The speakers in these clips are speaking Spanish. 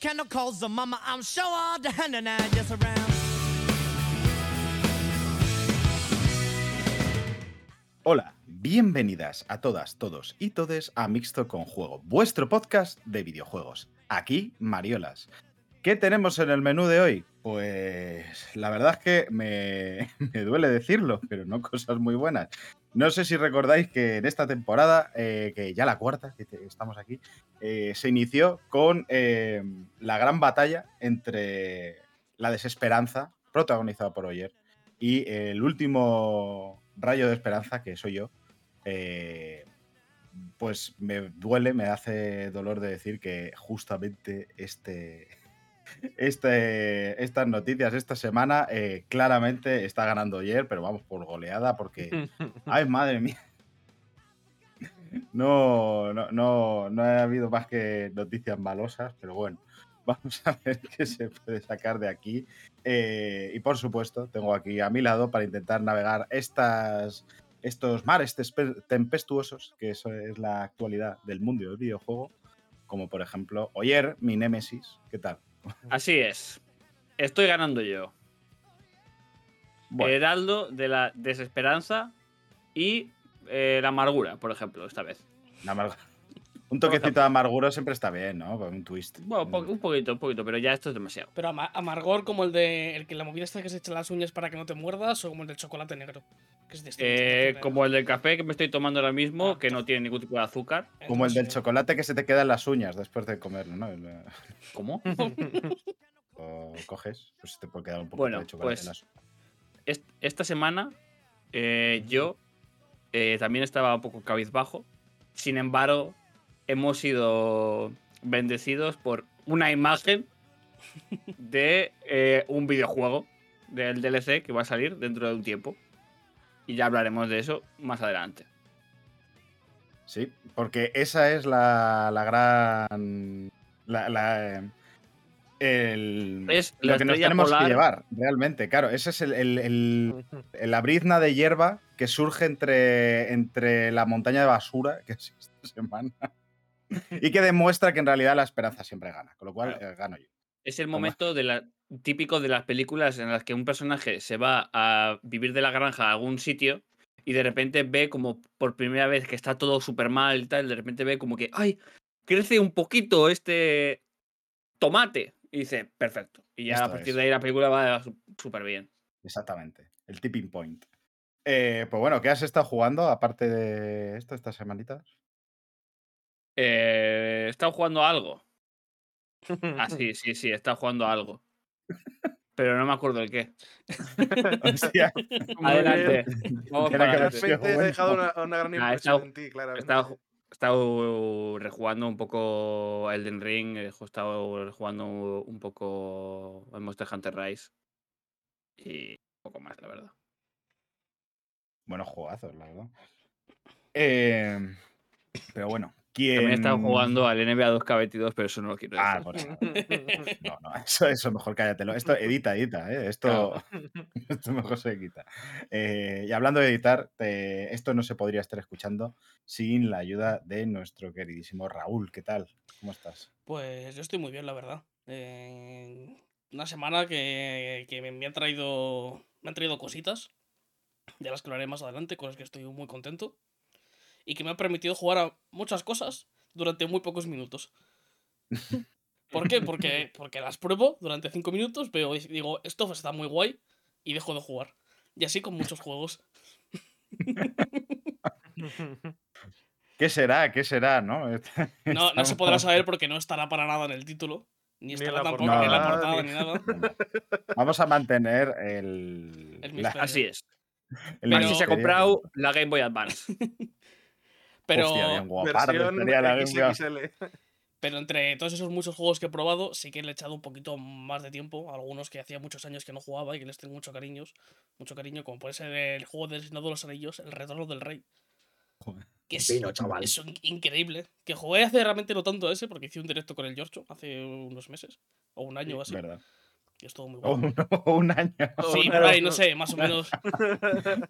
Hola, bienvenidas a todas, todos y todes a Mixto con Juego, vuestro podcast de videojuegos. Aquí, Mariolas. ¿Qué tenemos en el menú de hoy? Pues la verdad es que me, me duele decirlo, pero no cosas muy buenas. No sé si recordáis que en esta temporada, eh, que ya la cuarta, que estamos aquí, eh, se inició con eh, la gran batalla entre la desesperanza, protagonizada por Oyer, y el último rayo de esperanza, que soy yo. pues me duele, me hace dolor de decir que justamente este, este, estas noticias esta semana eh, claramente está ganando ayer, pero vamos por goleada porque... ¡Ay, madre mía! No, no, no, no ha habido más que noticias malosas, pero bueno, vamos a ver qué se puede sacar de aquí. Eh, y por supuesto, tengo aquí a mi lado para intentar navegar estas, estos mares tempestuosos, que eso es la actualidad del mundo del videojuego, como por ejemplo, Oyer, mi némesis. ¿Qué tal? Así es. Estoy ganando yo. Bueno, Heraldo de la desesperanza y eh, la amargura, por ejemplo, esta vez. la amarg- un toquecito de amargura siempre está bien, ¿no? Con un twist. Bueno, po- un poquito, un poquito, pero ya esto es demasiado. Pero ama- amargor como el de el que la movida esta que se echa las uñas para que no te muerdas o como el del chocolate negro. Que es distinto. Eh, como el del café que me estoy tomando ahora mismo, Ah, que no tiene ningún tipo de azúcar. Como el del Entonces, chocolate que se te queda en las uñas después de comerlo, ¿no? Eh, ¿Cómo? Lo coges, pues te puede quedar un poco Bueno, de chocolate pues, en las Est- Esta semana eh, yo eh, también estaba un poco cabizbajo. Sin embargo, hemos sido bendecidos por una imagen de eh, un videojuego del DLC que va a salir dentro de un tiempo. Y ya hablaremos de eso más adelante. Sí, porque esa es la, la gran. La, la, el- Es lo que nos tenemos polar. que llevar, realmente. Claro, ese es el, la brizna de hierba que surge entre, entre la montaña de basura que es esta semana y que demuestra que en realidad la esperanza siempre gana. Con lo cual, Claro. eh, gano yo. Es el momento de la, típico de las películas en las que un personaje se va a vivir de la granja a algún sitio y de repente ve como por primera vez que está todo súper mal y tal, de repente ve como que, ¡ay! Crece un poquito este tomate. Y dice, perfecto. Y ya Esto a partir es. de ahí la película va súper bien. Exactamente. El tipping point. Eh, pues bueno, ¿qué has estado jugando aparte de esto estas semanitas? Eh, ¿He estado jugando a algo? Ah, sí, sí, sí, he estado jugando a algo. Pero no me acuerdo el qué. Hostia, Adelante. Vamos para De repente he dejado una, una gran Ah, he impresión estado- en ti, He claramente. estado, he estado rejugando un poco Elden Ring, he estado jugando un poco el Monster Hunter Rise y un poco más, la verdad. buenos jugazos, la verdad. Eh, pero bueno, ¿quién. También he estado jugando al NBA 2K22, pero eso no lo quiero decir. Ah, por eso. No, no, eso, eso mejor cállatelo. Esto edita, edita, ¿eh? Esto, esto mejor se quita. Eh, y hablando de editar, te- esto no se podría estar escuchando sin la ayuda de nuestro queridísimo Raúl. ¿Qué tal? ¿Cómo estás? Pues yo estoy muy bien, la verdad. Eh, una semana que, que me, me han traído. Me han traído cositas. De las que hablaré más adelante, con las que estoy muy contento. Y que me han permitido jugar a muchas cosas durante muy pocos minutos. ¿Por qué? Porque, porque las pruebo durante 5 minutos, veo y digo, esto está muy guay, y dejo de jugar. Y así con muchos juegos. ¿Qué será? ¿Qué será? ¿No? No, no se podrá saber porque no estará para nada en el título. Ni Ni estará la tampoco ni en la ni- portada ni nada. Vamos a mantener el. El la-. Así es. el Pero- Así se ha comprado la Game Boy Advance. Pero, Hostia, bien guapardo la. XXL. pero entre todos esos muchos juegos que he probado, sí que le he echado un poquito más de tiempo. Algunos que hacía muchos años que no jugaba y que les tengo mucho cariño. Mucho cariño, como puede ser el juego del Senado de los Anillos, El Retorno del Rey. Joder. Que es, Pino, chaval. es increíble. Que jugué hace realmente no tanto ese, porque hice un directo con el Giorgio hace unos meses. O un año o así. ¿Verdad? Y estuvo muy O bueno. un, o un año. Sí, por ahí, no sé, más o menos.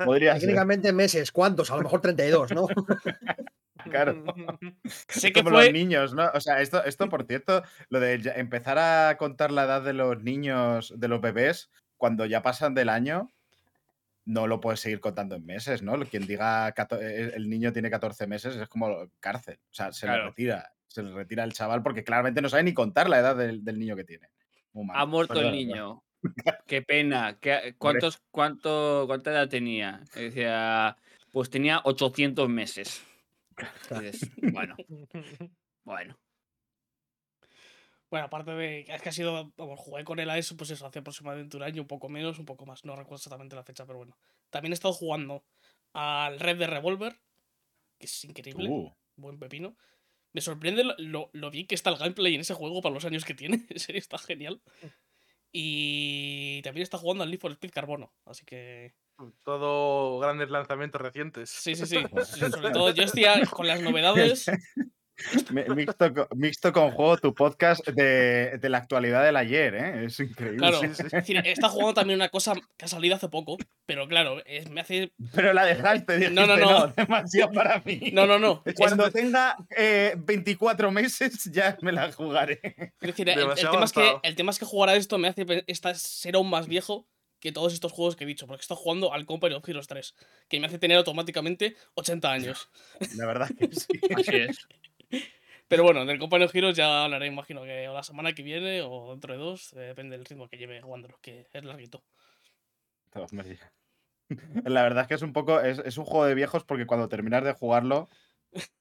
Podría ser. Técnicamente meses, ¿cuántos? A lo mejor 32, ¿no? claro. Sé que Como fue. los niños, ¿no? O sea, esto, esto, por cierto, lo de empezar a contar la edad de los niños, de los bebés, cuando ya pasan del año, no lo puedes seguir contando en meses, ¿no? Quien diga cato- eh, el niño tiene 14 meses es como cárcel. O sea, se le Claro. retira. Se le retira el chaval porque claramente no sabe ni contar la edad del, del niño que tiene. Ha muerto el niño. Qué pena. ¿Qué- cuántos, cuánto, ¿Cuánta edad tenía? Decía, pues tenía 800 meses. Dices, bueno, bueno. Bueno, aparte de. Es que ha sido. Vamos, jugué con él a eso, pues eso, hace aproximadamente un año, un poco menos, un poco más. No recuerdo exactamente la fecha, pero bueno. También he estado jugando al Red de Revolver, que es increíble. Uh, Buen pepino. Me sorprende lo, lo, lo bien que está el gameplay en ese juego para los años que tiene. En serio, está genial. Y también está jugando al Need for Speed Carbono. Así que. Todo grandes lanzamientos recientes. Sí, sí, sí. Sobre todo yo estoy con las novedades. mi- mixto, co- mixto con juego, tu podcast de, de la actualidad del ayer, ¿eh? Es increíble. Claro, sí, es decir, está jugando también una cosa que ha salido hace poco. Pero claro, es- me hace. Pero la dejaste, dijiste, No, no, no, no. demasiado para mí. No, no, no. Es- Cuando tenga eh, 24 meses ya me la jugaré. Es decir, el, tema es que, avanzado. el tema es que jugar a esto me hace pe- esta- ser aún más viejo que todos estos juegos que he dicho, porque estoy jugando al Company of Heroes 3, que me hace tener automáticamente 80 años. La verdad que sí. Así es. Pero bueno, del Company of Heroes ya hablaré, imagino que o la semana que viene o dentro de dos, eh, depende del ritmo que lleve jugándolo, que es larguito. La verdad es que es un poco. Es, es un juego de viejos porque cuando terminas de jugarlo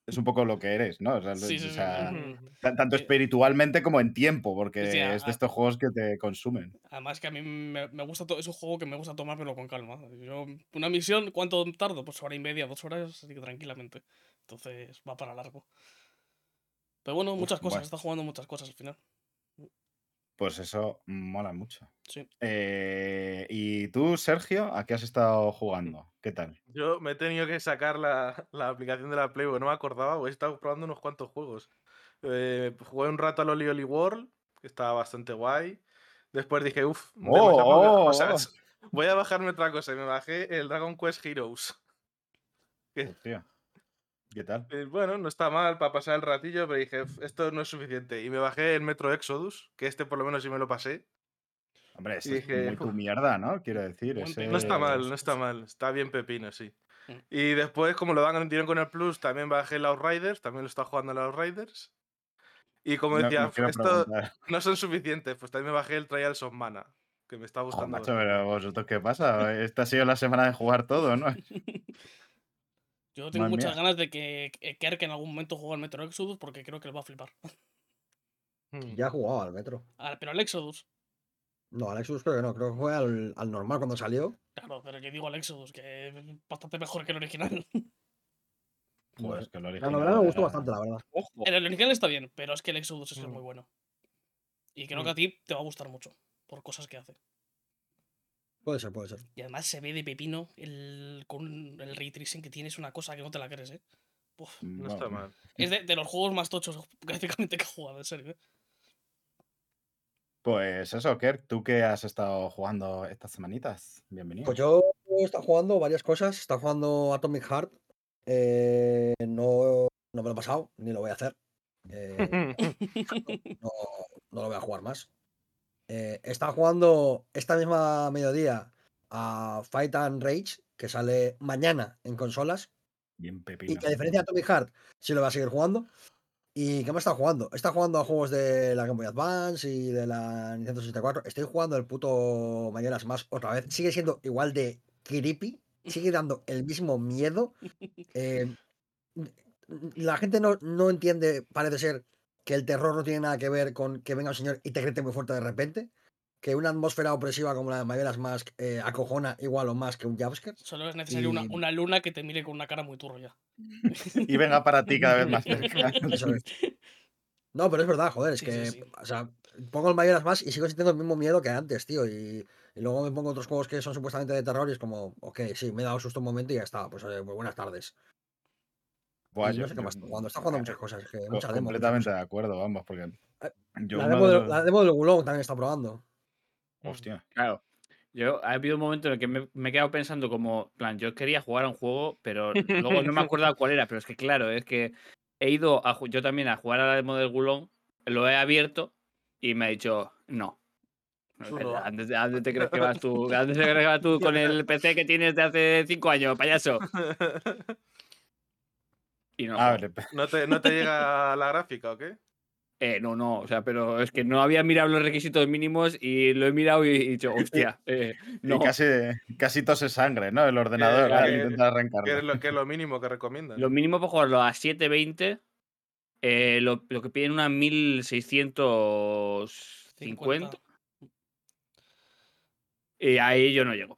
es un poco lo que eres, ¿no? O sea, Sí, sí, o sea, sí. tanto espiritualmente como en tiempo, porque es de estos juegos que te consumen. Además que a mí me, me gusta, es un juego que me gusta tomármelo con calma. Yo, una misión, ¿cuánto tardo? Pues hora y media, dos horas, así que tranquilamente. Entonces va para largo. Pero bueno, muchas cosas, bueno. está jugando muchas cosas al final. Pues eso mola mucho. Sí. Eh, ¿Y tú, Sergio, a qué has estado jugando? ¿Qué tal? Yo me he tenido que sacar la, la aplicación de la Play porque no me acordaba, porque he estado probando unos cuantos juegos. Eh, jugué un rato al Oli Oli World, que estaba bastante guay. Después dije, uff, Oh, oh, cosas. Voy a bajarme otra cosa y me bajé el Dragon Quest Heroes. Hostia. ¿Qué tal? eh, bueno, no está mal para pasar el ratillo, pero dije, "Uf, esto no es suficiente. Y me bajé el Metro Exodus, que este por lo menos sí me lo pasé. Hombre, eso Y es dije, muy tu mierda, ¿no? Quiero decir. Ese. No está mal, no está mal. Está bien pepino, sí. Mm. Y después, como lo dan dieron con el Plus, también bajé el Outriders, también lo está jugando el Outriders. Y como No- decía, esto preguntar. no son suficientes, pues también me bajé el Trials of Mana, que me está gustando. macho, bastante. pero vosotros, ¿qué pasa? Esta ha sido la semana de jugar todo, ¿no? Yo tengo Madre muchas mía. ganas de que que Kerk en algún momento juegue al Metro Exodus porque creo que le va a flipar. Hmm. Ya he jugado al Metro. Ah, pero al Exodus. No, al Exodus creo que no. Creo que fue al, al normal cuando salió. Claro, pero yo digo al Exodus, que es bastante mejor que el original. Joder, es que el La original novela me gustó era- bastante, la verdad. Ojo. El original está bien, pero es que el Exodus es que es Mm. muy bueno. Y creo Mm. que a ti te va a gustar mucho por cosas que hace. Puede ser, puede ser. Y además se ve de pepino el, con el ray tracing que tiene, es una cosa que no te la crees, ¿eh? Uf. No está mal. Es de, de los juegos más tochos gráficamente que he jugado, en serio. ¿eh? Pues eso, Kerk, ¿tú qué has estado jugando estas semanitas? Bienvenido. Pues yo he estado jugando varias cosas. He estado jugando Atomic Heart. Eh, no, no me lo he pasado, ni lo voy a hacer. Eh, no, no lo voy a jugar más. Eh, estado jugando esta misma mediodía a Fight and Rage, que sale mañana en consolas. Bien Y pepino. que a diferencia de Atomic Heart, sí lo voy a seguir jugando. ¿Y qué me está jugando? Está jugando a juegos de la Game Boy Advance y de la Nintendo 64. Estoy jugando el puto Mayoras más otra vez. Sigue siendo igual de creepy. Sigue dando el mismo miedo. Eh, la gente no, no entiende, parece ser, que el terror no tiene nada que ver con que venga un señor y te grite muy fuerte de repente. Que una atmósfera opresiva como la de Mayoras Mask eh, acojona igual o más que un jumpscare. Solo es necesario una, Y- una luna que te mire con una cara muy turria. Y venga para ti cada vez más cerca. Eso es. No, pero es verdad, joder, es Sí, que, sí, sí. o sea, pongo el Mayoras más y sigo sintiendo el mismo miedo que antes, tío. Y, y luego me pongo otros juegos que son supuestamente de terror y es como, ok, sí, me he dado susto un momento y ya está. Pues muy buenas tardes. Buah, yo- no sé qué yo- más está jugando. Está jugando muchas cosas. que co- mucha demo, completamente de acuerdo, vamos, porque Eh, yo La demo, de de- los- la demo del Wulong también está probando. Hostia. Claro. Yo ha habido un momento en el que me, me he quedado pensando como, en plan, yo quería jugar a un juego, pero luego no me acordaba cuál era, pero es que claro, es que he ido a, yo también a jugar a la demo del Gulón, lo he abierto y me ha dicho, no. No. ¿A dónde, a dónde te crees que vas tú? ¿A dónde te crees que vas tú con el PC que tienes de hace cinco años, payaso? Y no, A ver, ¿No te, ¿No te llega la gráfica o qué? eh, no, no, o sea, pero es que no había mirado los requisitos mínimos y lo he mirado y he dicho, hostia, eh, y no. casi, casi tose sangre, ¿no? El ordenador, que- al que- intentar ¿Qué arrancarlo. es lo, qué es lo mínimo que recomiendan? Lo mínimo para jugarlo a 720, eh, lo, lo que piden unas 1650. Y ahí yo no llego.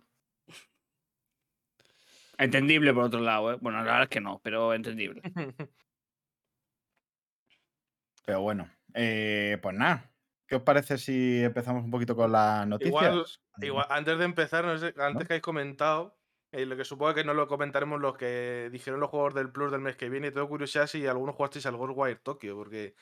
Entendible por otro lado, ¿eh? Bueno, la verdad es que no, pero entendible. Pero bueno, eh, pues nada. ¿Qué os parece si empezamos un poquito con las noticias? Igual, igual, antes de empezar, no sé, antes ¿No? que habéis comentado, eh, lo que supongo que no lo comentaremos los que dijeron los juegos del Plus del mes que viene, y tengo curiosidad si algunos jugasteis al Ghostwire Tokyo, porque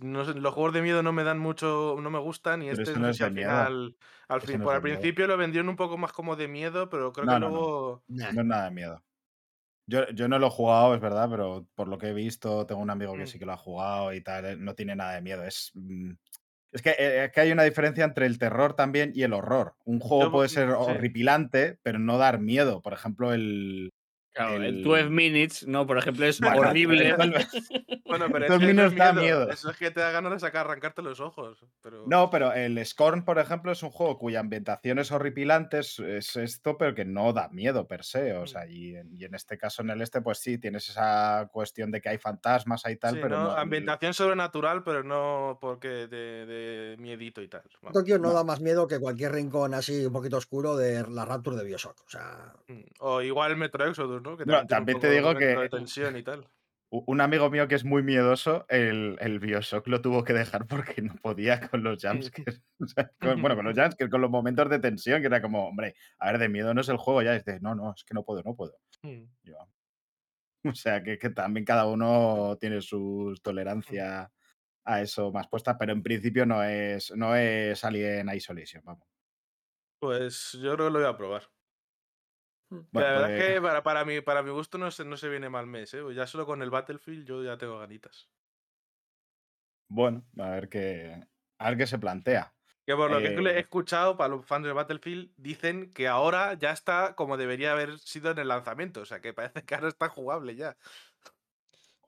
no los juegos de miedo no me dan mucho, no me gustan, y Pero este no es al final, al, Eso fin, no por al miedo. principio lo vendieron un poco más como de miedo, pero creo que luego... No es nada de miedo. Yo, yo no lo he jugado, es verdad, pero por lo que he visto, tengo un amigo que Mm. sí que lo ha jugado y tal, eh, no tiene nada de miedo. Es, mm, es, que, eh, es que hay una diferencia entre el terror también y el horror. Un juego Yo- puede ser sí. horripilante, pero no dar miedo. Por ejemplo, el. Claro, el El- 12 Minutes, no, por ejemplo, es Bueno, horrible. el- Bueno, pero eso, es da miedo. miedo. Eso es que te da ganas de sacar, arrancarte los ojos. Pero... No, pero el Scorn, por ejemplo, es un juego cuya ambientación es horripilante, es, es esto, pero que no da miedo per se. O Mm. sea, y en, y en este caso, en el este, pues sí, tienes esa cuestión de que hay fantasmas y tal, Sí, pero no, no. ambientación sobrenatural, pero no porque de, de miedito y tal. vamos. Tokio no, No. da más miedo que cualquier rincón así un poquito oscuro de la Rapture de Bioshock. O sea, Mm, O igual el Metro Exodus, ¿no? Que No, tiene un también te de digo que- de tensión y tal. U- Un amigo mío que es muy miedoso, el, el Bioshock lo tuvo que dejar porque no podía con los jumpscares. O sea, con- bueno, con los jumpscares, con los momentos de tensión, que era como, hombre, a ver, de miedo no es el juego ya. Y dice, no, no, es que no puedo, no puedo. Mm. Yo, o sea, que, que también cada uno tiene su tolerancia a eso más puesta, pero en principio no es, no es Alien Isolation, vamos. Pues yo creo que lo voy a probar. Bueno, la verdad pues- es que para, para, mi, para mi gusto no se, no se viene mal mes, ¿eh? Ya solo con el Battlefield yo ya tengo ganitas. Bueno, a ver qué, a ver qué se plantea. Que por lo que he Eh, escuchado, para los fans de Battlefield, dicen que ahora ya está como debería haber sido en el lanzamiento. O sea, que parece que ahora está jugable ya.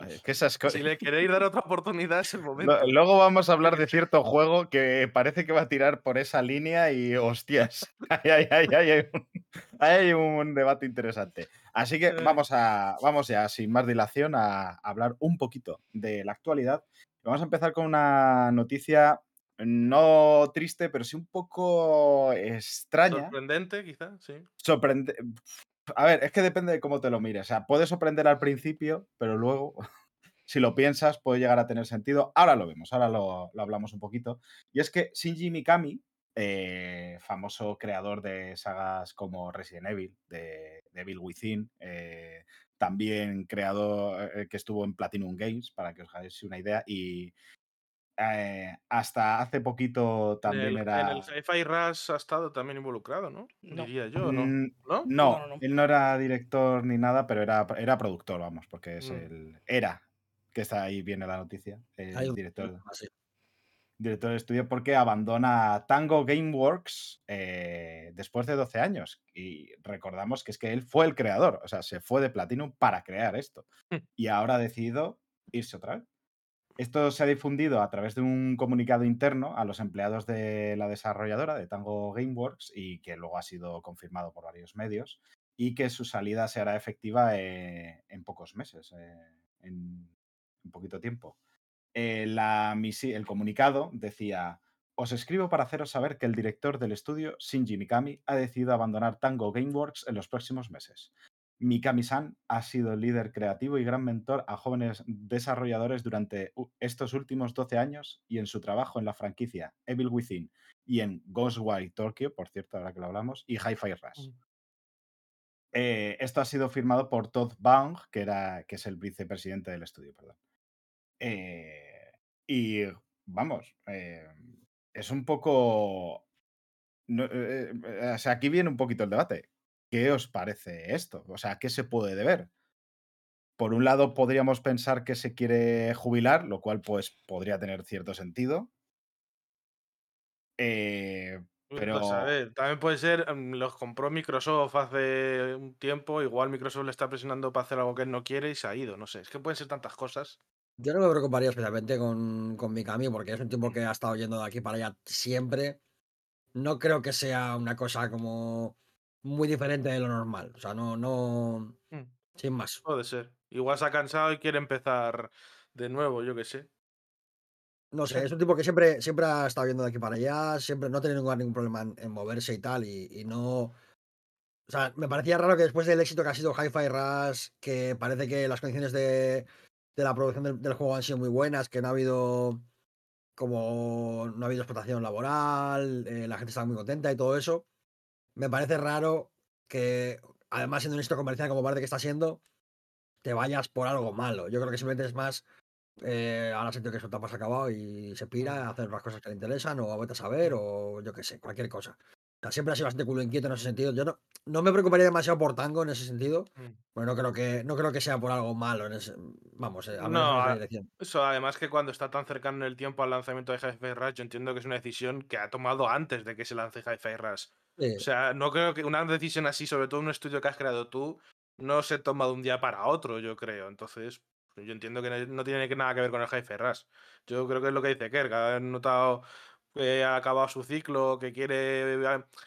Es que esas cosas. Si le queréis dar otra oportunidad es el momento. Luego vamos a hablar de cierto juego que parece que va a tirar por esa línea y hostias, ahí hay, hay- hay- hay un, debate interesante. Así que Eh. vamos, a, vamos ya, sin más dilación, a hablar un poquito de la actualidad. Vamos a empezar con una noticia no triste, pero sí un poco extraña. Sorprendente, quizá, sí. Sorprende- A ver, es que depende de cómo te lo mires. O sea, puede sorprender al principio, pero luego, si lo piensas, puede llegar a tener sentido. Ahora lo vemos, ahora lo, lo hablamos un poquito. Y es que Shinji Mikami, eh, famoso creador de sagas como Resident Evil, de, de Evil Within, eh, también creador eh, que estuvo en Platinum Games, para que os hagáis una idea, y eh, hasta hace poquito también el, era... en el Sci-Fi Rush ha estado también involucrado, ¿no? No. Diría yo, ¿no? Mm, ¿No? No, No, no, no. él no era director ni nada, pero era, era productor, vamos, porque es Mm. el. Era, que está ahí, viene la noticia. El hay un- director, así. director de estudio, porque abandona Tango Gameworks eh, después de 12 años. Y recordamos que es que él fue el creador, o sea, se fue de Platinum para crear esto. Mm. Y ahora ha decidido irse otra vez. Esto se ha difundido a través de un comunicado interno a los empleados de la desarrolladora de Tango Gameworks y que luego ha sido confirmado por varios medios y que su salida se hará efectiva eh, en pocos meses, eh, en, en poquito tiempo. Eh, el comunicado decía, os escribo para haceros saber que el director del estudio, Shinji Mikami, ha decidido abandonar Tango Gameworks en los próximos meses. Mikami-san ha sido líder creativo y gran mentor a jóvenes desarrolladores durante estos últimos 12 años y en su trabajo en la franquicia Evil Within y en Ghostwire Tokyo, por cierto, ahora que lo hablamos, y Hi-Fi Rush. Mm. Eh, esto ha sido firmado por Todd Baung, que, era, que es el vicepresidente del estudio, perdón. Eh, y vamos, eh, es un poco no, o sea, aquí viene un poquito el debate. ¿Qué os parece esto? O sea, ¿qué se puede deber? Por un lado, podríamos pensar que se quiere jubilar, lo cual pues podría tener cierto sentido. Eh, Pues, pero a ver, también puede ser, mm, los compró Microsoft hace un tiempo, igual Microsoft le está presionando para hacer algo que él no quiere y se ha ido, no sé, es que pueden ser tantas cosas. Yo no me preocuparía especialmente con, con Mikami porque es un tipo que ha estado yendo de aquí para allá siempre. No creo que sea una cosa como muy diferente de lo normal. O sea, no, no. Mm, Sin más. Puede ser. Igual se ha cansado y quiere empezar de nuevo, yo qué sé. No sé, es un tipo que siempre, siempre ha estado yendo de aquí para allá, siempre no ha tenido ningún, problema en, en moverse y tal, y, y no. O sea, me parecía raro que después del éxito que ha sido Hi-Fi Rush, que parece que las condiciones de, de la producción del, del juego han sido muy buenas, que no ha habido como no ha habido explotación laboral, eh, la gente estaba muy contenta y todo eso. Me parece raro que, además siendo un éxito comercial como parece que está siendo, te vayas por algo malo. Yo creo que simplemente es más, eh, ahora siento que su etapa se ha acabado y se pira a hacer las cosas que le interesan o a vete a saber o yo qué sé, cualquier cosa. O sea, siempre ha sido bastante culo inquieto en ese sentido. Yo no, no me preocuparía demasiado por Tango en ese sentido. Mm. Bueno, no creo que, no creo que sea por algo malo en ese, vamos, eh, a menos No, a- dirección. Eso, además que cuando está tan cercano en el tiempo al lanzamiento de Hi-Fi Rush, yo entiendo que es una decisión que ha tomado antes de que se lance Hi-Fi Rush. Sí. O sea, no creo que una decisión así, sobre todo en un estudio que has creado tú, no se toma de un día para otro, yo creo. Entonces, yo entiendo que no- tiene nada que ver con el Hi-Fi Rush. Yo creo que es lo que dice Kerr, que ha notado que ha acabado su ciclo, que quiere...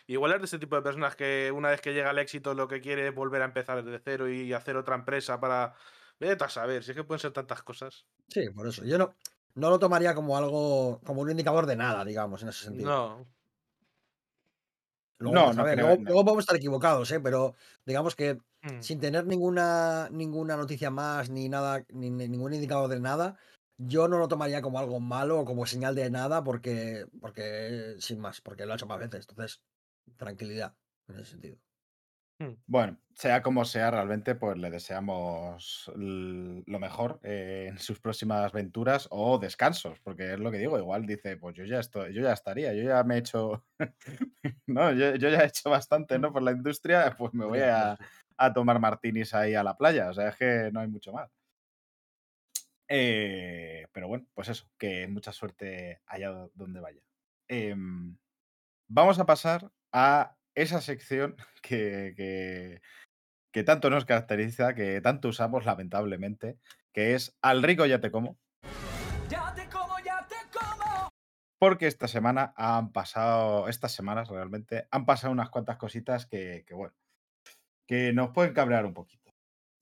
Igual es de ese tipo de personas que una vez que llega al éxito lo que quiere es volver a empezar desde cero y hacer otra empresa para... Vete a saber, si es que pueden ser tantas cosas. Sí, por eso. Yo no, no lo tomaría como algo, como un indicador de nada, digamos, en ese sentido. No. Luego, No, vamos a no ver, creo- luego, no. luego podemos estar equivocados, ¿eh? pero digamos que Mm. sin tener ninguna, ninguna noticia más, ni nada, ni, ni ningún indicador de nada, yo no lo tomaría como algo malo o como señal de nada, porque, porque sin más, porque lo ha hecho más veces. Entonces, tranquilidad en ese sentido. Bueno, sea como sea, realmente pues le deseamos lo mejor eh, en sus próximas aventuras o descansos, porque es lo que digo, igual dice, pues yo ya estoy, yo ya estaría, yo ya me he hecho, no, yo, yo ya he hecho bastante, ¿no? Por la industria, pues me voy a, tomar martinis ahí a la playa, o sea, es que no hay mucho más. Eh, pero bueno, pues eso, que mucha suerte allá do- donde vaya. Em, vamos a pasar a esa sección que, que- que tanto nos caracteriza, que tanto usamos lamentablemente, que es Al rico ya te como. Ya te como, ya te como. Porque esta semana han pasado, estas semanas realmente, han pasado unas cuantas cositas que, que, bueno, que nos pueden cabrear un poquito.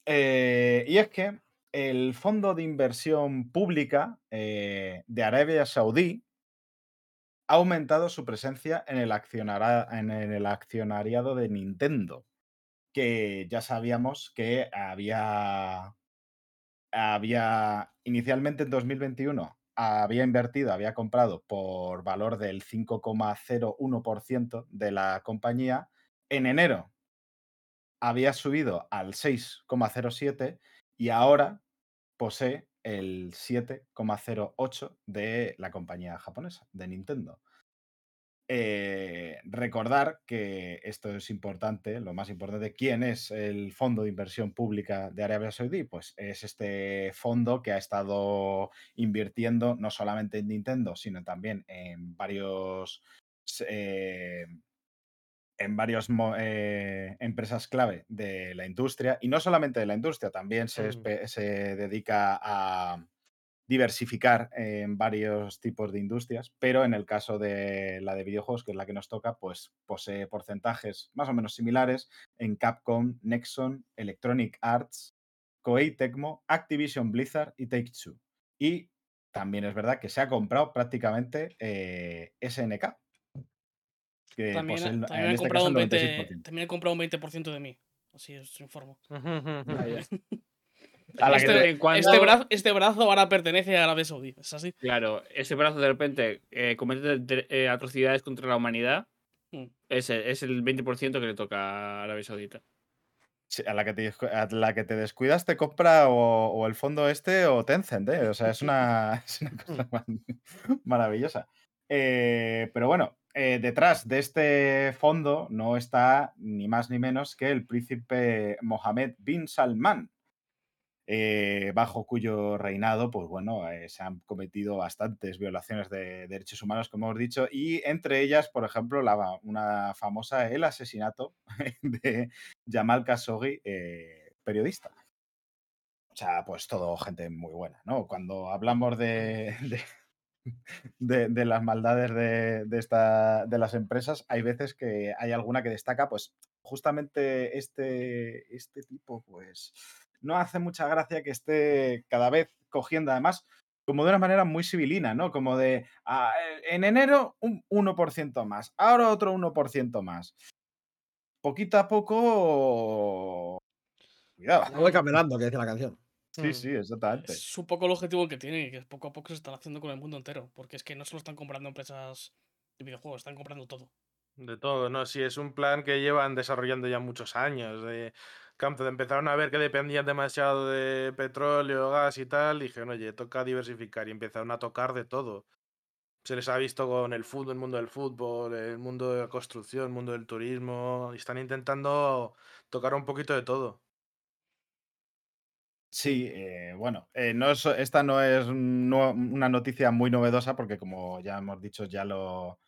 Eh, y es que el Fondo de Inversión Pública eh, de Arabia Saudí ha aumentado su presencia en el, accionariado de Nintendo, que ya sabíamos que había, había inicialmente en 2021 había invertido, había comprado por valor del 5,01% de la compañía. En enero había subido al 6,07 y ahora posee el 7,08 de la compañía japonesa, de Nintendo. Eh, recordar que esto es importante, lo más importante, ¿quién es el Fondo de Inversión Pública de Arabia Saudí? Pues es este fondo que ha estado invirtiendo no solamente en Nintendo, sino también en varios eh, en varias empresas clave de la industria, y no solamente de la industria, también se, Mm. se dedica a diversificar en varios tipos de industrias, pero en el caso de la de videojuegos, que es la que nos toca, pues posee porcentajes más o menos similares en Capcom, Nexon, Electronic Arts, Koei Tecmo, Activision Blizzard y Take-Two. Y también es verdad que se ha comprado prácticamente eh, SNK. Que También, el- también en he este comprado caso un el 20, 96%. también he comprado un 20% de mí. Así os informo. A la que Este, te- en cuando- este brazo, este brazo ahora pertenece a Arabia Saudí. ¿Es así? Claro, ese brazo de repente eh, comete de- eh, atrocidades contra la humanidad. Mm. Ese es el 20% que le toca a Arabia Saudita. Sí, a la que te, a la que te descuidas te compra o, o el fondo este o Tencent, ¿eh? O sea, es una, es una cosa man- maravillosa. Eh, pero bueno, eh, detrás de este fondo no está ni más ni menos que el príncipe Mohammed bin Salman, eh, bajo cuyo reinado, pues bueno, eh, se han cometido bastantes violaciones de derechos humanos, como hemos dicho, y entre ellas, por ejemplo, la, una famosa, el asesinato de Jamal Khashoggi, eh, periodista. O sea, pues todo gente muy buena, ¿no? Cuando hablamos de, de, de- las maldades de, de de las empresas, hay veces que hay alguna que destaca, pues justamente este, este tipo, pues no hace mucha gracia que esté cada vez cogiendo, además, como de una manera muy civilina, ¿no? Como de, ah, en enero un 1% más, ahora otro 1% más. Poquito a poco... Cuidado. Voy caminando, que dice la canción. Sí, Mm. sí, exactamente. Es un poco el objetivo que tienen y que poco a poco se están haciendo con el mundo entero. Porque es que no solo están comprando empresas de videojuegos, están comprando todo. De todo, ¿no? Sí, es un plan que llevan desarrollando ya muchos años. De, empezaron a ver que dependían demasiado de petróleo, gas y tal, dijeron, oye, toca diversificar y empezaron a tocar de todo. Se les ha visto con el fútbol, el mundo del fútbol, el mundo de la construcción, el mundo del turismo, y están intentando tocar un poquito de todo. Sí, eh, bueno, eh, no es- esta no es no- una noticia muy novedosa porque como ya hemos dicho, ya lo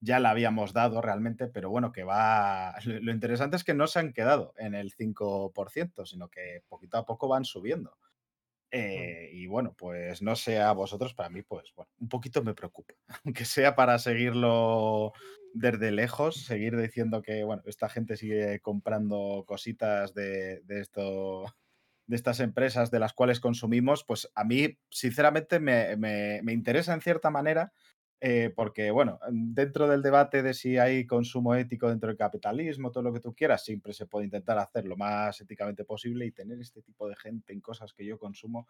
ya la habíamos dado realmente, pero bueno, que va... Lo lo interesante es que no se han quedado en el 5%, sino que poquito a poco van subiendo. Eh, y bueno, pues no sé a vosotros, para mí, pues bueno, un poquito me preocupa. Aunque sea para seguirlo desde lejos, seguir diciendo que, bueno, esta gente sigue comprando cositas de, de esto, de estas empresas de las cuales consumimos, pues a mí, sinceramente, me, me- me interesa en cierta manera, eh, porque, bueno, dentro del debate de si hay consumo ético dentro del capitalismo, todo lo que tú quieras, siempre se puede intentar hacer lo más éticamente posible y tener este tipo de gente en cosas que yo consumo,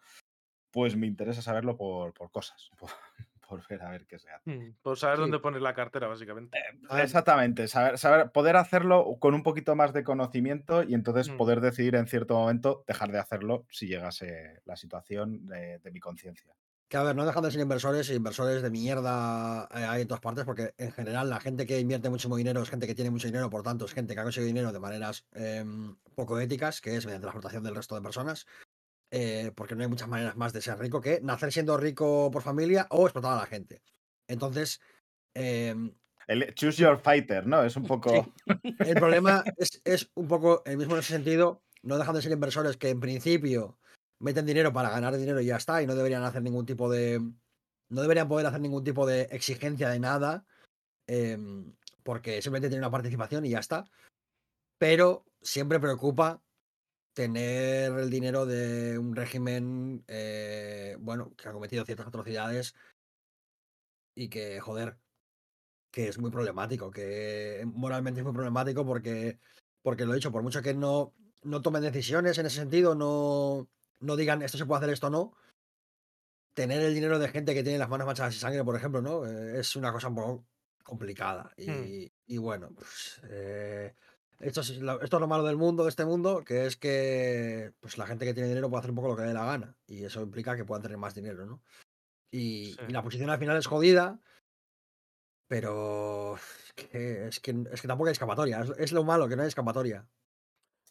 pues me interesa saberlo por, por cosas, por ver a ver qué se hace. Mm, Por saber Sí. dónde poner la cartera, básicamente. A ver, Exactamente, saber, saber, poder hacerlo con un poquito más de conocimiento y entonces Mm. poder decidir en cierto momento dejar de hacerlo si llegase la situación de, de mi conciencia. Que a ver, no dejan de ser inversores, e inversores de mierda eh, hay en todas partes, porque en general la gente que invierte muchísimo dinero es gente que tiene mucho dinero, por tanto es gente que ha conseguido dinero de maneras em, poco éticas, que es mediante la explotación del resto de personas, eh, porque no hay muchas maneras más de ser rico que nacer siendo rico por familia o explotar a la gente. Entonces, em, El choose your fighter, ¿no? Es un poco... el problema es, es un poco el mismo en ese sentido. No dejan de ser inversores que en principio meten dinero para ganar dinero y ya está, y no deberían hacer ningún tipo de. No deberían poder hacer ningún tipo de exigencia de nada, em, porque simplemente tienen una participación y ya está. Pero siempre preocupa tener el dinero de un régimen, eh, bueno, que ha cometido ciertas atrocidades y que, joder, que es muy problemático, que moralmente es muy problemático porque, porque lo he dicho, por mucho que no, no tomen decisiones en ese sentido, no, no digan esto se puede hacer, esto no, tener el dinero de gente que tiene las manos manchadas de sangre, por ejemplo, ¿no? Eh, es una cosa un poco complicada. Y, y bueno, pues, eh, esto, es lo, esto es lo malo del mundo, de este mundo, que es que pues, la gente que tiene dinero puede hacer un poco lo que le dé la gana. Y eso implica que puedan tener más dinero, ¿no? Y, Sí. y la posición al final es jodida, pero es que, es que, es que tampoco hay escapatoria. Es, es lo malo, que no hay escapatoria.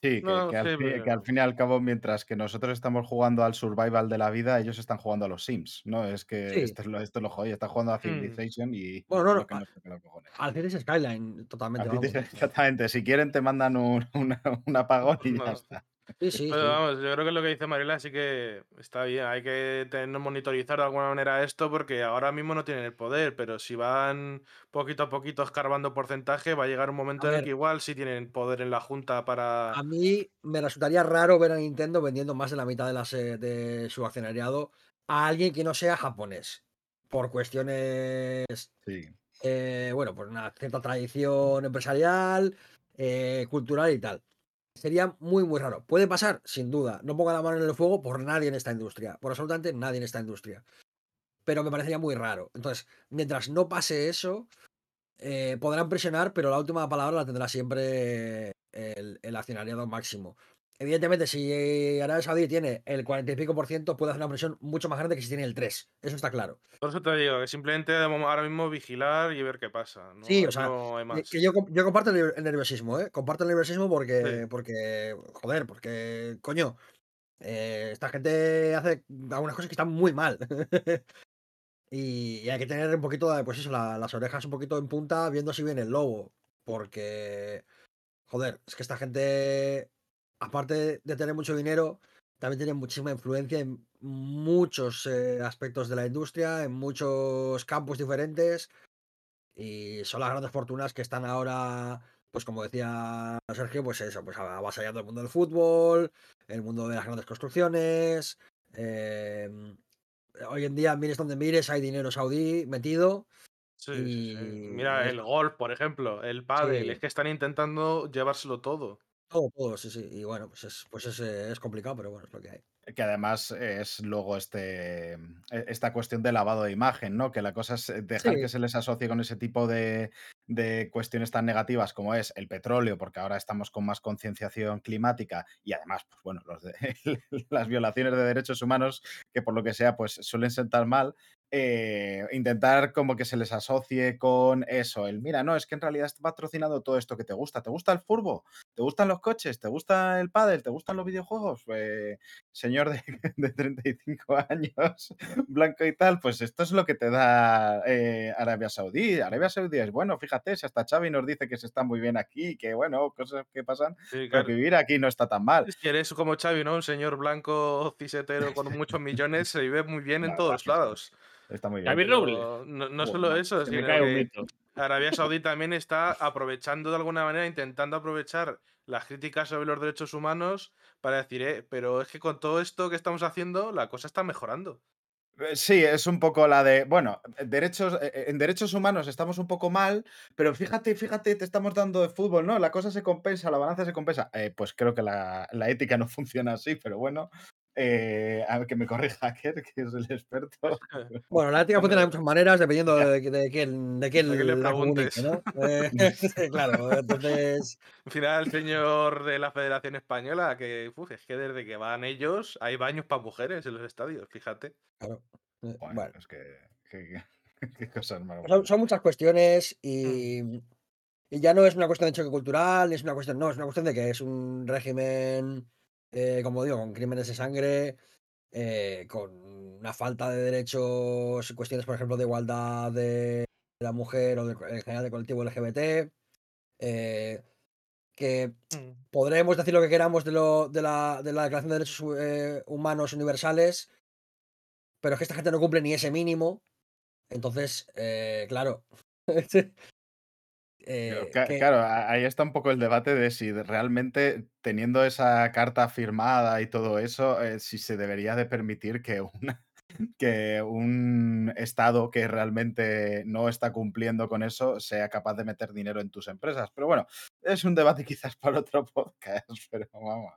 Sí, que, No, que al sí, pero- que al fin y al cabo, mientras que nosotros estamos jugando al survival de la vida, ellos están jugando a los Sims, ¿no? Es que Sí. esto es lo, esto es lo jodido, están jugando a Mm. Civilization y Bueno, no, no, a- no. Al Cities Skyline, totalmente. Te- Exactamente, si quieren te mandan un, una- un apagón y ya está. Sí, sí, Pero sí. vamos, yo creo que lo que dice Mariela sí que está bien. Hay que tener, monitorizar de alguna manera esto porque ahora mismo no tienen el poder, pero si van poquito a poquito escarbando porcentaje, va a llegar un momento A en el que igual sí tienen poder en la Junta para... A mí me resultaría raro ver a Nintendo vendiendo más de la mitad de, las, eh, de su accionariado a alguien que no sea japonés. Por cuestiones, Sí. eh, bueno, por una cierta tradición empresarial, eh, cultural y tal. Sería muy, muy raro. ¿Puede pasar? Sin duda. No ponga la mano en el fuego por nadie en esta industria. Por absolutamente nadie en esta industria. Pero me parecería muy raro. Entonces, mientras no pase eso, eh, podrán presionar, pero la última palabra la tendrá siempre el, el accionariado máximo. Evidentemente, si Arabia Saudí tiene el 40 y pico por ciento, puede hacer una presión mucho más grande que si tiene el 3. Eso está claro. Por eso te digo, que simplemente debemos ahora mismo vigilar y ver qué pasa. No, Sí, o sea, no hay más. Que yo, com- yo comparto el, ner- el nerviosismo, ¿eh? Comparto el nerviosismo porque, porque joder, porque, coño, eh, esta gente hace algunas cosas que están muy mal. y, y hay que tener un poquito, de, pues eso, la- las orejas un poquito en punta viendo si viene el lobo. Porque, joder, es que esta gente, aparte de tener mucho dinero, también tiene muchísima influencia en muchos eh, aspectos de la industria, en muchos campos diferentes. Y son las grandes fortunas que están ahora, pues como decía Sergio, pues eso, pues avasallando el mundo del fútbol, el mundo de las grandes construcciones. em, hoy en día, mires donde mires, hay dinero saudí metido. Sí, sí, sí. y- Mira, el golf, por ejemplo, el pádel, es que están intentando llevárselo todo. Todo, todo, sí, sí. Y bueno, pues es, pues es, eh, es complicado, pero bueno, es lo que hay. Que además es luego este, e- esta cuestión de lavado de imagen, ¿no? Que la cosa es eh, dejar Sí. que se les asocie con ese tipo de, de cuestiones tan negativas como es el petróleo, porque ahora estamos con más concienciación climática y además, pues bueno, los de- las violaciones de derechos humanos, que por lo que sea, pues suelen sentar mal. eh, intentar como que se les asocie con eso, el mira, no, es que en realidad está patrocinando todo esto que te gusta. ¿Te gusta el furbo? ¿Te gustan los coches? ¿Te gusta el pádel? ¿Te gustan los videojuegos? Eh, señor de, de 35 años, blanco y tal, pues esto es lo que te da eh, Arabia Saudí. Arabia Saudí es bueno, fíjate, si hasta Xavi nos dice que se está muy bien aquí, que bueno, cosas que pasan, Sí, pero claro. que vivir aquí no está tan mal. Si eres como Xavi, ¿no? Un señor blanco cisetero con muchos millones, se vive muy bien en todos que lados. Está muy bien. Xavi Robles. No, no Oh, solo no, eso, sino cae un que mito. Arabia Saudí también está aprovechando de alguna manera, intentando aprovechar las críticas sobre los derechos humanos para decir, eh, pero es que con todo esto que estamos haciendo, la cosa está mejorando. Eh, Sí, es un poco la de, bueno, derechos, eh, eh, en derechos humanos estamos un poco mal, pero fíjate, fíjate, te estamos dando de fútbol, ¿no? La cosa se compensa, la balanza se compensa. Pues creo que la, la ética no funciona así, pero bueno, eh, a ver que me corrija Ker, que es el experto. Bueno, la ética funciona de muchas maneras dependiendo de, de quién, de quién De quién le la comunique, preguntes. ¿no? Eh, claro, entonces. Al final, el señor de la Federación Española, que uf, es que desde que van ellos hay baños para mujeres en los estadios, fíjate. Claro. eh, Bueno, bueno. es que, que- que- qué cosas. Son, son muchas cuestiones Mm. y, y ya no es una cuestión de choque cultural, ni es una cuestión, no, es una cuestión de que es un régimen, eh, como digo, con crímenes de sangre, eh, con una falta de derechos, cuestiones, por ejemplo, de igualdad de la mujer o de- en general del colectivo LGBT, eh, que podremos decir lo que queramos de, lo, de, la, de la Declaración de Derechos eh, Humanos Universales, pero es que esta gente no cumple ni ese mínimo. Entonces, eh, claro. Eh, que- Claro, ahí está un poco el debate de si realmente teniendo esa carta firmada y todo eso, eh, si se debería de permitir que, una, que un Estado que realmente no está cumpliendo con eso sea capaz de meter dinero en tus empresas. Pero bueno, es un debate quizás para otro podcast, pero vamos.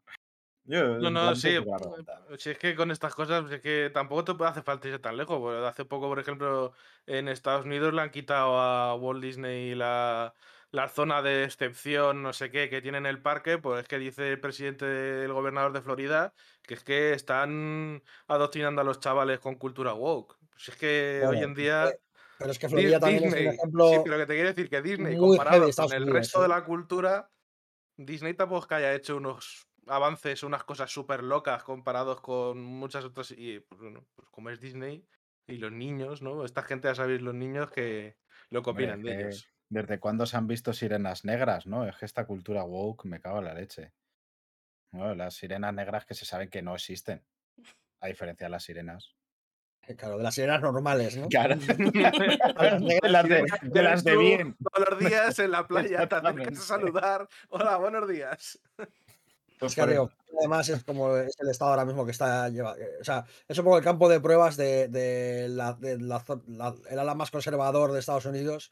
Yo No, no, sí. pregunta. Si es que con estas cosas, es que tampoco te hace falta irse tan lejos. porque hace poco, por ejemplo, en Estados Unidos le han quitado a Walt Disney la, la zona de excepción, no sé qué, que tiene en el parque. Pues es que dice el presidente del gobernador de Florida que es que están adoctrinando a los chavales con cultura woke. Pues es que hoy en día. eh, pero es que Florida también es un Disney, ejemplo. sí, pero que te quiero decir que Disney, comparado con el Unidos, resto de ¿eh? la cultura, Disney tampoco es que haya hecho unos avances, unas cosas súper locas comparados con muchas otras. Y pues, bueno, pues como es Disney y los niños, ¿no? Esta gente ya sabéis, los niños que lo que Hombre, opinan de que ellos. ¿Desde cuándo se han visto sirenas negras, no? Es que esta cultura woke me cago en la leche. No, las sirenas negras que se saben que no existen. A diferencia de las sirenas. Claro, de las sirenas normales, ¿no? Claro. De las de, las bien. Todos los días en la playa te acercas a saludar. Hola, buenos días. Pues Es que por digo, además es como es el estado ahora mismo que está lleva, eh, o sea, es un poco el campo de pruebas de, de la, de la zo- la- el ala más conservador de Estados Unidos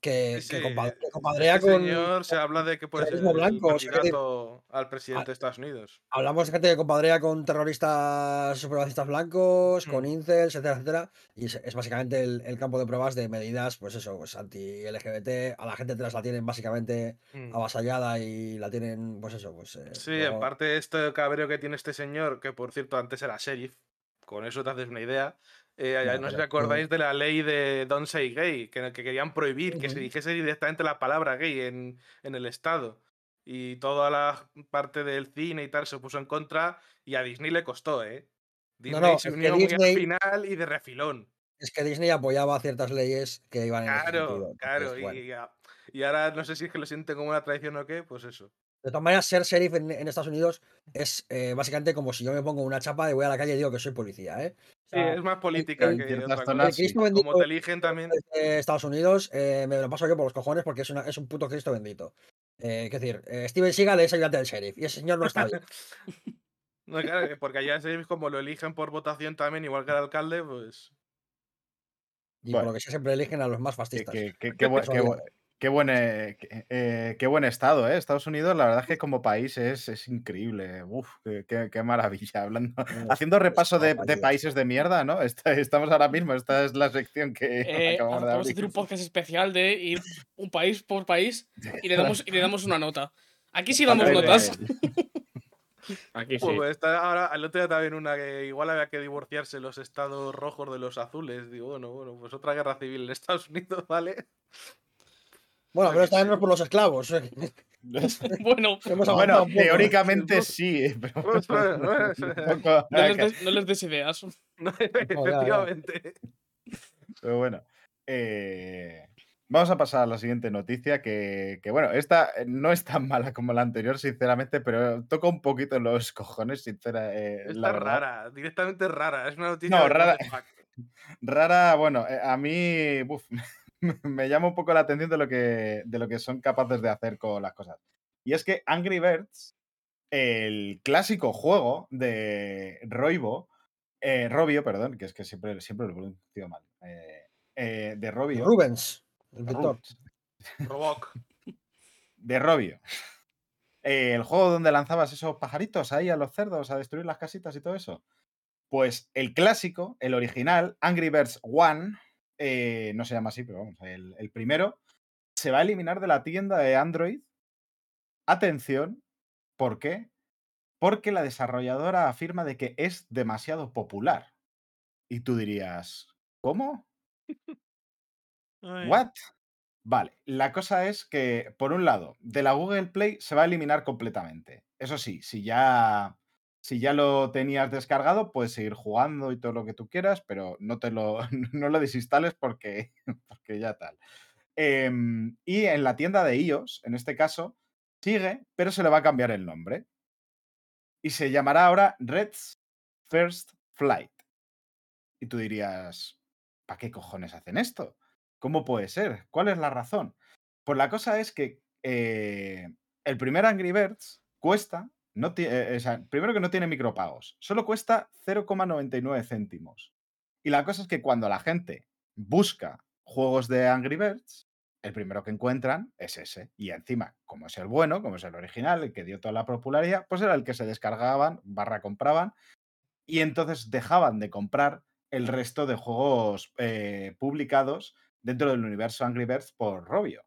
que, Sí, que sí, compa- que compadrea Este con. señor se habla de que puede ser blanco, candidato al presidente de Estados Unidos. Hablamos de gente que compadrea con terroristas supremacistas blancos, con Mm. incels, etcétera, etcétera. Y es, es básicamente el, el campo de pruebas de medidas, pues eso, pues anti-LGBT. A la gente trans la tienen básicamente Mm. avasallada y la tienen, pues eso, pues. eh, Sí, luego- en parte este cabreo que tiene este señor, que por cierto antes era sheriff, con eso te haces una idea. Eh, Ya, no sé si acordáis de la ley de Don't Say Gay, que, que querían prohibir que se dijese directamente la palabra gay en, en el Estado. Y toda la parte del cine y tal se puso en contra y a Disney le costó, ¿eh? Disney no, se unió muy al final y de refilón. Es que Disney apoyaba ciertas leyes que iban en ese Claro, sentido. claro. Y, y ahora no sé si es que lo sienten como una traición o qué, pues eso. De todas maneras, ser sheriff en, en Estados Unidos es eh, básicamente como si yo me pongo una chapa y voy a la calle y digo que soy policía, ¿eh? O Sí, es más política en que el. Cristo bendito Como te eligen también. de Estados Unidos eh, me lo paso yo por los cojones porque es, una, es un puto Cristo bendito. Eh, es decir, eh, Steven Seagal es ayudante del sheriff y ese señor no está bien. No, claro, que porque allá se como lo eligen por votación también, igual que el alcalde, pues. Y Bueno. por lo que sea, siempre eligen a los más Qué, fascistas. qué- qué- qué qué qué buen, eh, qué- eh, qué buen estado, ¿eh? Estados Unidos, la verdad es que como país es, es increíble. Uf, qué, qué- maravilla. Hablando, haciendo repaso de, países de mierda, ¿no? Esta- estamos ahora mismo, esta es la sección que Eh, acabamos de vamos a hacer abrir. un podcast especial de ir un país por país y le damos, y le damos una nota. Aquí sí damos notas. Aquí sí. Pues está ahora, el otro día también una que igual había que divorciarse los estados rojos de los azules. Digo, bueno, bueno, pues otra guerra civil en Estados Unidos, ¿vale? Bueno, pero esta vez no es por los esclavos. eh, Bueno, Bueno, teóricamente sí, pero no les, des, no les des ideas. no, efectivamente. Pero bueno, eh, vamos a pasar a la siguiente noticia, que, que, bueno, esta no es tan mala como la anterior, sinceramente, pero toca un poquito los cojones, sincera. eh, Está rara, directamente rara. Es una noticia No, rara. Rara, bueno, eh, a mí uf, me llama un poco la atención de lo, que, de lo que son capaces de hacer con las cosas. Y es que Angry Birds, el clásico juego de Roibo, eh, Robio, perdón, que es que siempre, siempre lo pronuncio mal, eh, eh, de Robio. Rubens, el. Roboc. de Robio. Eh, el juego donde lanzabas esos pajaritos ahí a los cerdos a destruir las casitas y todo eso. Pues el clásico, el original, Angry Birds One, eh, no se llama así, pero vamos, el, el primero, se va a eliminar de la tienda de Android. Atención, ¿por qué? Porque la desarrolladora afirma de que es demasiado popular. Y tú dirías, ¿cómo? ¿What? Vale, la cosa es que, por un lado, de la Google Play se va a eliminar completamente. Eso sí, si ya, si ya lo tenías descargado, puedes seguir jugando y todo lo que tú quieras, pero no te lo, no lo desinstales porque, porque ya tal. Em, y en la tienda de iOS, en este caso, sigue, pero se le va a cambiar el nombre. Y se llamará ahora Red's First Flight. Y tú dirías, ¿para qué cojones hacen esto? ¿Cómo puede ser? ¿Cuál es la razón? Pues la cosa es que eh, el primer Angry Birds cuesta, no ti- eh, o sea, primero que no tiene micropagos, solo cuesta 0,99 céntimos. Y la cosa es que cuando la gente busca juegos de Angry Birds, el primero que encuentran es ese. Y encima, como es el bueno, como es el original, el que dio toda la popularidad, pues era el que se descargaban, barra compraban, y entonces dejaban de comprar el resto de juegos eh, publicados dentro del universo Angry Birds por Robio.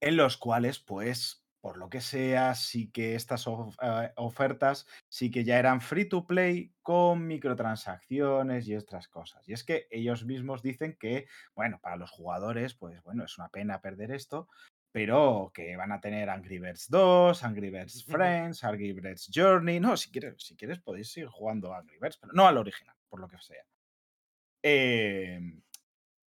En los cuales, pues, por lo que sea, sí que estas of- eh, ofertas sí que ya eran free to play con microtransacciones y otras cosas. Y es que ellos mismos dicen que, bueno, para los jugadores, pues bueno, es una pena perder esto, pero que van a tener Angry Birds 2, Angry Birds. Friends, Angry Birds Journey. No, si quieres, si quieres podéis seguir jugando a Angry Birds, pero no al original, por lo que sea. Em,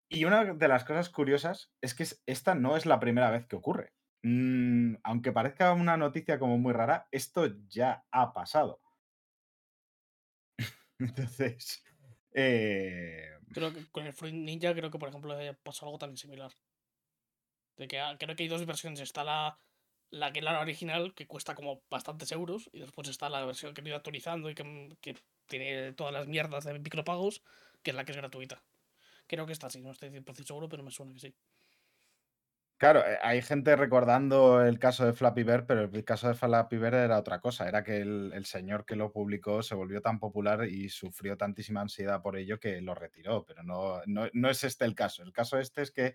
y una de las cosas curiosas es que es- esta no es la primera vez que ocurre. Mm, aunque parezca una noticia como muy rara, esto ya ha pasado. Entonces, eh, Creo que con el Fruit Ninja, creo que por ejemplo eh, pasó algo también similar. De que ah, creo que hay dos versiones. Está la, la que es la original, que cuesta como bastantes euros. Y después está la versión que han ido actualizando y que, que tiene todas las mierdas de micropagos, que es la que es gratuita. Creo que está así, no estoy 100% seguro, pero me suena que sí. Claro, eh, hay gente recordando el caso de Flappy Bird, pero el caso de Flappy Bird era otra cosa. Era que el, señor que lo publicó se volvió tan popular y sufrió tantísima ansiedad por ello que lo retiró. Pero no, no, es este el caso. El caso este es que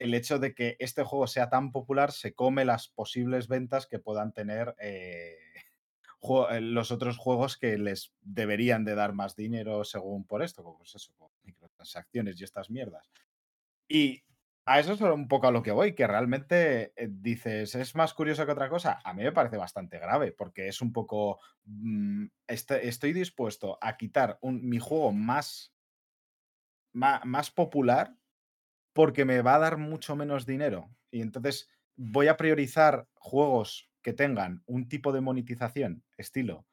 el hecho de que este juego sea tan popular se come las posibles ventas que puedan tener eh, eh, los otros juegos que les deberían de dar más dinero según por esto, como es eso, como microtransacciones y estas mierdas. Y a eso es un poco a lo que voy, que realmente eh, dices, ¿es más curioso que otra cosa? A mí me parece bastante grave, porque es un poco, mm, estoy dispuesto a quitar un- mi juego más, más popular porque me va a dar mucho menos dinero. Y entonces voy a priorizar juegos que tengan un tipo de monetización, estilo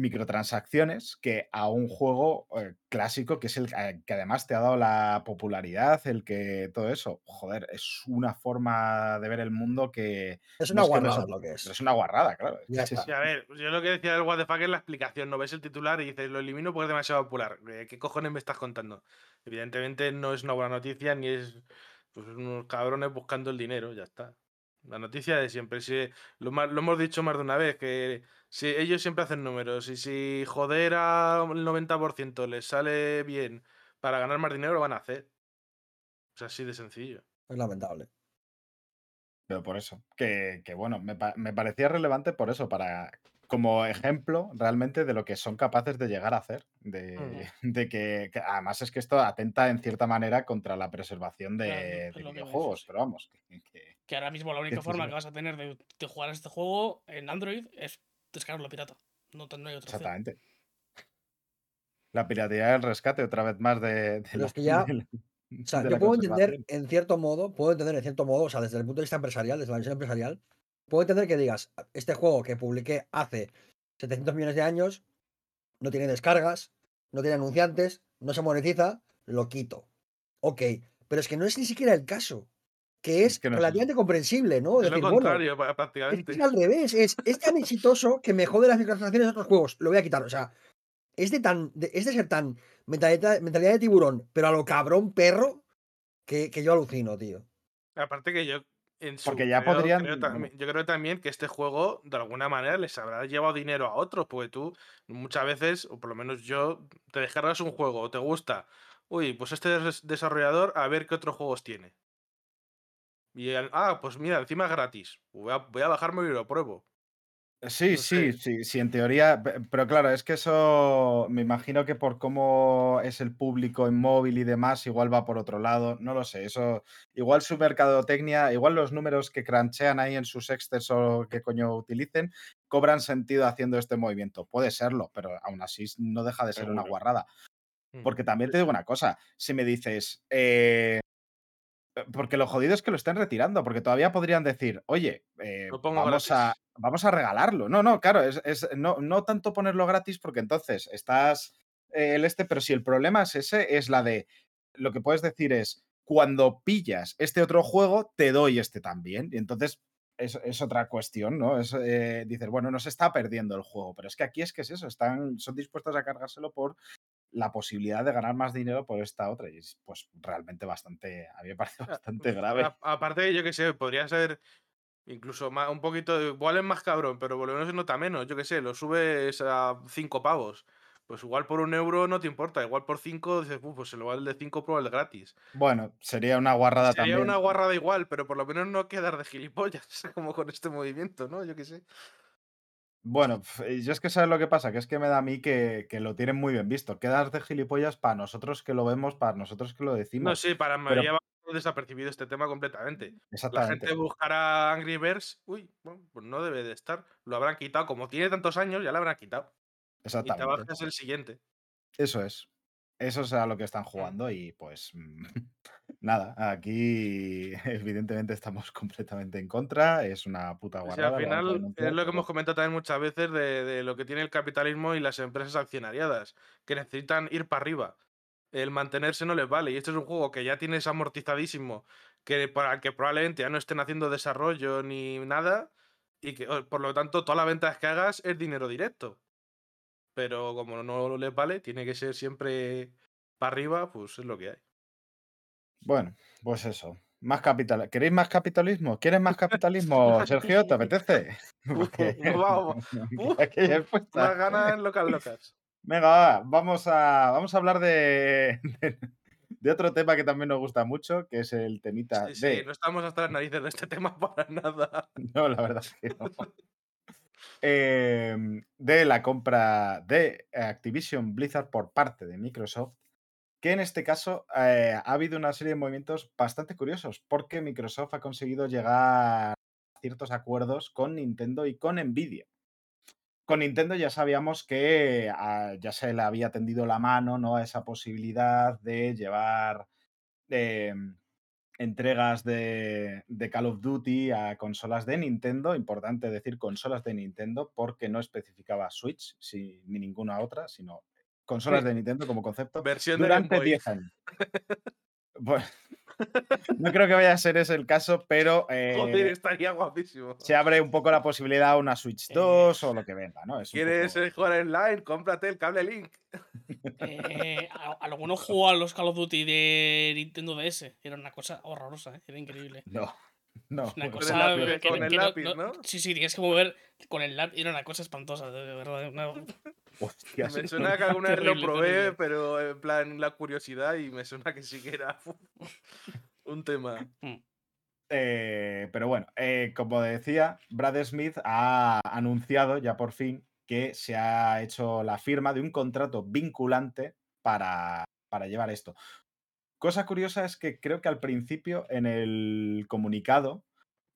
microtransacciones, que a un juego eh, clásico que es el eh, que además te ha dado la popularidad, el que todo eso. Joder, es una forma de ver el mundo que. Es no una es que guarrada reso- lo que es. una guarrada, claro. Ya Sí, está. sí. Sí, a ver, yo lo que decía del What the fuck es la explicación. No ves el titular y dices, lo elimino porque es demasiado popular. Eh, ¿Qué cojones me estás contando? Evidentemente no es una buena noticia ni es pues, unos cabrones buscando el dinero, ya está. La noticia de siempre. Si, lo, lo hemos dicho más de una vez, que si ellos siempre hacen números y si joder al 90% les sale bien para ganar más dinero, lo van a hacer. Es así de sencillo. Es lamentable. Pero por eso, que, que bueno, me, me parecía relevante por eso, para como ejemplo realmente de lo que son capaces de llegar a hacer. De, de que, que además es que esto atenta en cierta manera contra la preservación de, Claro, de videojuegos, pero vamos, que- que- Que ahora mismo la única forma que vas a tener de, de jugar a este juego en Android es descargarlo pirata. No, hay otra opción. exactamente. La piratería del rescate, otra vez más de, que ya- la- O sea, yo puedo entender en cierto modo, puedo entender en cierto modo, o sea, desde el punto de vista empresarial, desde la visión empresarial, puedo entender que digas, este juego que publiqué hace 700 millones de años, no tiene descargas, no tiene anunciantes, no se monetiza, lo quito. Ok, pero es que no es ni siquiera el caso, que es, Es que no es relativamente comprensible, ¿no? Es lo decir, bueno, contrario, es, prácticamente. es al revés, es, es tan exitoso que me jode las microtransacciones de otros juegos, lo voy a quitar, o sea, es de tan, de- es de ser tan mentalidad, mentalidad de tiburón, pero a lo cabrón perro, que, que yo alucino, tío. Aparte que yo en su Porque ya creo- podrían- creo yo creo también que este juego de alguna manera les habrá llevado dinero a otros, porque tú muchas veces, o por lo menos yo, te descargas un juego o te gusta, uy, pues este des- desarrollador a ver qué otros juegos tiene. Y ah, pues mira, encima es gratis. Voy a, voy a bajarme y lo pruebo. Sí, No sí, sé. sí, sí, en teoría, pe- pero claro, es que eso me imagino que por cómo es el público en móvil y demás, igual va por otro lado, no lo sé, eso, igual su mercadotecnia, igual los números que cranchean ahí en sus exters o que coño utilicen, cobran sentido haciendo este movimiento. Puede serlo, pero aún así no deja de ser una guarrada. Mm. Porque también te digo una cosa, si me dices, eh, porque lo jodido es que lo estén retirando, porque todavía podrían decir, oye, eh, vamos, a, gratis. vamos a regalarlo. No, no, claro, es, es- no, no tanto ponerlo gratis porque entonces estás eh, el este, pero si el problema es ese, es la de, lo que puedes decir es, cuando pillas este otro juego, te doy este también. Y entonces es, es otra cuestión, ¿no? Es, eh, dices, bueno, no se está perdiendo el juego, pero es que aquí es que es eso, están, son dispuestos a cargárselo por la posibilidad de ganar más dinero por esta otra. Y es pues realmente bastante, a mí me parece Ah, bastante pues, grave. aparte, yo que sé, podría ser incluso más, un poquito, igual es más cabrón, pero por lo menos se nota menos. Yo que sé, lo subes a 5 pavos. Pues igual por un euro no te importa, igual por 5 dices, "Uf, pues se lo vale el de 5 por el de gratis. Bueno, sería una guarrada Sería también. una guarrada igual, pero por lo menos no quedar de gilipollas, como con este movimiento, ¿no? Yo qué sé. Bueno, y yo es que sabes lo que pasa, que es que me da a mí que, que lo tienen muy bien visto. Quedas de gilipollas para nosotros que lo vemos, para nosotros que lo No, decimos. sí, para pero- mayoría va desapercibido este tema completamente. La Exactamente. gente buscará Angry Birds, uy, bueno, pues no debe de estar. Lo habrán quitado, como tiene tantos años, ya lo habrán quitado. Y te Exactamente. bajas el siguiente. Eso es. Eso es a lo que están jugando y pues mm, nada, aquí evidentemente estamos completamente en contra, es una puta O guarrada. sea, al final es lo que hemos comentado también muchas veces de, de lo que tiene el capitalismo y las empresas accionariadas, que necesitan ir para arriba. El mantenerse no les vale. Y este es un juego que ya tienes amortizadísimo, que para el que probablemente ya no estén haciendo desarrollo ni nada, y que o- por lo tanto todas las ventas que hagas es dinero directo. Pero como no les vale, tiene que ser siempre para arriba, pues es lo que hay. Bueno, pues eso. Más capital. ¿Queréis más capitalismo? ¿Quieres más capitalismo, Sergio? ¿Te apetece? Vamos. Más ganas local locas. Venga, va, vamos a, vamos a hablar de, de, de otro tema que también nos gusta mucho, que es el temita Sí, sí, de... no estamos hasta las narices de este tema para nada. No, la verdad es que no. Em, de la compra de Activision Blizzard por parte de Microsoft, que en este caso eh, ha habido una serie de movimientos bastante curiosos, porque Microsoft ha conseguido llegar a ciertos acuerdos con Nintendo y con Nvidia. Con Nintendo ya sabíamos que ah, ya se le había tendido la mano ¿no? a esa posibilidad de llevar em, entregas de, Call of Duty a consolas de Nintendo. Importante decir consolas de Nintendo porque no especificaba Switch ni ninguna otra, sino consolas de Nintendo como concepto Versión durante Boy. 10 años. Pues, no creo que vaya a ser ese el caso, pero eh, Joder, estaría guapísimo. se abre un poco la posibilidad a una Switch 2 o lo que venga, ¿no? Es ¿Quieres poco- eh, jugar online? Cómprate el cable Link. Eh, a- alguno jugó a los Call of Duty de Nintendo DS. Era una cosa horrorosa, ¿eh? era increíble. No, no. Una no, cosa lápiz, que- con que el no- lápiz, no- ¿no? Sí, sí, tienes que mover con el lápiz. Era una cosa espantosa, de verdad. una- Me suena que alguna vez lo probé, terrible. pero en plan la curiosidad y me suena que sí que era un tema. Eh, pero bueno, eh, como decía, Brad Smith ha anunciado ya por fin que se ha hecho la firma de un contrato vinculante para, para llevar esto. Cosa curiosa es que creo que al principio en el comunicado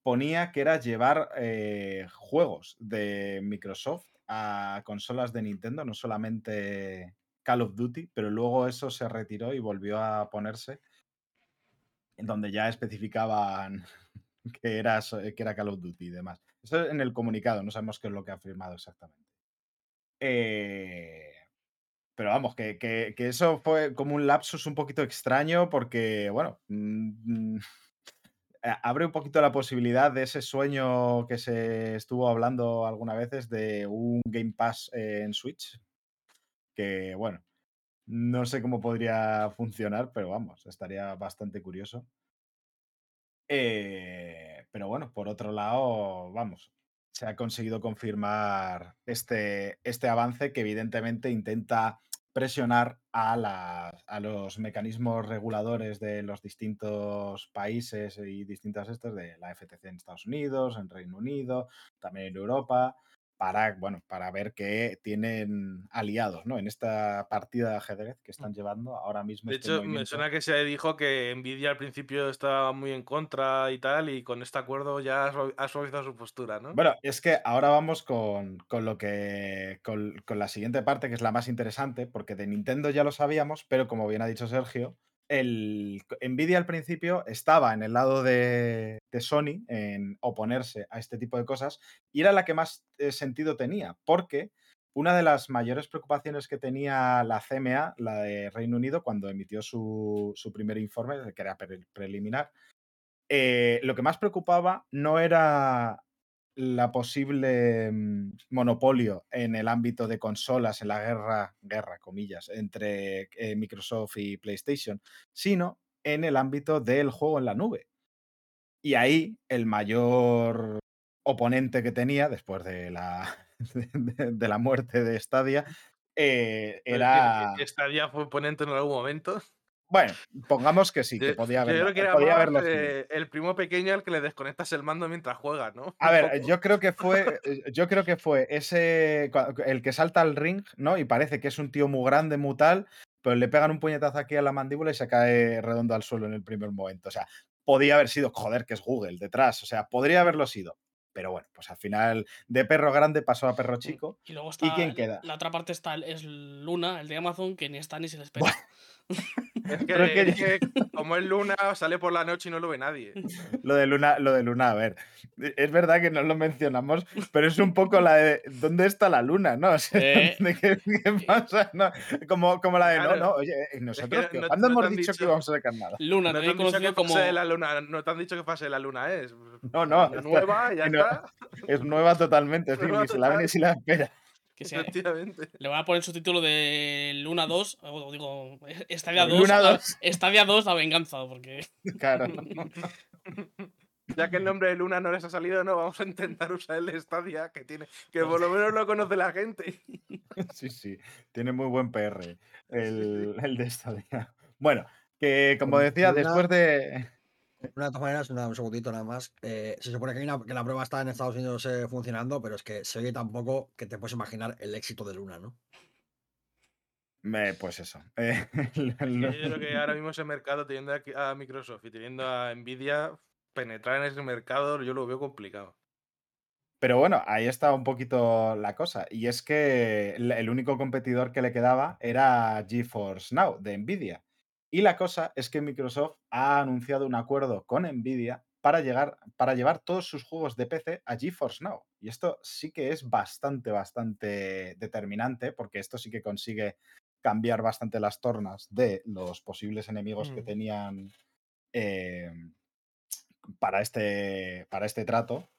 ponía que era llevar eh, juegos de Microsoft a consolas de Nintendo, no solamente Call of Duty, pero luego eso se retiró y volvió a ponerse en donde ya especificaban que era, que era Call of Duty y demás. Eso en el comunicado, no sabemos qué es lo que ha firmado exactamente. Eh, pero vamos, que, que- eso fue como un lapsus un poquito extraño porque, bueno, mm, abre un poquito la posibilidad de ese sueño que se estuvo hablando algunas veces de un Game Pass en Switch. Que, bueno, no sé cómo podría funcionar, pero vamos, estaría bastante curioso. Eh, pero bueno, por otro lado, vamos, se ha conseguido confirmar este, este avance que evidentemente intenta presionar a, las- a los mecanismos reguladores de los distintos países y distintas estas de la FTC en Estados Unidos, en Reino Unido, también en Europa, para, bueno, para ver que tienen aliados ¿no? en esta partida de ajedrez que están llevando ahora mismo. De este hecho, me movimiento. suena que se dijo que Nvidia al principio estaba muy en contra y tal, y con este acuerdo ya ha suavizado su postura, ¿no? Bueno, es que ahora vamos con, con lo que. Con, con la siguiente parte, que es la más interesante, porque de Nintendo ya lo sabíamos, pero como bien ha dicho Sergio, el Nvidia al principio estaba en el lado de, Sony en oponerse a este tipo de cosas y era la que más eh, sentido tenía, porque una de las mayores preocupaciones que tenía la CMA, la de Reino Unido, cuando emitió su, su primer informe, que era pre- preliminar, eh, lo que más preocupaba no era la posible mm, monopolio en el ámbito de consolas, en la guerra, guerra, comillas, entre eh, Microsoft y PlayStation, sino en el ámbito del juego en la nube. Y ahí el mayor oponente que tenía, después de la, de, de la muerte de Stadia, eh, era... Stadia fue oponente en algún momento. Bueno, pongamos que sí, que Yo- podía yo haberlo, creo que era podía más, haberlo sido. eh, el primo pequeño al que le desconectas el mando mientras juega, ¿no? A ver, yo creo que fue, eh, yo creo que fue ese el que salta al ring, ¿no? Y parece que es un tío muy grande, muy tal, pero le pegan un puñetazo aquí a la mandíbula y se cae redondo al suelo en el primer momento. O sea, podía haber sido, joder, que es Google detrás. O sea, podría haberlo sido. Pero bueno, pues al final de perro grande pasó a perro chico. Y luego está. quién la- queda? La otra parte está, es Luna, el de Amazon, que ni está ni se le espera. Es que, es que- es que como es Luna, sale por la noche y no lo ve nadie. Lo de Luna, lo de Luna, a ver, es verdad que no lo mencionamos, pero es un poco la de ¿dónde está la luna? ¿No? O sea, Eh. ¿de qué, qué pasa? No, como, como la de no, Claro. no, oye, eh, nosotros no- ¿cuándo no hemos dicho, que íbamos a sacar nada? Luna, No te han dicho conocido que como. fase de la luna, no te han dicho que fase de la luna es. No, no, La está- nueva, ya que no- está. Es nueva totalmente, es decir, Nueva ni se la ve ni se la espera. Que sea, Efectivamente. le van a poner su título de Luna 2, o digo, Stadia 2. Luna a- 2. Stadia 2, la venganza, porque. Claro. Ya que el nombre de Luna no les ha salido, no, vamos a intentar usar el de Stadia, que tiene, que por lo menos lo conoce la gente. Sí, sí. Tiene muy buen PR el, el de Stadia. Bueno, que como decía, Luna- después de. Una de todas maneras, una- un segundito nada más. eh, se supone que, hay una- que la prueba está en Estados Unidos eh, funcionando, pero es que se oye tampoco que te puedes imaginar el éxito de Luna, ¿no? me- pues eso. eh, Yo creo que ahora mismo ese mercado, teniendo aquí a Microsoft y teniendo a Nvidia, penetrar en ese mercado yo lo veo complicado. Pero bueno, ahí está un poquito la cosa. Y es que el único competidor que le quedaba era GeForce Now de Nvidia. Y la cosa es que Microsoft ha anunciado un acuerdo con Nvidia para, llegar, para llevar todos sus juegos de PC a GeForce Now. Y esto sí que es bastante, bastante determinante, porque esto sí que consigue cambiar bastante las tornas de los posibles enemigos que Mm. tenían eh, para, este, para este trato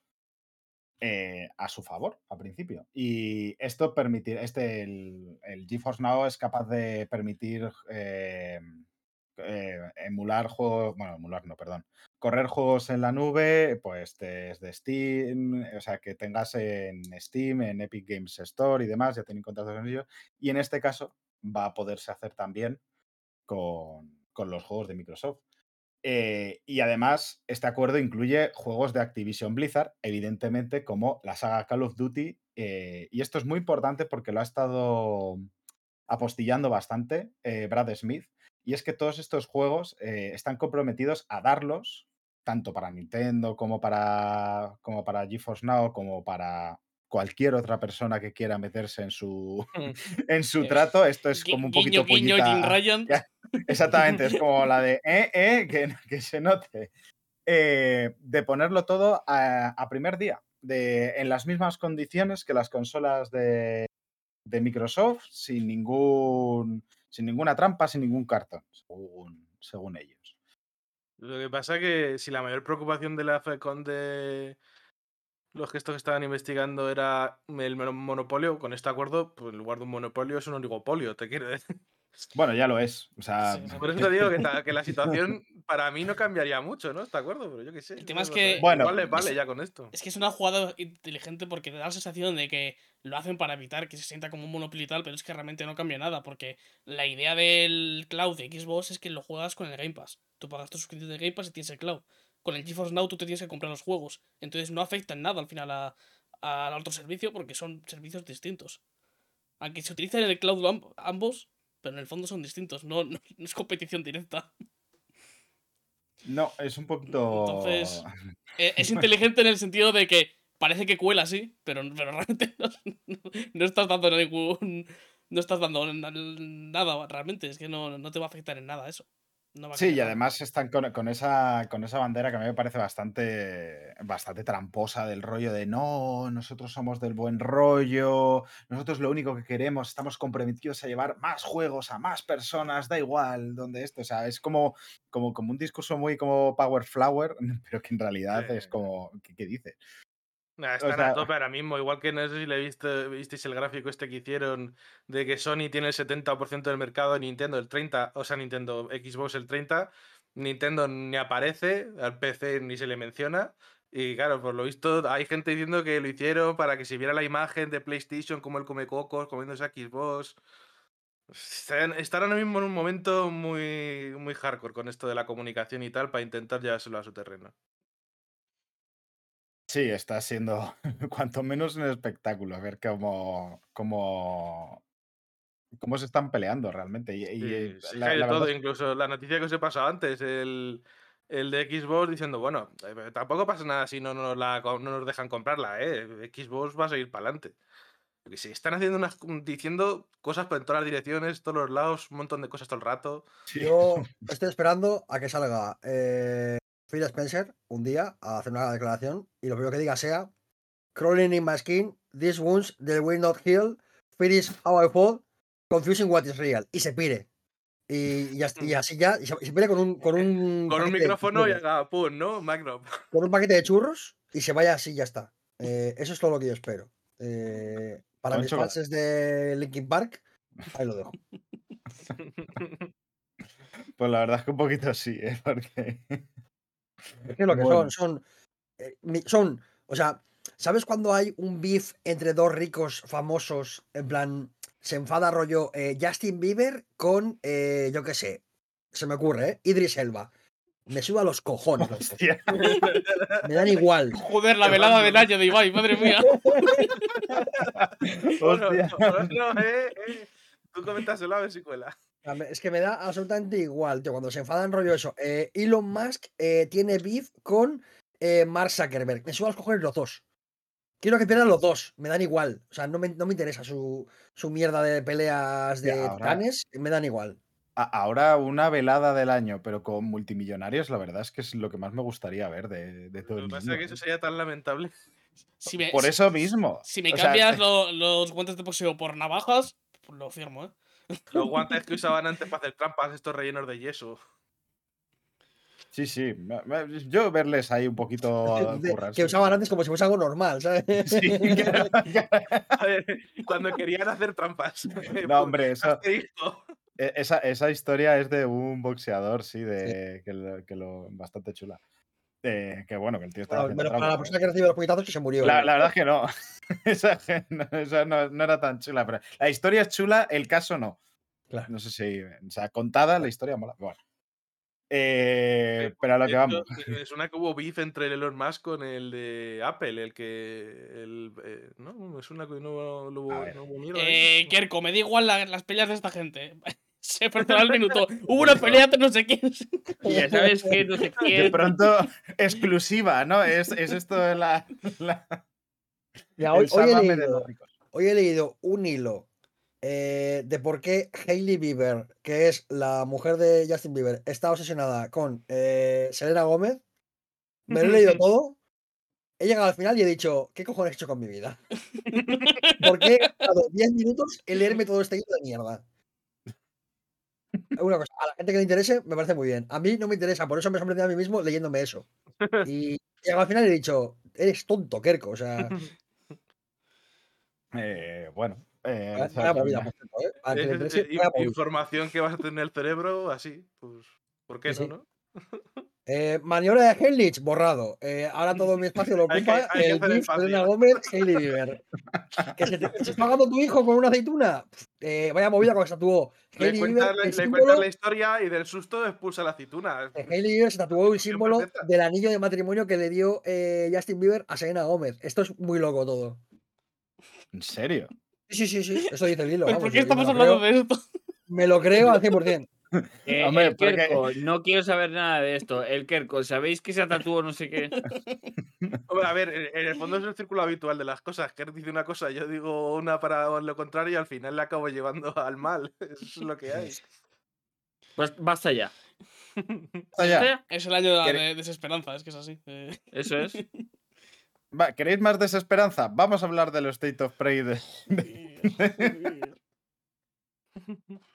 eh, a su favor al principio. Y esto permitir, este, el, el GeForce Now es capaz de permitir eh, eh, emular juegos, bueno, emular no, perdón, correr juegos en la nube, pues desde Steam, o sea, que tengas en Steam, en Epic Games Store y demás, ya tienen contratos con ellos. Y en este caso va a poderse hacer también con, con los juegos de Microsoft. Eh, y además, este acuerdo incluye juegos de Activision Blizzard, evidentemente, como la saga Call of Duty. eh, y esto es muy importante porque lo ha estado apostillando bastante Brad Smith. Y es que todos estos juegos eh, están comprometidos a darlos, tanto para Nintendo como para, como para GeForce Now, como para cualquier otra persona que quiera meterse en su, en su Eh, trato. Esto es como un guiño, poquito guiño, pullita- Jim Ryan. Ya. Exactamente, es como la de eh, eh, que, que se note. Eh, de ponerlo todo a, a primer día, de, en las mismas condiciones que las consolas de, de Microsoft, sin ningún sin ninguna trampa, sin ningún cartón, según, ellos. Lo que pasa que si la mayor preocupación de la FECON de los gestos que estaban investigando era el mono- monopolio, con este acuerdo, pues en lugar de un monopolio es un oligopolio, te quiero decir. Bueno, ya lo es. O sea, Sí. Por eso te digo que, ta- que la situación para mí no cambiaría mucho, ¿no? ¿Está de acuerdo? Pero yo qué sé. El tema no es que-. Bueno, vale es- ya con esto. Es que es una jugada inteligente porque te da la sensación de que lo hacen para evitar que se sienta como un monopolio y tal, pero es que realmente no cambia nada, porque la idea del cloud de Xbox es que lo juegas con el Game Pass. Tú pagas tu suscripción de Game Pass y tienes el cloud. Con el GeForce Now tú te tienes que comprar los juegos. Entonces no afecta en nada al final a- al otro servicio porque son servicios distintos. Aunque se utilicen en el cloud amb- ambos, pero en el fondo son distintos, no, no, no es competición directa. no, es un poquito. Entonces- Eh, es inteligente en el sentido de que parece que cuela así, pero, pero realmente no, no- estás dando ningún. No estás dando na- nada realmente, es que no, no te va a afectar en nada eso. No va a Sí, y además están con, con esa, con esa bandera que a mí me parece bastante, bastante tramposa del rollo de no, nosotros somos del buen rollo, nosotros lo único que queremos, estamos comprometidos a llevar más juegos a más personas, da igual donde esto, o sea, es como, como, como un discurso muy como Power Flower, pero que en realidad Sí. es como, ¿qué, qué dice? Nah, están sea- a tope ahora mismo. Igual que no sé si le viste, visteis el gráfico este que hicieron de que Sony tiene el 70% del mercado, Nintendo el 30%, o sea, Nintendo Xbox el 30%, Nintendo ni aparece, al PC ni se le menciona. Y claro, por lo visto hay gente diciendo que lo hicieron para que se viera la imagen de PlayStation como el come cocos comiéndose a Xbox. Están, están ahora mismo en un momento muy, muy hardcore con esto de la comunicación y tal para intentar llevárselo a su terreno. Sí, está siendo cuanto menos un espectáculo, ver cómo, cómo, cómo se están peleando realmente. Y, y, Sí, eh, sí, la- hay todo, incluso la noticia que os he pasado antes, el, el de Xbox diciendo, bueno, eh, tampoco pasa nada si no nos, la, no nos dejan comprarla, ¿eh? Xbox va a seguir para adelante. Porque si están haciendo unas, diciendo cosas por en todas las direcciones, todos los lados, un montón de cosas todo el rato. Yo estoy esperando a que salga eh, Phil Spencer un día a hacer una declaración y lo primero que diga sea Crawling in my skin, these wounds they will not heal, fear is how I fall, confusing what is real. Y se pire. Y, y así ya, y se, pire con un, con un, Con micrófono y haga pum, ¿no? Macro. con un paquete de churros y se vaya así y ya está. Eh, eso es todo lo que yo espero. Eh, Para mis fans de Linkin Park, ahí lo dejo. Pues la verdad es que un poquito sí, ¿eh? Porque. Es que lo que Bueno. son, son, eh, son, o sea, ¿sabes cuando hay un beef entre dos ricos famosos? En plan, se enfada rollo eh, Justin Bieber con, eh, yo qué sé, se me ocurre, ¿eh? Idris Elba. Me suba los cojones. los. Hostia. Me dan igual. Joder, la velada del año de Ibai, madre mía. Hostia. no, no, eh, eh. Tú coméntaselo a ver si cuela. A Es que me da absolutamente igual, tío, cuando se enfadan rollo eso. eh, Elon Musk eh, tiene beef con eh, Mark Zuckerberg. Me suba los cojones los dos. Quiero que pierdan los dos, me dan igual. O sea, no me, no me interesa su, su mierda de peleas de ahora- titanes, me dan igual. A- Ahora una velada del año, pero con multimillonarios, la verdad es que es lo que más me gustaría ver de, de todo Lo el que pasa mundo. es que eso sería tan lamentable. Si me, Por si- eso mismo. Si me O sea, cambias lo- los guantes de boxeo por navajas, lo firmo, ¿eh? Los guantes que usaban antes para hacer trampas, estos rellenos de yeso. Sí, sí. Yo verles ahí un poquito De- que usaban antes como si fuese algo normal, ¿sabes? Sí, claro, claro. A ver, cuando querían hacer trampas. No, hombre, eso, Asterisco. e- esa, esa historia es de un boxeador, sí, de que lo, que lo- bastante chula. Eh, que bueno, que el tío estaba Bueno, menos para la persona que recibe los puñetazos que se murió. La, la verdad es que no. esa, no, esa no- no era tan chula. Pero la historia es chula, el caso no. Claro. No sé si. O sea, contada la historia mola. Bueno. Eh, pero a lo que vamos. hecho, Me suena que hubo beef entre el Elon Musk con el de Apple, el que. El, eh, no, me suena que no, hubo, no hubo mierda. Eh, Kerko, me da igual la- las peleas de esta gente. Se perderá el minuto. Hubo una pelea entre no sé quién. Ya sabes que no sé De quién. pronto, exclusiva, ¿no? Es, es esto de la. la- el hoy, hoy he de leído, los ricos. hoy he leído un hilo eh, de por qué Hailey Bieber, que es la mujer de Justin Bieber, está obsesionada con eh, Selena Gómez. Me lo he leído todo. He llegado al final y he dicho, ¿qué cojones he hecho con mi vida? ¿Por qué he gastado 10 minutos en leerme todo este hilo de mierda? Una cosa, a la gente que le interese, me parece muy bien. A mí no me interesa, por eso me he sorprendido a mí mismo leyéndome eso. Y al final he dicho, eres tonto, Kerko. O sea, Eh, bueno. información que vas a tener en el cerebro, así, pues. ¿Por qué Sí, no, sí. no? Eh, maniobra de Heinrich, borrado. Eh, ahora todo mi espacio lo Hay que- ocupa hay que el beef espacio. Selena Gómez, Hailey Bieber. Que se te está pagando tu hijo con una aceituna. Eh, vaya movida con que se tatuó. Le Hailey Bieber, el le símbolo cuentas la historia y del susto expulsa la aceituna. de Hailey Bieber se tatuó el Opción símbolo perfecta. del anillo de matrimonio que le dio eh, Justin Bieber a Selena Gómez. Esto es muy loco todo. ¿En serio? Sí, sí, sí, sí. Eso dice el hilo. ¿Pero vamos, por qué estamos hablando creo- de esto? Me lo creo al 100%. Eh, Hombre, el porque- Kerko, no quiero saber nada de esto. El Kerko, ¿sabéis que se tatuó no sé qué? Hombre, a ver, en el fondo es el círculo habitual de las cosas. Que dice una cosa, yo digo una para lo contrario y al final le acabo llevando al mal. Eso es lo que hay. Pues basta ya. Basta ya. Es el año de, ¿Quiere- de desesperanza, es que es así. eh. Eso es. Va, ¿Queréis más desesperanza? Vamos a hablar del State of Play de,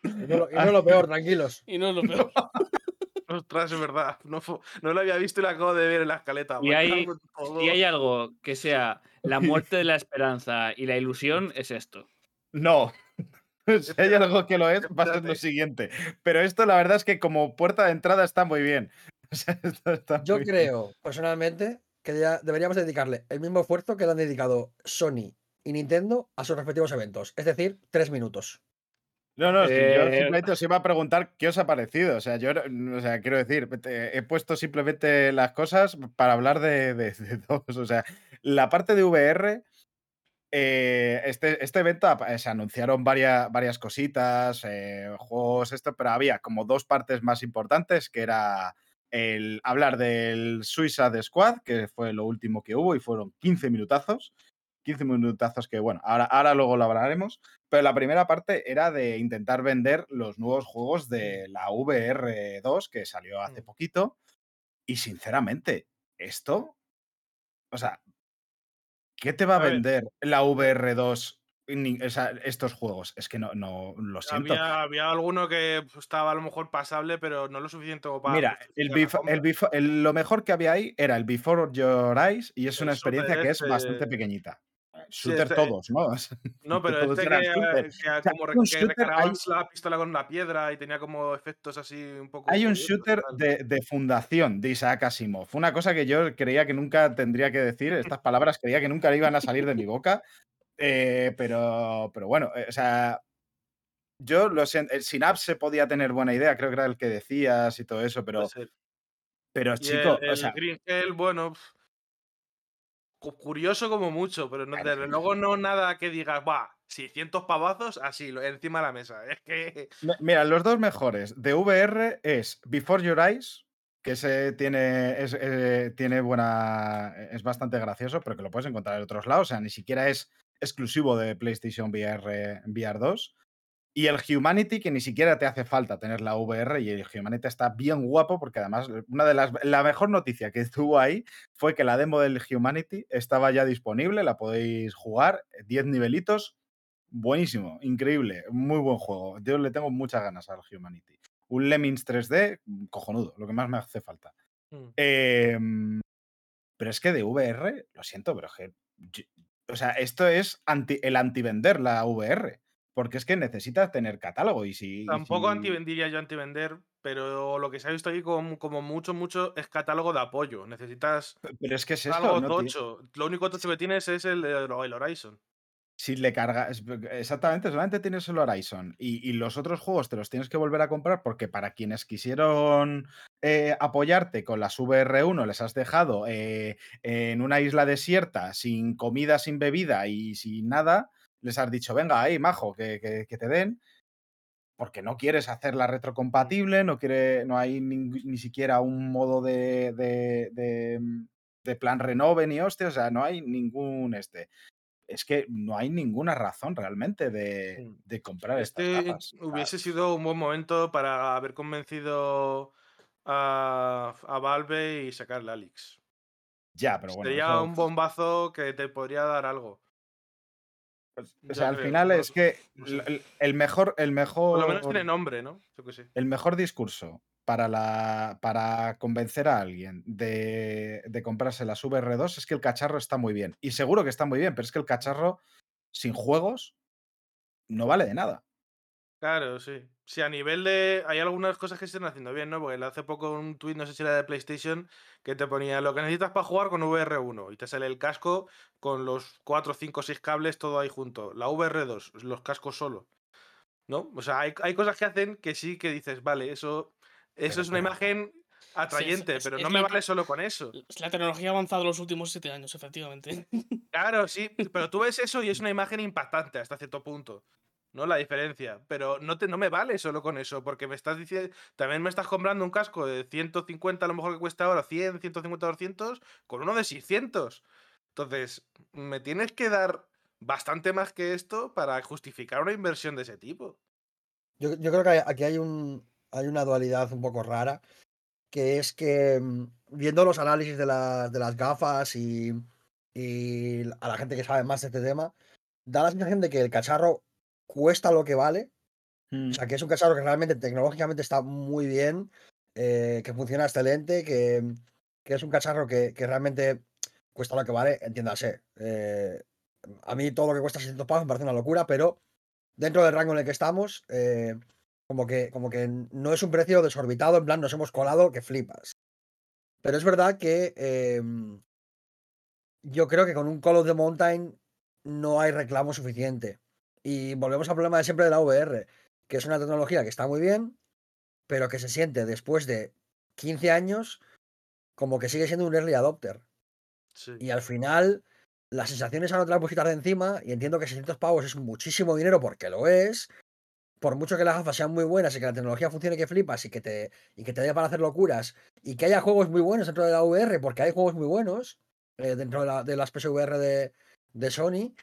Y no, lo, y no lo peor, tranquilos. y no es lo peor. Ostras, es verdad. No, no lo había visto y lo acabo de ver en la escaleta. Y hay-. Si hay algo que sea la muerte de la esperanza y la ilusión, es esto. No. Si hay algo que lo es, va a ser lo siguiente. Pero esto, la verdad es que como puerta de entrada está muy bien. O sea, esto está Yo muy bien. creo, personalmente, que ya deberíamos dedicarle el mismo esfuerzo que le han dedicado Sony y Nintendo a sus respectivos eventos. Es decir, tres minutos. No, no, yo Eh, simplemente os iba a preguntar qué os ha parecido. O sea, yo, o sea, quiero decir, he puesto simplemente las cosas para hablar de, de, de todos. O sea, la parte de VR, eh, este, este evento apa- se anunciaron varias, varias cositas, eh, juegos, esto, pero había como dos partes más importantes, que era el hablar del Suicide Squad, que fue lo último que hubo y fueron 15 minutazos. 15 minutazos que, bueno, ahora, ahora luego lo hablaremos. Pero la primera parte era de intentar vender los nuevos juegos de la VR2 que salió hace Mm. poquito. Y sinceramente, esto, o sea, ¿qué te va a, A ver. vender la VR2 ni- o sea, estos juegos? Es que no, no lo siento. Había, había alguno que pues, estaba a lo mejor pasable, pero no lo suficiente para. Mira, el el lo mejor que había ahí era el Before Your Eyes y es una experiencia que es bastante pequeñita. Shooter este- todos, ¿no? No, pero Todos este que, que sea, como que shooter, la pistola con una piedra y tenía como efectos así un poco. Hay un shooter de, de fundación de Isaac Asimov. Una cosa que yo creía que nunca tendría que decir, estas palabras creía que nunca iban a salir de mi boca. eh, pero, pero bueno, eh, o sea, yo lo sé, el Synapse podía tener buena idea, creo que era el que decías y todo eso, pero, pero chico, el, o sea, Green Hell, bueno. Curioso como mucho, pero no, desde luego no nada que digas, va, 600 pavazos así, encima de la mesa. Es que. Mi- Mira, los dos mejores de VR es Before Your Eyes, que se tiene, es, eh, tiene buena. es bastante gracioso, pero que lo puedes encontrar en otros lados. O sea, ni siquiera es exclusivo de PlayStation VR, VR 2. Y el Humanity, que ni siquiera te hace falta tener la VR, y el Humanity está bien guapo, porque además, una de las. La mejor noticia que estuvo ahí fue que la demo del Humanity estaba ya disponible, la podéis jugar, 10 nivelitos, Buenísimo, increíble, muy buen juego. Yo le tengo muchas ganas al Humanity. Un Lemmings 3D, cojonudo, lo que más me hace falta. Mm. Em, pero es que de VR, lo siento, pero es que. yo- o sea, esto es anti, el antivender la VR. Porque es que necesitas tener catálogo y si. y Tampoco si- antivendiría yo antivender, pero lo que se ha visto aquí como, como mucho, mucho es catálogo de apoyo. Necesitas Pero es que es esto. algo no ti- tocho. Lo único tocho que tienes es el, el Horizon. si le cargas. Exactamente, solamente tienes el Horizon. Y, y los otros juegos te los tienes que volver a comprar porque para quienes quisieron eh, apoyarte con las VR1 les has dejado eh, en una isla desierta, sin comida, sin bebida y sin nada. Les has dicho, venga, ahí, majo, que, que- que te den. Porque no quieres hacerla retrocompatible, no, quiere, no hay ning- ni siquiera un modo de, de, de, mm, de plan renove ni hostia, o sea, no hay ningún este es que no hay ninguna razón realmente de, Mm. de comprar Este hubiese sido un buen momento para haber convencido a, a Valve y sacar la Alix. ya, pero bueno. Sería eso- un bombazo que te podría dar algo. O yo sea, al final es que el- el, el mejor, Por lo menos mejor, tiene nombre, ¿no? Yo qué sé. el mejor discurso para, la, para convencer a alguien de, de comprarse las VR2 es que el cacharro está muy bien. Y seguro que está muy bien, pero es que el cacharro sin juegos no vale de nada. Claro, sí. Sí, a nivel de. Hay algunas cosas que se están haciendo bien, ¿no? Porque hace poco un tuit, no sé si era de PlayStation, que te ponía lo que necesitas para jugar con VR1 y te sale el casco con los 4, 5, 6 cables todo ahí junto. La VR2, los cascos solo. ¿No? O sea, hay, hay cosas que hacen que sí que dices, vale, eso, eso Pero, es una pero- imagen atrayente, es- pero es no me vale solo con eso. Es la tecnología ha avanzado los últimos siete años, efectivamente. Claro, sí, pero tú ves eso y es una imagen impactante hasta cierto punto. ¿No? La diferencia. Pero no, te, no me vale solo con eso, porque me estás diciendo. También me estás comprando un casco de 150, a lo mejor que cuesta ahora 100, 150, 200, con uno de 600. Entonces, me tienes que dar bastante más que esto para justificar una inversión de ese tipo. Yo, yo creo que aquí hay, un, hay una dualidad un poco rara, que es que mm, viendo los análisis de, las- de las gafas y, y a la gente que sabe más de este tema, da la sensación de que el cacharro cuesta lo que vale, o sea, que es un cacharro que realmente tecnológicamente está muy bien, eh, que funciona excelente, que, que es un cacharro que, que realmente cuesta lo que vale, entiéndase. eh, a mí todo lo que cuesta 600 pavos me parece una locura, pero dentro del rango en el que estamos, eh, como, que, como que no es un precio desorbitado, en plan nos hemos colado que flipas. Pero es verdad que em, yo creo que con un Call of the Mountain no hay reclamo suficiente. Y volvemos al problema de siempre de la VR, que es una tecnología que está muy bien, pero que se siente después de 15 años como que sigue siendo un early adopter. Sí. Y al final, las sensaciones ahora te las puedes quitar de encima. Y entiendo que 600 pavos es muchísimo dinero porque lo es. Por mucho que las gafas sean muy buenas y que la tecnología funcione que flipas y que te, y que te dé para hacer locuras. Y que haya juegos muy buenos dentro de la VR, porque hay juegos muy buenos eh, dentro de, la, de las PSVR de, de Sony.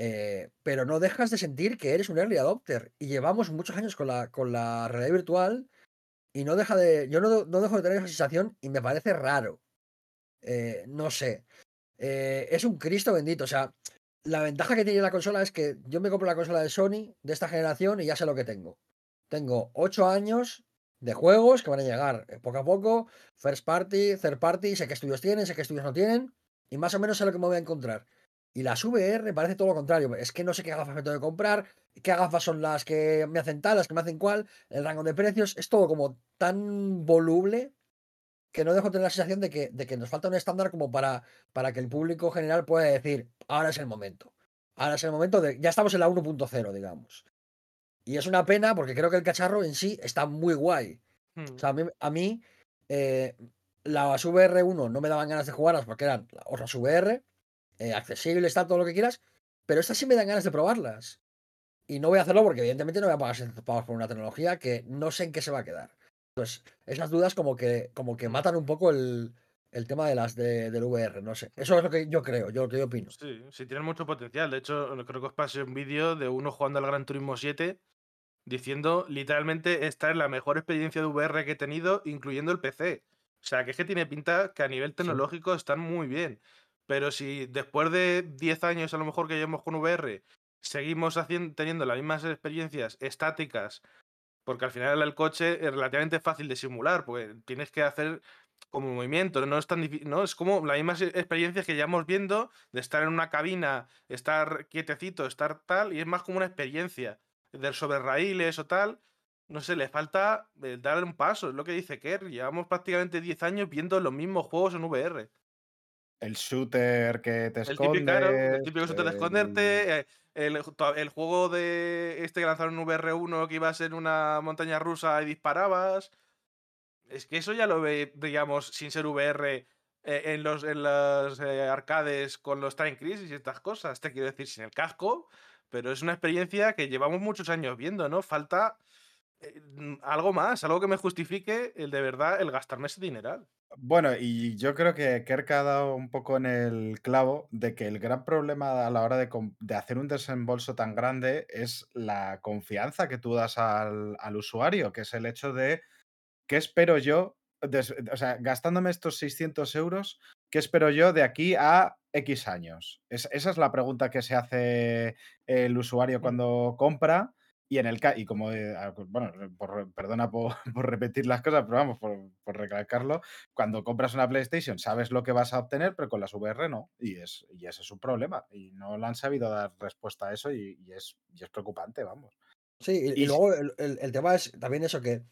Eh, pero no dejas de sentir que eres un early adopter. Y llevamos muchos años con la, con la realidad virtual. Y no deja de. Yo no, no dejo de tener esa sensación y me parece raro. Eh, no sé. Eh, es un Cristo bendito. O sea, la ventaja que tiene la consola es que yo me compro la consola de Sony de esta generación y ya sé lo que tengo. Tengo 8 años de juegos que van a llegar poco a poco. First party, third party, sé qué estudios tienen, sé qué estudios no tienen. Y más o menos sé lo que me voy a encontrar. Y las VR parece todo lo contrario. Es que no sé qué gafas me tengo que comprar, qué gafas son las que me hacen tal, las que me hacen cual, el rango de precios. Es todo como tan voluble que no dejo de tener la sensación de que, de que nos falta un estándar como para, para que el público general pueda decir, ahora es el momento. Ahora es el momento de. Ya estamos en la 1.0, digamos. Y es una pena porque creo que el cacharro en sí está muy guay. Hmm. O sea, a mí, a mí, eh, las VR1 no me daban ganas de jugarlas porque eran otras VR, eh, accesibles, tal, todo lo que quieras, pero estas sí me dan ganas de probarlas. Y no voy a hacerlo porque evidentemente no voy a pagar 600 pavos por una tecnología que no sé en qué se va a quedar. Entonces, esas dudas como que, como que matan un poco el, el tema de las de, del VR, no sé. Eso es lo que yo creo, yo lo que yo opino. Sí, sí, tienen mucho potencial. De hecho, creo que os pasé un vídeo de uno jugando al Gran Turismo 7 diciendo literalmente esta es la mejor experiencia de VR que he tenido, incluyendo el PC. O sea, que es que tiene pinta que a nivel tecnológico están muy bien. Pero si después de 10 años a lo mejor que llevamos con VR, seguimos haciendo, teniendo las mismas experiencias estáticas, porque al final el coche es relativamente fácil de simular, porque tienes que hacer como movimiento, no es tan difícil, no, es como las mismas e- experiencias que llevamos viendo de estar en una cabina, estar quietecito, estar tal, y es más como una experiencia de sobre raíles o tal. No sé, le falta dar un paso, es lo que dice Kerr. Llevamos prácticamente 10 años viendo los mismos juegos en VR. El shooter que te El escondes. típico, claro, el típico shooter de esconderte, eh, el, el juego de este que lanzaron en VR1 que iba a ser una montaña rusa y disparabas. Es que eso ya lo ve, digamos, sin ser VR eh, en los, en los eh, arcades con los Time Crisis y estas cosas. Te quiero decir, sin el casco, pero es una experiencia que llevamos muchos años viendo, ¿no? Falta eh, algo más, algo que me justifique el de verdad el gastarme ese dineral. Bueno, y yo creo que Kerk ha dado un poco en el clavo de que el gran problema a la hora de, com- de hacer un desembolso tan grande es la confianza que tú das al, al usuario, que es el hecho de ¿qué espero yo? des- o sea, gastándome estos 600 euros, ¿qué espero yo de aquí a X años? Es- esa es la pregunta que se hace el usuario cuando compra. Y en el ca- y como eh, pues, bueno, por- perdona por, por repetir las cosas, pero vamos, por, por recalcarlo, cuando compras una PlayStation sabes lo que vas a obtener, pero con las VR no. Y, es, y ese es un problema. Y no le han sabido dar respuesta a eso y, y es, y es preocupante, vamos. Sí, y, luego el, el- el tema es también eso que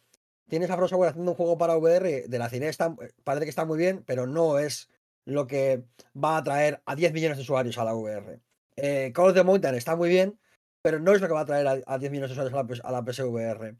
tienes a From Software haciendo un juego para VR de la cine, está, parece que está muy bien, pero no es lo que va a atraer a 10 millones de usuarios a la VR. Eh, Call of the Mountain está muy bien, pero no es lo que va a atraer a, a 10 millones de usuarios a la, a la PSVR.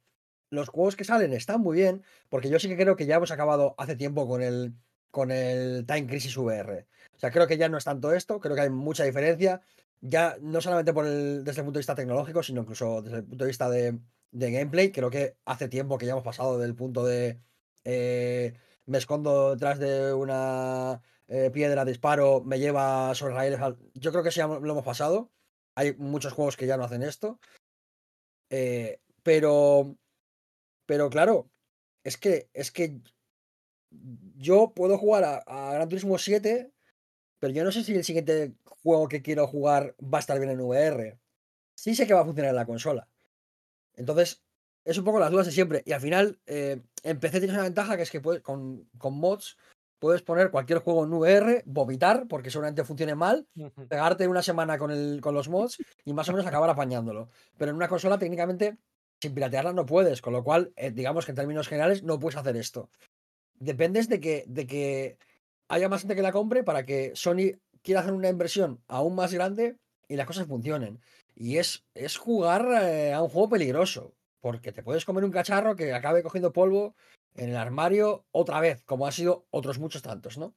Los juegos que salen están muy bien, porque yo sí que creo que ya hemos acabado hace tiempo con el, con el Time Crisis VR. O sea, creo que ya no es tanto esto, creo que hay mucha diferencia, ya no solamente por desde el punto de vista tecnológico, sino incluso desde el punto de vista de, gameplay. Creo que hace tiempo que ya hemos pasado del punto de eh, me escondo detrás de una eh, piedra, disparo, me lleva sobre raíles. Yo creo que sí lo hemos pasado. Hay muchos juegos que ya no hacen esto. Eh, pero, pero claro, es que, es que yo puedo jugar a, Gran Turismo 7, pero yo no sé si el siguiente juego que quiero jugar va a estar bien en VR. Sí sé que va a funcionar en la consola. Entonces, es un poco las dudas de siempre. Y al final, eh, en PC tienes una ventaja que es que puedes, con, con mods puedes poner cualquier juego en VR, vomitar, porque seguramente funcione mal, pegarte una semana con, el, con los mods y más o menos acabar apañándolo. Pero en una consola, técnicamente, sin piratearla no puedes, con lo cual, eh, digamos que en términos generales no puedes hacer esto. Dependes de que, de que haya más gente que la compre para que Sony quiera hacer una inversión aún más grande y las cosas funcionen. Y es, es jugar eh, a un juego peligroso, porque te puedes comer un cacharro que acabe cogiendo polvo en el armario otra vez, como ha sido otros muchos tantos, ¿no?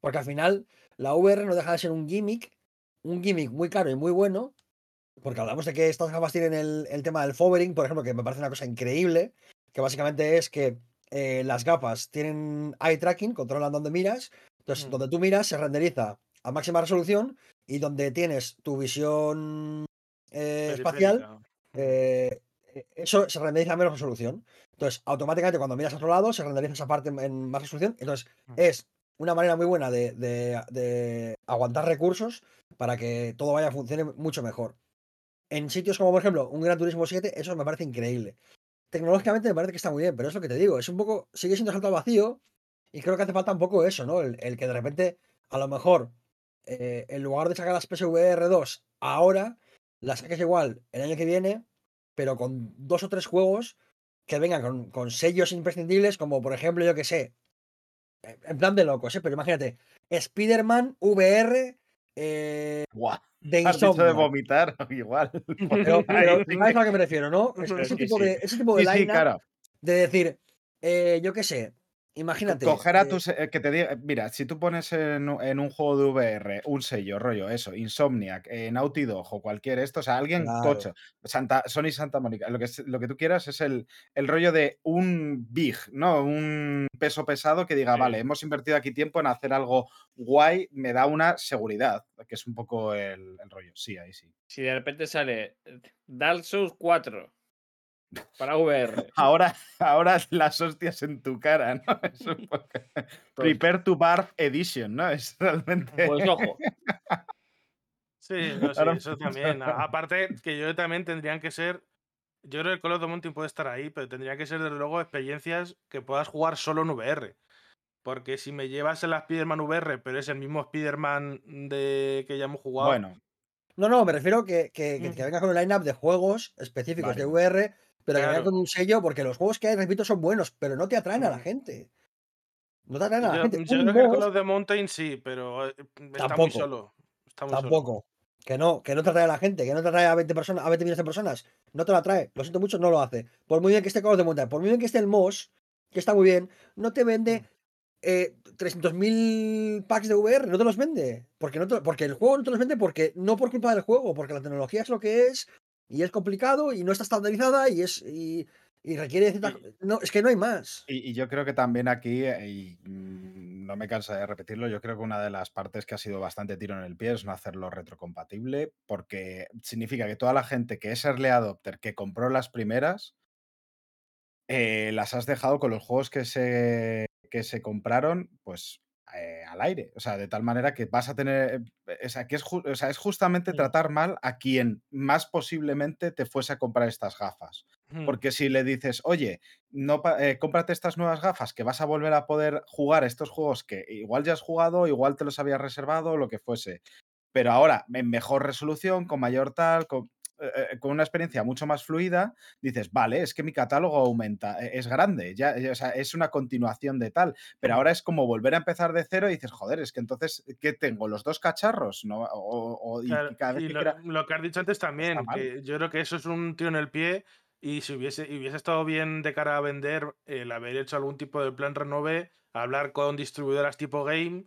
Porque al final la VR no deja de ser un gimmick, un gimmick muy caro y muy bueno, porque hablamos de que estas gafas tienen el, el tema del fovering, por ejemplo, que me parece una cosa increíble, que básicamente es que eh, las gafas tienen eye tracking, controlan dónde miras, entonces Mm. donde tú miras se renderiza a máxima resolución y donde tienes tu visión eh, espacial, eh, eso se renderiza a menos resolución. Entonces, automáticamente cuando miras a otro lado, se renderiza esa parte en- más resolución. Entonces, Mm. es una manera muy buena de, de- de aguantar recursos para que todo vaya a funcione mucho mejor. En sitios como, por ejemplo, un Gran Turismo 7, eso me parece increíble. Tecnológicamente me parece que está muy bien, pero es lo que te digo, es un poco, sigue siendo salto al vacío y creo que hace falta un poco eso, ¿no? El, el que de repente, a lo mejor, eh, en lugar de sacar las PSVR 2 ahora, las saques igual el año que viene, pero con dos o tres juegos que vengan con, con sellos imprescindibles, como por ejemplo, yo que sé, eh, en plan de locos, ¿eh? pero imagínate, Spider-Man VR eh, Guau. de dicho de vomitar, igual. Pero, pero ¿sabes a lo que me refiero, no? Ese, sí, tipo de, ese tipo de Sí, sí, claro. de decir, eh, yo qué sé, imagínate. Coger a eh, tus. eh, que te diga. Mira, si tú pones en, un- en un juego de VR un sello, rollo, eso, Insomniac, eh, Naughty Dog o cualquier esto, o sea, alguien Claro. tocho, Santa, Sony Santa Mónica, lo que, lo que tú quieras es el, el rollo de un big, ¿no? Un peso pesado que diga, Sí. vale, hemos invertido aquí tiempo en hacer algo guay, me da una seguridad, que es un poco el, el rollo. Sí, ahí sí. Si de repente sale eh, Dark Souls 4 para VR. Ahora, ahora las hostias en tu cara, ¿no? Es un poco- Prepare to Barf Edition, ¿no? Es realmente. Pues ojo, Sí, no, sí, Ahora eso mismo. también. Aparte, que yo también tendrían que ser. Yo creo que el Call of the Mountain puede estar ahí, pero tendría que ser, desde luego, experiencias que puedas jugar solo en VR. Porque si me llevas el Spider-Man VR, pero es el mismo Spider-Man de que ya hemos jugado. Bueno, No, no, me refiero que, que, que, Mm. que venga con un line-up de juegos específicos Vale, de. VR, pero que Claro. con un sello, porque los juegos que hay, repito, son buenos, pero no te atraen a la gente. No te atraen a la yo gente. yo creo que Call of the Mountain sí, pero eh, está muy Tampoco. solo. Está muy solo. Tampoco. Que no, que no te atrae a la gente, que no te atrae a 20 personas, a 20 millones de personas. No te lo atrae. Lo siento mucho, no lo hace. Por muy bien que esté Call of the Mountain, por muy bien que esté el Moss, que está muy bien, no te vende eh, 300.000 packs de VR, no te los vende. Porque, no te- porque el juego no te los vende porque no por culpa del juego, porque la tecnología es lo que es y es complicado y no está estandarizada y es y, y requiere cierta... No, es que no hay más. y, y yo creo que también aquí, eh, y mm, no me cansa de repetirlo, yo creo que una de las partes que ha sido bastante tiro en el pie es no hacerlo retrocompatible, porque significa que toda la gente que es early adopter, que compró las primeras, eh, las has dejado con los juegos que se, que se compraron, pues eh, al aire. O sea, de tal manera que vas a tener. eh, O sea, que es, o sea, es justamente tratar mal a quien más posiblemente te fuese a comprar estas gafas. Porque si le dices, oye, no eh, cómprate estas nuevas gafas que vas a volver a poder jugar estos juegos que igual ya has jugado, igual te los habías reservado, lo que fuese. Pero ahora, en mejor resolución, con mayor tal, con, eh, eh, con una experiencia mucho más fluida, dices, vale, es que mi catálogo aumenta, eh, es grande, ya, ya, o sea, es una continuación de tal. Pero ahora es como volver a empezar de cero y dices, joder, es que entonces, ¿qué tengo? ¿Los dos cacharros? ¿No? O, o- y Claro, cada vez y que lo, quiera- lo que has dicho antes también, que yo creo que eso es un tiro en el pie y si hubiese, hubiese estado bien de cara a vender el haber hecho algún tipo de plan renove, hablar con distribuidoras tipo game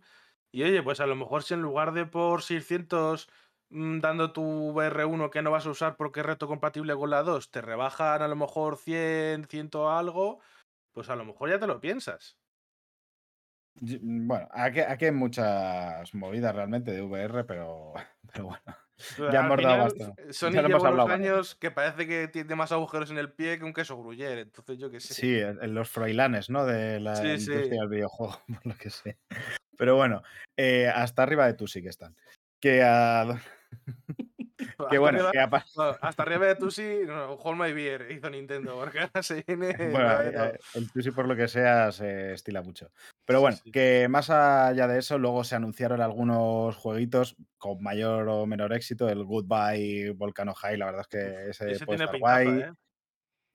y oye, pues a lo mejor si en lugar de por 600 mm, dando tu VR1 que no vas a usar porque es reto compatible con la 2, te rebajan a lo mejor 100, 100 algo, pues a lo mejor ya te lo piensas. Y- Bueno, aquí, aquí hay muchas movidas realmente de VR, pero, pero bueno. Pero Ya hemos dado bastante. eh, Sony Ya lleva unos años que parece que tiene más agujeros en el pie que un queso gruyere, entonces yo qué sé. Sí, en los froilanes, ¿no? De la Sí, sí. industria del videojuego, por lo que sé. Pero bueno, eh, hasta arriba de tú sí que están. Que, ah, que Hasta bueno, arriba- que ha pa- no, hasta arriba de Tusi, no, Hold My Beer hizo Nintendo, porque ahora se viene. bueno, eh, eh, el Tusi por lo que sea se estila mucho. Pero bueno, Sí, sí. que más allá de eso, luego se anunciaron algunos jueguitos con mayor o menor éxito. El Goodbye Volcano High, la verdad es que ese, Ese puede tiene estar pintaza, guay. ¿eh?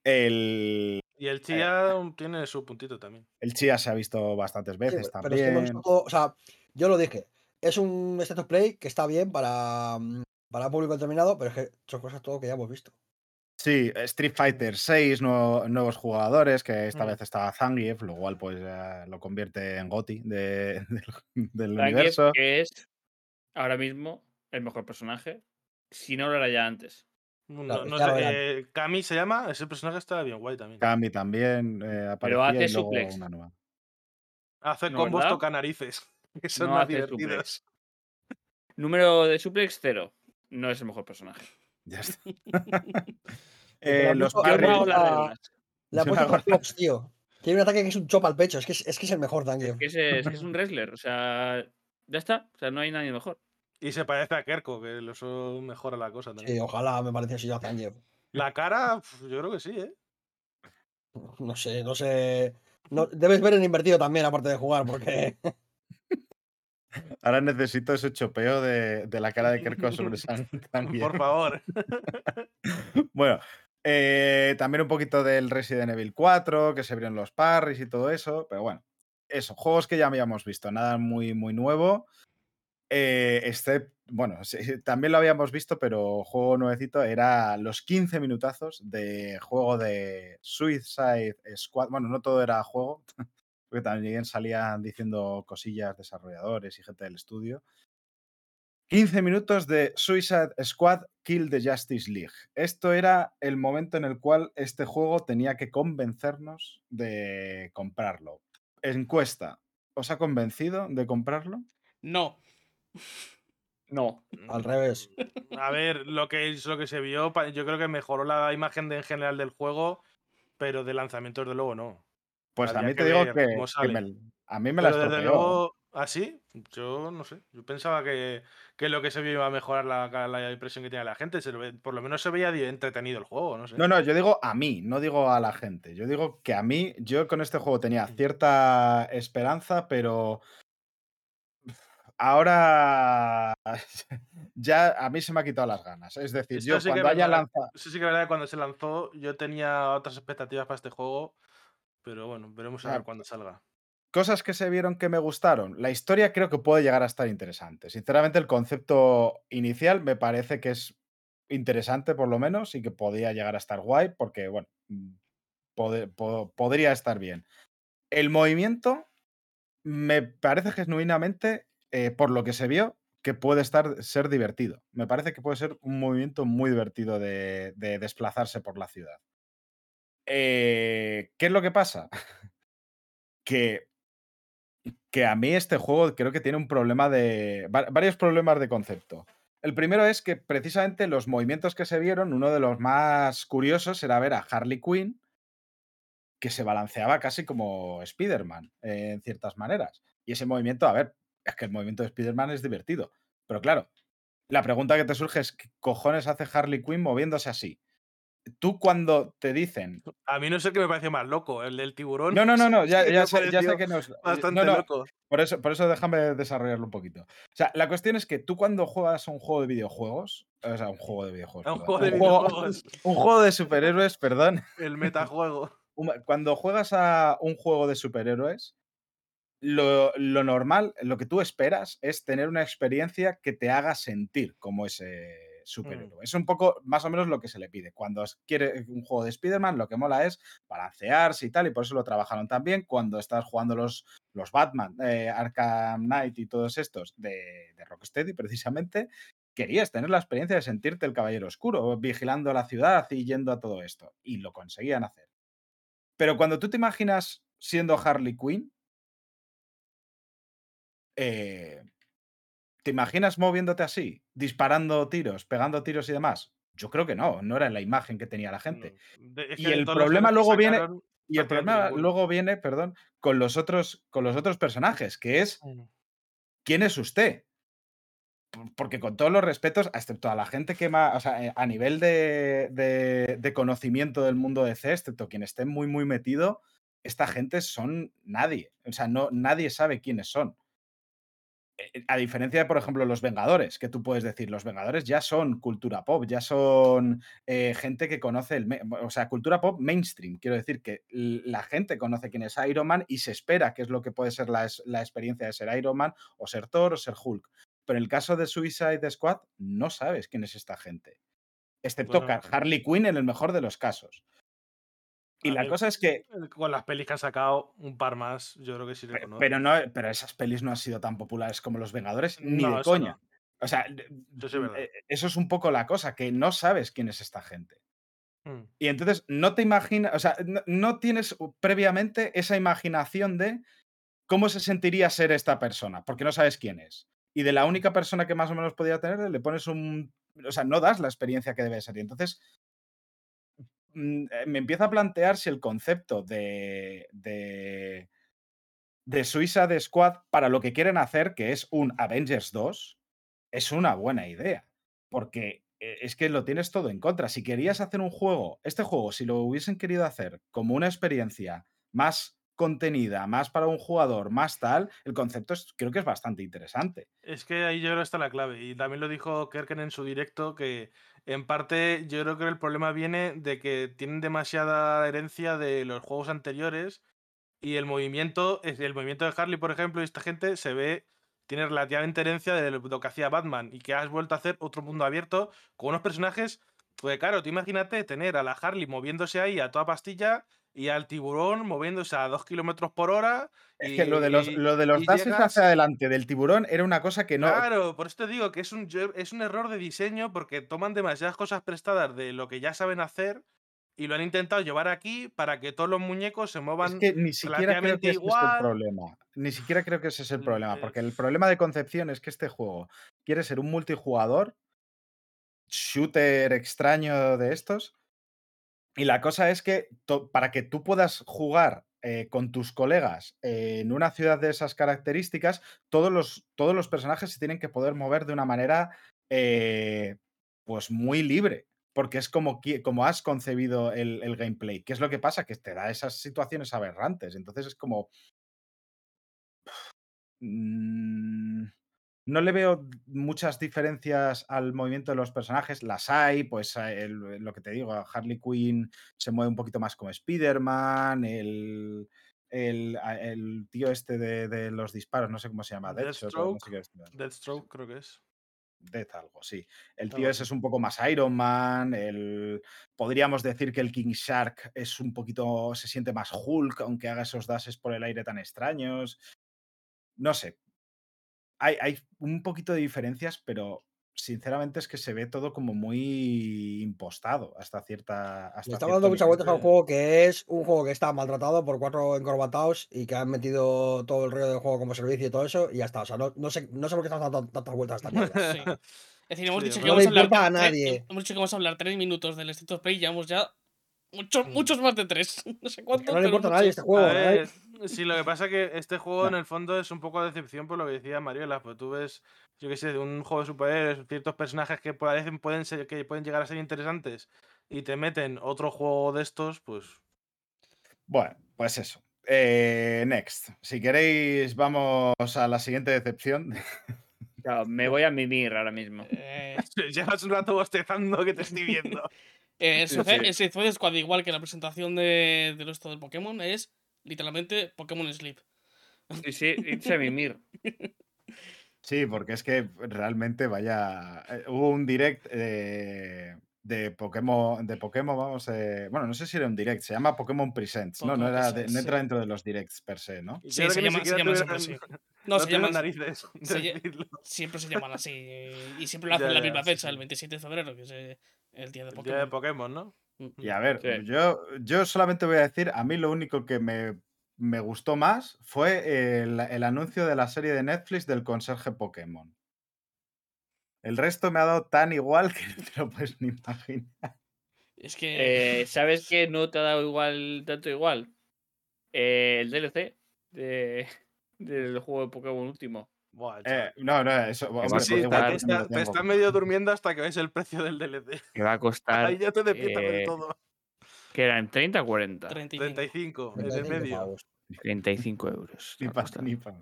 El, Y el Chia tiene su puntito también. el Chia se ha visto bastantes Sí, veces pero es que hemos también. o sea, yo lo dije, es un status play que está bien para, mm, para público determinado, pero es que son cosas todo que ya hemos visto. Sí, Street Fighter 6, nuevos jugadores, que esta Mm. vez estaba Zangief, lo cual pues ya lo convierte en GOTI de- del, del Zangief, universo. que es ahora mismo el mejor personaje, si no lo era ya antes. No, Claro, sé, eh, Kami se llama, ese personaje está bien guay también. Kami también eh, Pero aparecía hace y luego suplex. una nueva. Hace combos toca narices, que son No más hace divertidos. Número de suplex, cero. No es el mejor personaje. Ya está. Eh, los visto- Yo la- ha Yo tío. Tiene un ataque que es un chop al pecho, es que es, es que es el mejor Zangief. Es que, es que es un wrestler. O sea, ya está. O sea, no hay nadie mejor. Y se parece a Kerko, que eso mejora la cosa también. Sí, ojalá me pareciese yo a Zangief. La cara, yo creo que sí, ¿eh? No sé, no sé. No, debes ver en invertido también, aparte de jugar, porque Ahora necesito ese chopeo de, de la cara de Kerko sobre San también. Por favor. Bueno, eh, también un poquito del Resident Evil 4, que se abrieron los parries y todo eso, pero bueno, eso, juegos que ya habíamos visto, nada muy, muy nuevo. Eh, este, bueno, sí, también lo habíamos visto, pero juego nuevecito era los 15 minutazos de juego de Suicide Squad. Bueno, no todo era juego, porque también salían diciendo cosillas desarrolladores y gente del estudio. 15 minutos de Suicide Squad Kill the Justice League. Esto era el momento en el cual este juego tenía que convencernos de comprarlo. Encuesta, ¿os ha convencido de comprarlo? No. No. Al revés. A ver, lo que es lo que se vio, yo creo que mejoró la imagen de, en general del juego, pero de lanzamiento desde luego no. Pues a mí te digo que, me- a mí me la Pero desde estropeó. luego, ¿así? Yo no sé. Yo pensaba que, que lo que se vio iba a mejorar la, la impresión que tenía la gente. se por lo menos se veía entretenido el juego, no sé. No, no, yo digo a mí, no digo a la gente. Yo digo que a mí, yo con este juego tenía cierta esperanza, pero ahora ya a mí se me ha quitado las ganas. Es decir, Esto yo sí cuando haya lanzado... Eso sí que es verdad que cuando se lanzó yo tenía otras expectativas para este juego. Pero bueno, veremos a ver cuando salga. Cosas que se vieron que me gustaron. La historia creo que puede llegar a estar interesante. Sinceramente, el concepto inicial me parece que es interesante, por lo menos, y que podría llegar a estar guay, porque, bueno, mm, podría estar bien. El movimiento me parece genuinamente, eh, por lo que se vio, que puede estar, ser divertido. Me parece que puede ser un movimiento muy divertido de, de desplazarse por la ciudad. Eh, ¿Qué es lo que pasa? que, que a mí este juego creo que tiene un problema de. va- varios problemas de concepto. El primero es que precisamente los movimientos que se vieron, uno de los más curiosos era ver a Harley Quinn, que se balanceaba casi como Spider-Man, en ciertas maneras. Y ese movimiento, a ver, es que el movimiento de Spider-Man es divertido. Pero claro, la pregunta que te surge es: ¿qué cojones hace Harley Quinn moviéndose así? Tú cuando te dicen. A mí no sé qué me pareció más loco, el del tiburón. No, no, no, no, ya, ya sé, ya sé pareció que no es. Bastante no, no, loco. Por eso, por eso déjame desarrollarlo un poquito. O sea, la cuestión es que tú cuando juegas a un juego de videojuegos, o sea, un juego de videojuegos, un juego de un juego- videojuegos. un juego de superhéroes, perdón, El metajuego. cuando juegas a un juego de superhéroes, lo, lo normal, lo que tú esperas es tener una experiencia que te haga sentir como ese superhéroe. Es un poco más o menos lo que se le pide. Cuando quiere un juego de Spider-Man, lo que mola es balancearse y tal, y por eso lo trabajaron también. Cuando estás jugando los, los Batman, eh, Arkham Knight y todos estos de, de Rocksteady, precisamente, querías tener la experiencia de sentirte el caballero oscuro, vigilando la ciudad y yendo a todo esto. Y lo conseguían hacer. Pero cuando tú te imaginas siendo Harley Quinn, eh, ¿te imaginas moviéndote así? Disparando tiros, pegando tiros y demás. Yo creo que no, no era la imagen que tenía la gente. De- Y el problema luego viene- Y el problema luego viene, perdón, con los otros, con los otros personajes, que es ¿quién es usted? Por- Porque con todos los respetos, excepto a la gente que más, o sea, eh, a nivel de, de- de conocimiento del mundo de C, excepto quien esté muy, muy metido, esta gente son nadie. O sea, no, nadie sabe quiénes son. Eh, A diferencia de, por ejemplo, los Vengadores, que tú puedes decir, los Vengadores ya son cultura pop, ya son eh, gente que conoce el. O sea, cultura pop mainstream. Quiero decir que la gente conoce quién es Iron Man y se espera qué es lo que puede ser la, experiencia de ser Iron Man o ser Thor o ser Hulk. Pero en el caso de Suicide Squad, no sabes quién es esta gente. Excepto Bueno, Harley Quinn en el mejor de los casos. Y A la cosa es que. eh, Con las pelis que han sacado, un par más, yo creo que sí le conozco. Pero, no, pero esas pelis no han sido tan populares como Los Vengadores, ni No, de coña. no. O sea, de- Eso sí es verdad. eh, eso es un poco la cosa, que no sabes quién es esta gente. Mm. Y entonces no te imaginas, o sea, no, no tienes u- previamente esa imaginación de cómo se sentiría ser esta persona, porque no sabes quién es. Y de la única persona que más o menos podría tener, le pones un. O sea, no das la experiencia que debe ser. Y entonces mm, me empieza a plantear si el concepto de, de, de Suicide Squad para lo que quieren hacer, que es un Avengers 2, es una buena idea. Porque eh, es que lo tienes todo en contra. Si querías hacer un juego, este juego, si lo hubiesen querido hacer como una experiencia más contenida, más para un jugador, más tal, el concepto es, creo que es bastante interesante. Es que ahí yo creo que está la clave. Y también lo dijo Kerken en su directo, que en parte yo creo que el problema viene de que tienen demasiada herencia de los juegos anteriores y el movimiento, el movimiento de Harley, por ejemplo, y esta gente se ve, tiene relativamente herencia de lo que hacía Batman y que has vuelto a hacer otro mundo abierto con unos personajes, pues claro, tú imagínate tener a la Harley moviéndose ahí a toda pastilla y al tiburón moviéndose a dos kilómetros por hora. Es y, que lo de los, y- lo de los llegas- hacia adelante del tiburón era una cosa que no. Claro, por eso te digo que es un, es un error de diseño porque toman demasiadas cosas prestadas de lo que ya saben hacer y lo han intentado llevar aquí para que todos los muñecos se Es muevan. que ni siquiera creo que ese es el problema. Ni siquiera creo que ese es el problema. Porque el problema de concepción es que este juego quiere ser un multijugador, shooter extraño de estos. Y la cosa es que para que tú puedas jugar eh, con tus colegas eh, en una ciudad de esas características, todos los, todos los personajes se tienen que poder mover de una manera eh, pues muy libre. Porque es como, como has concebido el, el gameplay. ¿Qué es lo que pasa? Que te da esas situaciones aberrantes. Entonces es como. No le veo muchas diferencias al movimiento de los personajes. Las hay, pues eh, el- lo que te digo, Harley Quinn se mueve un poquito más como Spider-Man, el, el, a- el tío este de, de los disparos, no sé cómo se llama, Deathshot, o no sé. Deathstroke creo que es. Death algo, sí. El tío ese es un poco más Iron Man, el... podríamos decir que el King Shark es un poquito, se siente más Hulk, aunque haga esos dashes por el aire tan extraños. No sé. Hay, hay un poquito de diferencias, pero sinceramente es que se ve todo como muy impostado hasta cierta... Hasta Le estamos dando muchas vueltas a un juego que es un juego que está maltratado por cuatro encorbatados y que han metido todo el rollo del juego como servicio y todo eso y ya está. O sea, no, no sé, no sé por qué estamos dando tantas vueltas a esta mierda. Sí. Es decir, hemos Sí, dicho que vamos a hablar. importa a nadie. Hemos dicho que vamos a hablar tres minutos del State of Play y llevamos ya muchos, Mm. muchos más de tres. No sé cuántos. no le importa a nadie muchos. este juego. A ¿no? ver, sí, lo que pasa es que este juego en el fondo es un poco de decepción por lo que decía Mariola, pues tú ves, yo qué sé, de un juego de superhéroes, ciertos personajes que parecen pueden ser, que pueden llegar a ser interesantes y te meten otro juego de estos, pues Bueno, pues eso. Eh, next. Si queréis, vamos a la siguiente decepción. Claro, me voy a mimir ahora mismo. Eh, llevas un rato bostezando que te estoy viendo. eh, Sí, Suicide- sí. Squad, igual que la presentación de, de esto del Pokémon, es literalmente Pokémon Sleep. Sí, sí, irse a mimir. Sí, porque es que realmente vaya. eh, hubo un direct eh, de Pokémon, de Pokémon, vamos. eh, bueno, no sé si era un direct, se llama Pokémon Presents, ¿no? No, era de- no entra sí. dentro de los directs per se, ¿no? Sí, se llama- se siquiera llama tuvieron- siempre así. no No, se llaman, narices de se siempre se llaman así. Y siempre lo hacen Ya, en la misma fecha, sí. el 27 de febrero, que es eh, el día de El día de Pokémon. ¿no? Y a ver, Sí. yo, yo solamente voy a decir, a mí lo único que me, me gustó más fue el, el anuncio de la serie de Netflix del conserje Pokémon. El resto me ha dado tan igual que no te lo puedes ni imaginar. Es que. Eh, ¿Sabes qué no te ha dado igual, tanto igual? Eh, el DLC de, del juego de Pokémon último. Buah, Eh, no, no, eso. va a hombre, Sí, pues igual costar- te está- te estás medio durmiendo hasta que ves el precio del DLC. Que va a costar. Ahí ya te despiertas eh, todo. que eran 30 o 40. 35. 35, en el 35 medio. pavos. 35 euros. Ni va a pa- costar. ni pa-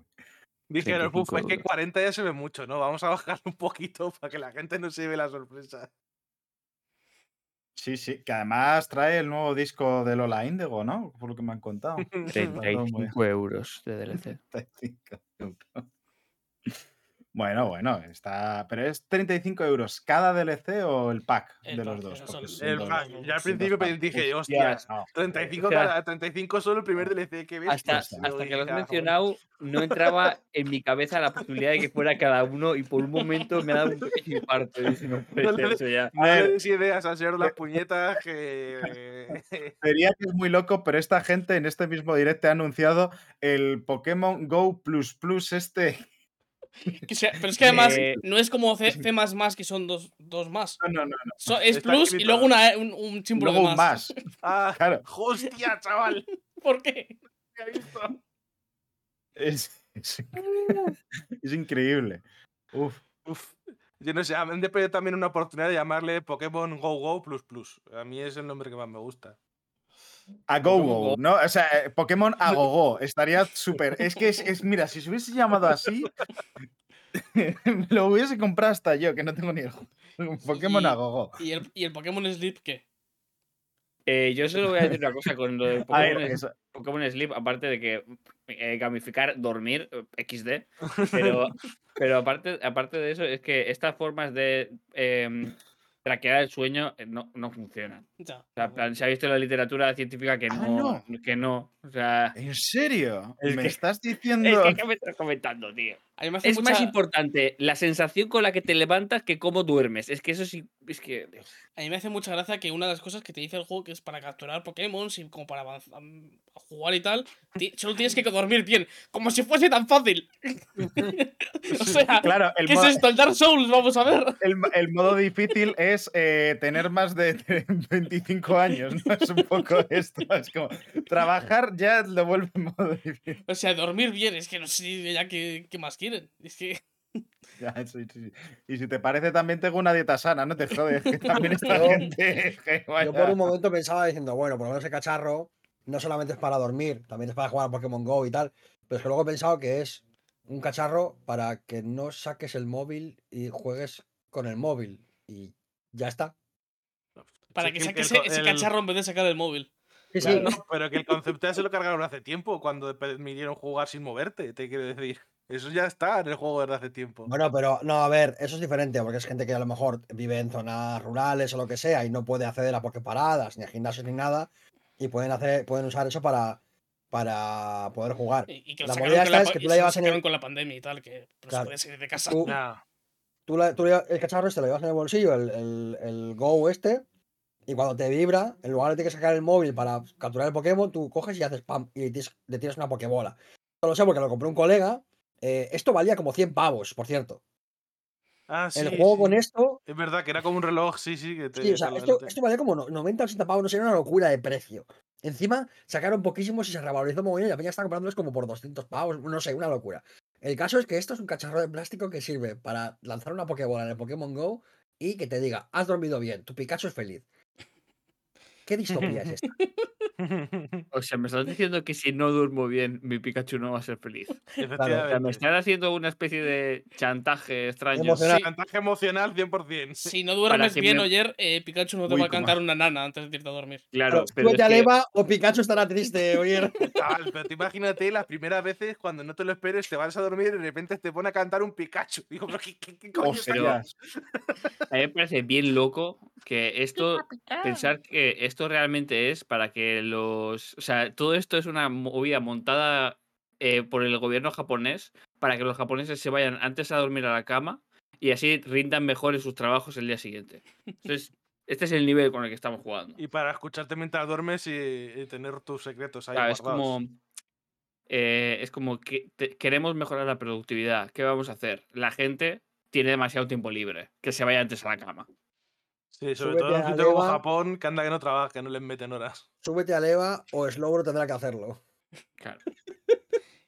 Dijeron, 35 uff, es que euros. 40 ya se ve mucho, ¿no? Vamos a bajar un poquito para que la gente no se lleve la sorpresa. Sí, sí, que además trae el nuevo disco de Lola Índigo, ¿no? Por lo que me han contado. 35 euros de DLC. 35 euros. Bueno, bueno, está. Pero es 35 euros cada DLC o el pack El de pack, los dos. son- son El pack. Ya al principio dije, Hostias, hostias, no. 35, O sea, cada, 35 solo el primer DLC que ves. Hasta, Hostia. hasta que lo has mencionado, no entraba en mi cabeza la posibilidad de que fuera cada uno y por un momento me ha dado un pequeño infarto. No No ser le- eso ya. No le des ideas al señor de las puñetas que... Sería que es muy loco, pero esta gente en este mismo directo ha anunciado el Pokémon Go Plus Plus este. Que sea- pero es que además Eh, no es como C, C que son dos, dos más. No, no, no. no. So- es Está plus y luego una, eh, un, un símbolo Luego de un más. más. Ah, Claro. hostia, chaval. ¿Por qué? Es, es, es increíble. Uf. Uf. Yo no sé, han de perder también una oportunidad de llamarle Pokémon Go Go Plus Plus. A mí es el nombre que más me gusta. A Go Go. ¿no? O sea, eh, Pokémon a Go Go. Estaría súper. Es que es, es- mira, si se hubiese llamado así, me lo hubiese comprado hasta yo, que no tengo ni el. Pokémon Y- a Go Go. ¿Y el, y el Pokémon Sleep qué? Eh, yo solo voy a decir una cosa con lo de ver, Pokémon, Pokémon Sleep, aparte de que eh, gamificar, dormir, XD. Pero, pero aparte, aparte de eso, es que estas formas de em, traquear el sueño eh, no, no funcionan. Ya. O sea, plan, se ha visto en la literatura científica que Ah, no, que no. O sea, ¿En serio? Es ¿Me que- estás es diciendo? que ¿qué me estás comentando, tío? A mí me hace Es mucha, más importante la sensación con la que te levantas que cómo duermes. Es que eso sí, es que... a mí me hace mucha gracia que una de las cosas que te dice el juego que es para capturar Pokémon y como para avanzar, jugar y tal, solo tienes que dormir bien, como si fuese tan fácil. o sea, Claro, el, ¿qué es mo- esto? El Dark Souls, vamos a ver. el, el modo difícil es eh, tener más de 25 años, ¿no? Es un poco esto. Es como trabajar ya lo vuelve modo difícil. O sea, dormir bien, es que no sé ya qué, qué más quieren. Es que Ya, sí, sí, sí. Y si te parece, también tengo una dieta sana, no te jodes, que también esta Yo- gente. que Yo por un momento pensaba diciendo, bueno, por lo menos el cacharro no solamente es para dormir, también es para jugar a Pokémon Go y tal. Pero es que luego he pensado que es un cacharro para que no saques el móvil y juegues con el móvil. Y ya está. para Sí, que que saques el ese, el- cacharro en vez de sacar el móvil. Sí, sí. Claro, no, pero que el concepto ya se lo cargaron hace tiempo, cuando permitieron jugar sin moverte, te quiero decir. Eso ya está en el juego desde hace tiempo. Bueno, pero no, a ver, eso es diferente, porque es gente que a lo mejor vive en zonas rurales o lo que sea y no puede acceder a Poképaradas, ni a gimnasios ni nada, y pueden hacer, pueden usar eso para, para poder jugar. Y, y que La movida esta la es que tú la llevas en el- con la pandemia y tal, que no Claro. se puede salir de casa. Tú- Nah. Tú, la- tú el cacharro este lo llevas en el bolsillo, el, el, el Go este, y cuando te vibra, en lugar de tener que sacar el móvil para capturar el Pokémon, tú coges y haces pam y le tiras una Pokébola. Esto lo sé porque lo compró un colega. Eh, esto valía como 100 pavos, por cierto. Ah, sí, el juego con esto, Es verdad que era como un reloj, sí, sí. Que te, sí, o sea, esto, esto valía como no- 90 o 80 pavos, no sé, era una locura de precio. Encima sacaron poquísimos y se revalorizó muy bien y la peña está comprándolos como por 200 pavos, no sé, una locura. El caso es que esto es un cacharro de plástico que sirve para lanzar una Pokébola en el Pokémon Go y que te diga, has dormido bien, tu Pikachu es feliz. ¿Qué distopía es esta? O sea, me estás diciendo que si no duermo bien, mi Pikachu no va a ser feliz. O sea, me están haciendo una especie de chantaje extraño. Emocional. Sí. Chantaje emocional 100%. Si no duermes bien, me- Oyer, eh, Pikachu no te Uy, va a cantar una nana antes de irte a dormir. Claro, Pero pero a que- Leva o Pikachu estará triste, oye. Chaval, pero tú imagínate las primeras veces cuando no te lo esperes, te vas a dormir y de repente te pone a cantar un Pikachu. Digo, pero ¿qué, qué, qué coño está Hostias. A mí me parece bien loco que esto, pensar que esto realmente es para que los. O sea, todo esto es una movida montada eh, por el gobierno japonés para que los japoneses se vayan antes a dormir a la cama y así rindan mejor en sus trabajos el día siguiente. Entonces, este es el nivel con el que estamos jugando. Y para escucharte mientras duermes y, y tener tus secretos ahí Claro, es como. eh, es como que te- queremos mejorar la productividad. ¿Qué vamos a hacer? La gente tiene demasiado tiempo libre. Que se vaya antes a la cama. Sí, sobre Súbete todo en un sitio como. Japón, que anda que no trabaja, que no les meten horas. Súbete a Leva o Slowbro tendrá que hacerlo. Claro.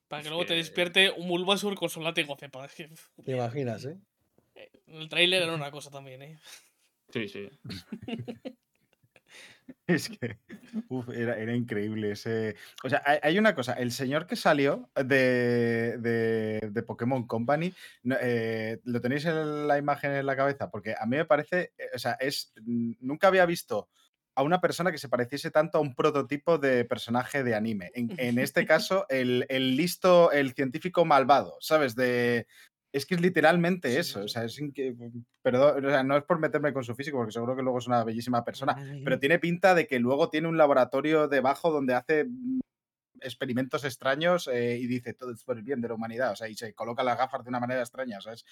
Para que Es luego te despierte un Bulbasur con su látigo cepa. Es que, ¿Te imaginas, eh? El trailer era una cosa también, ¿eh? Sí, sí. Es que uf, era, era increíble ese. O sea, hay, hay una cosa, el señor que salió de, de, de Pokémon Company, eh, lo tenéis en la imagen en la cabeza, porque a mí me parece, eh, o sea, es. Nunca había visto a una persona que se pareciese tanto a un prototipo de personaje de anime. En, en este caso, el, el listo, el científico malvado, ¿sabes? De. Es que es literalmente Sí, sí, eso. O sea, es inque- Perdón, o sea, no es por meterme con su físico, porque seguro que luego es una bellísima persona pero tiene pinta de que luego tiene un laboratorio debajo donde hace mm, experimentos extraños eh, y dice todo es por el bien de la humanidad, o sea, y se coloca las gafas de una manera extraña, o sea, es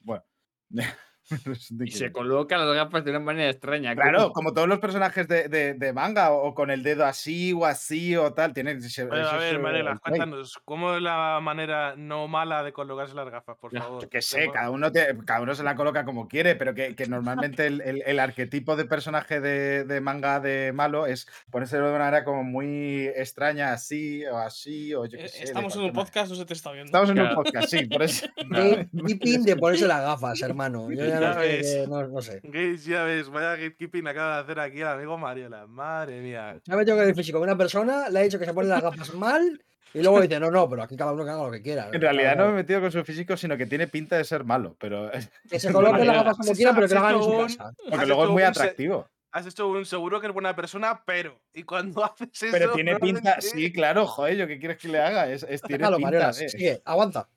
bueno. Y se coloca las gafas de una manera extraña. Claro, ¿cómo? como todos los personajes de, de- de manga, o, con el dedo así o así o tal, tienen. Bueno, ese a ver, trait. cuéntanos, ¿cómo es la manera no mala de colocarse las gafas, por favor? Yo qué sé, cada uno, te- cada uno se la coloca como quiere, pero que, que normalmente el, el- el arquetipo de personaje de, de manga de malo es ponerse de una manera como muy extraña, así o así, o yo qué Eh, sé. de Estamos en un podcast, no se te está viendo. Estamos en un podcast, sí, por eso. Qué qué pin de ponerse las gafas, hermano. Yo Ya que- ves. que no, no sé. Gates, ya ves, vaya gatekeeping acaba de hacer aquí el amigo Mariola. Madre mía. Se ha metido con el físico de una persona, le ha dicho que se pone las gafas mal y luego dice, no, no, pero aquí cada uno que haga lo que quiera. En realidad no me he metido con su físico, sino que tiene pinta de ser malo, pero Que se coloque las gafas como quiera, pero que lo hagan en su un- casa. porque luego es muy atractivo. Has hecho un seguro que es buena persona, pero. Y cuando haces eso. Pero tiene pinta, realmente sí, claro, joder, ¿yo qué quieres que le haga? Es, es- tiene Déjalo, pinta Mariela, de- sigue, aguanta.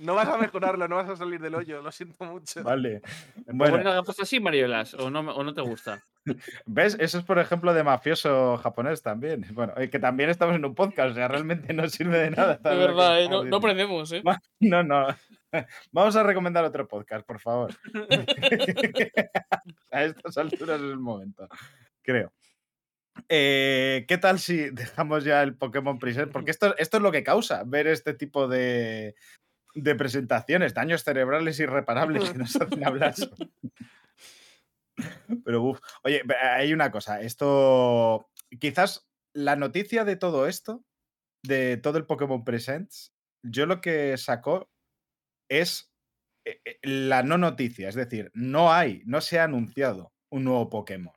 No vas a mejorarlo, no vas a salir del hoyo, lo siento mucho. Vale. ¿Pones Bueno, gafas así, Mariolas? ¿O no, o no te gusta? ¿ves? Eso es, por ejemplo, de mafioso japonés también. Bueno, eh, que también estamos en un podcast, o sea, realmente no sirve de nada. De que verdad, eh, no, aprendemos, ¿eh? No, no. Vamos a recomendar otro podcast, por favor. a estas alturas es el momento, creo. Eh, ¿Qué tal si dejamos ya el Pokémon Present? Porque esto, esto es lo que causa ver este tipo de, de presentaciones, daños cerebrales irreparables que nos hacen hablar. Pero, uff. Oye, hay una cosa. Esto. Quizás la noticia de todo esto, de todo el Pokémon Presents, yo lo que sacó es eh, eh, la no noticia. Es decir, no hay, no se ha anunciado un nuevo Pokémon.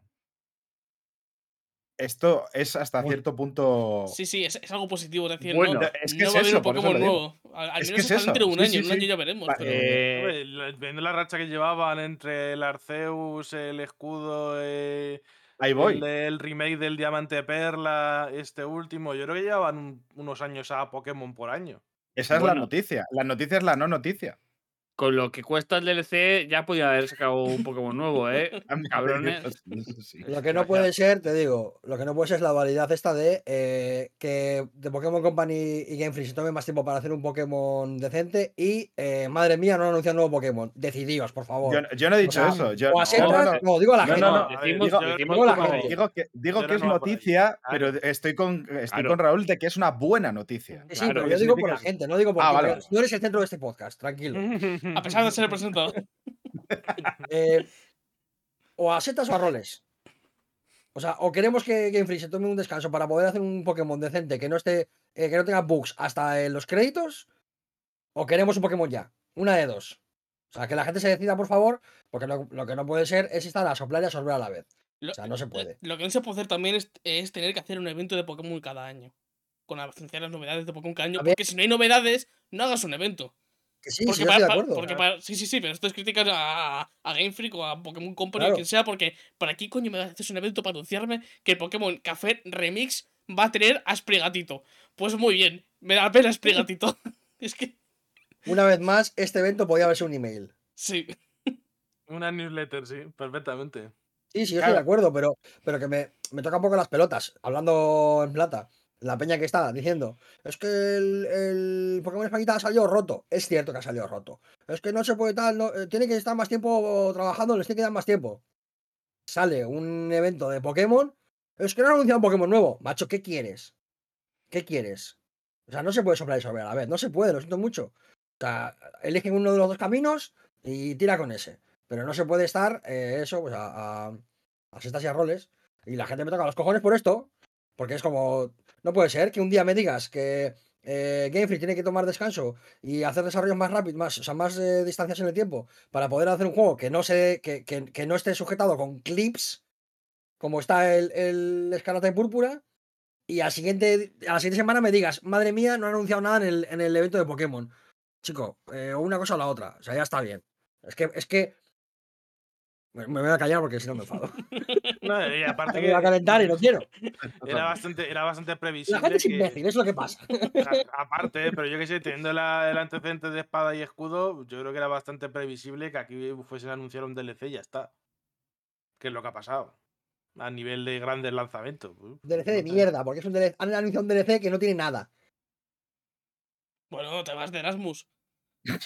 Esto es hasta Bueno. cierto punto. Sí, sí, es, es algo positivo. Es decir, Bueno, no, es que no es va a haber un Pokémon nuevo. Al, al Es que menos es hasta eso, dentro de un sí, año. sí, un año ya veremos. Pero- Eh, Viendo la racha que llevaban entre el Arceus, el escudo, eh, Ahí voy. el, remake del Diamante Perla, este último, yo creo que llevaban un- unos años a Pokémon por año. Esa es la noticia. La noticia es la no noticia. Con lo que cuesta el DLC, ya podía haber sacado un Pokémon nuevo, ¿eh? Cabrones. Eso sí. Lo que no puede ser, te digo, lo que no puede ser es la dualidad esta de eh, que de Pokémon Company y Game Freak se tome más tiempo para hacer un Pokémon decente y, eh, madre mía, no han anunciado un nuevo Pokémon. Decidíos, por favor. Yo, yo no he dicho sea, eso. Yo, o a no, secas, no, no, no. digo a la gente. no, no. A ver, Decimos, digo- decimos digo la como- gente. Digo que, digo es noticia, pero estoy con, estoy Claro. con Raúl de que es una buena noticia. Sí, claro, pero ¿qué yo digo por la gente, no digo por Ah, vale. No eres el centro de este podcast, tranquilo. A pesar de ser el presentador. Eh, o a setas o a roles. O sea, o queremos que Game Freak se tome un descanso para poder hacer un Pokémon decente que no esté, eh, que no tenga bugs hasta en los créditos, o queremos un Pokémon ya. Una de dos. O sea, que la gente se decida, por favor, porque lo, lo que no puede ser es estar a soplar y a sorber a la vez. Lo, O sea, no se puede. lo que no se puede hacer también es, es tener que hacer un evento de Pokémon cada año. Con anunciar las novedades de Pokémon cada año. Porque si no hay novedades, no hagas un evento. Que sí, Porque sí, para- de acuerdo. porque para- sí, sí, sí, pero esto es críticas a, a Game Freak o a Pokémon Company o Claro. quien sea, porque ¿para qué coño me haces un evento para anunciarme que el Pokémon Café Remix va a tener a Sprigatito? Pues muy bien, me da la pena Sprigatito. es que, Una vez más, este evento podía haberse un email. sí. Una newsletter, sí, perfectamente. Sí, sí, yo estoy de acuerdo, pero, pero que me, me toca un poco las pelotas, hablando en plata. La peña que está diciendo, es que el, el Pokémon Españita ha salido roto. Es cierto que ha salido roto. Es que no se puede tal, eh, tiene que estar más tiempo trabajando, les tiene que dar más tiempo. Sale un evento de Pokémon, es que no han anunciado un Pokémon nuevo. Macho, ¿qué quieres? ¿Qué quieres? O sea, no se puede soplar y sorber a la no se puede, lo siento mucho. O sea, eligen uno de los dos caminos y tira con ese. Pero no se puede estar eh, eso, pues a, a, a y a roles. Y la gente me toca los cojones por esto. Porque es como. No puede ser que un día me digas que eh, tiene que tomar descanso y hacer desarrollos más rápidos, más, o sea, más eh, distancias en el tiempo, para poder hacer un juego que no se. que, que- que no esté sujetado con clips, como está el, el Escarlata Púrpura. Y al siguiente, a la siguiente semana me digas, madre mía, no han anunciado nada en el, en el evento de Pokémon. Chico, eh, una cosa o la otra. O sea, ya está bien. Es que, es que. Me voy a callar porque si no me enfado. No, y aparte que voy a calentar y no quiero. era bastante, era bastante La previsible. gente es que- imbécil, es lo que pasa. a- aparte, pero yo que sé, teniendo la- el antecedente de espada y escudo, yo creo que era bastante previsible que aquí fuesen a anunciar un DLC y ya está. Que es lo que ha pasado. A nivel de grandes lanzamientos. Uf, DLC de mierda, porque es un DLC. Han anunciado un DLC que no tiene nada. Bueno, te vas de Erasmus.